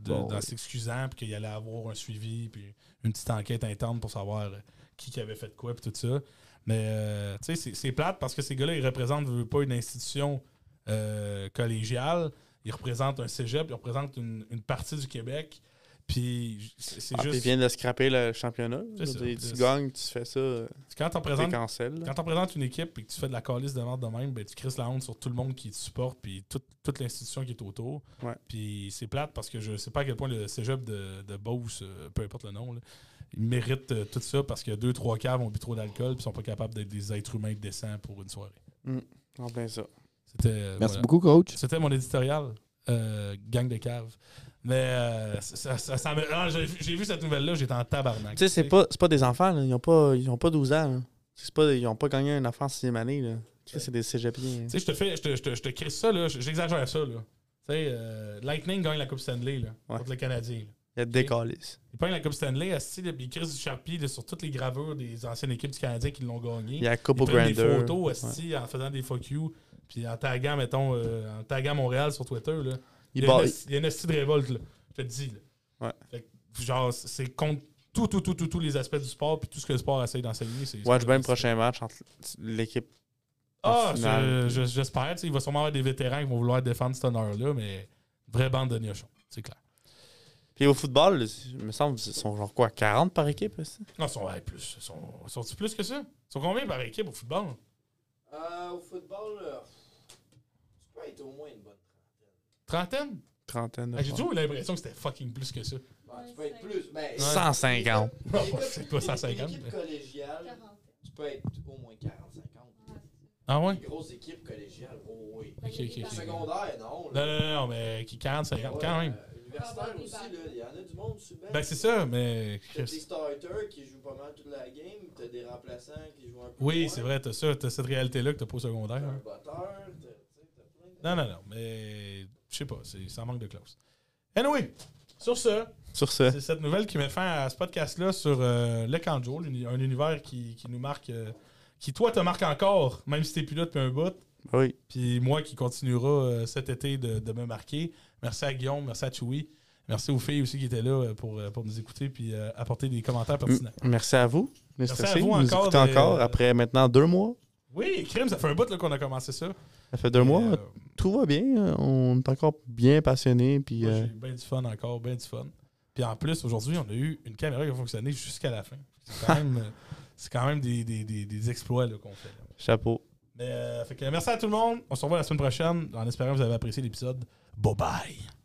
bon, ouais. s'excusant, puis qu'il allait avoir un suivi, puis une petite enquête interne pour savoir euh, qui, qui avait fait quoi, puis tout ça. Mais, euh, tu sais, c'est- plate parce que ces gars-là, ils représentent veux pas une institution euh, collégiale. Ils représentent un cégep, ils représentent une, une partie du Québec. Puis c'est Ah, juste. ils viennent de scraper le championnat. Ça, c'est tu gagnes, tu fais ça, euh, Quand on présente cancel. Quand on présente une équipe et que tu fais de la calice de vente de même, ben, tu crisses la honte sur tout le monde qui te supporte puis toute, toute l'institution qui est autour. Ouais. Puis c'est plate parce que je sais pas à quel point le cégep de, de Beauce, euh, peu importe le nom, là, il mérite euh, tout ça parce que deux, trois caves ont bu trop d'alcool puis sont pas capables d'être des êtres humains décents pour une soirée. En plein ça. C'était Merci voilà. beaucoup, coach. C'était mon éditorial. euh, gang de caves. Mais euh, ça, ça- ça me- ah, j'ai vu- cette nouvelle-là, j'étais en tabarnak. Tu sais, c'est pas, pas des enfants, là. Ils ont pas, ils ont pas 12 ans, là. Pas, ils ont pas gagné un enfant en sixième année, là. Tu sais, c'est des cégepiens. Tu sais, je te fais, je te, je te, je te crisse ça, là, j'exagère ça, là. Tu sais, euh, Lightning gagne la Coupe Stanley, là, Ouais. contre le Canadien. là. Il y a des. Il gagne la Coupe Stanley, assis, il crisse du Sharpie sur toutes les gravures des anciennes équipes du Canadien qui l'ont gagné. Il y a Coupe prennent des photos, asti, en faisant des fuck you, puis en taguant, mettons, euh, en taguant Montréal sur Twitter, là. Il Il y a une esti- il y a une de révolte, là. Je te dis, là. Ouais. Fait que, genre, c'est contre tout, tout, tout, tout, tous les aspects du sport, puis tout ce que le sport essaie d'enseigner. c'est- Watch c'est- bien le prochain match entre l'équipe. Ah, je- je- j'espère. Il va sûrement y avoir des vétérans qui vont vouloir défendre cet honneur-là, mais vraie bande de gnochons, c'est clair. Puis au football, il me semble, ils sont genre quoi, 40 par équipe? aussi? Non, ils sont ouais, plus. Ils sont, sont plus que ça? Ils sont combien par équipe au football? Euh, au football, tu peux être au moins une bonne Trentaine? Trentaine. Ah, J'ai toujours eu l'impression que c'était fucking plus que ça. tu peux être plus. Ben, 150. Non, c'est pas 150. Une équipe collégiale, tu peux être au moins 40-50. Ah ouais? Une grosse équipe collégiale, oh oui. Ok, ok, ok. Secondaire, non. Non, non, non, non, mais qui 40, 50 quand même. euh, Universitaire aussi, là, il y en a du monde banc. Ben c'est ça, mais. T'as des starters qui jouent pas mal toute la game, t'as des remplaçants qui jouent un peu Oui, moins, c'est vrai, t'as ça, t'as cette réalité-là que t'as pas au secondaire. T'as un hein. botteur, t'as plein de... Non, non, non, mais. Je sais pas, c'est- ça manque de classe. Anyway, sur ce, Sur ce, C'est cette nouvelle qui met fin à ce podcast-là sur euh, le Kanjo, un univers qui, qui nous marque, euh, qui toi te marque encore, même si t'es plus là depuis un bout. oui. Puis moi qui continuera euh, cet été de, de me marquer. Merci à Guillaume, merci à Chewy. Merci aux filles aussi qui étaient là pour, pour nous écouter puis apporter des commentaires pertinents. M- Merci à vous. Merci Merci à vous nous encore encore après maintenant deux mois. Oui, crime, ça fait un bout là, qu'on a commencé ça. Ça fait deux mois. Tout va bien. euh, On est encore bien passionnés. Puis, moi, euh, j'ai eu bien du fun encore, bien du fun. Puis en plus, aujourd'hui, on a eu une caméra qui a fonctionné jusqu'à la fin. C'est quand même, euh, c'est quand même des, des- des- des exploits là, qu'on fait. là. chapeau. Mais, euh, fait que merci à tout le monde. On se revoit la semaine prochaine en espérant que vous avez apprécié l'épisode. Bye bye.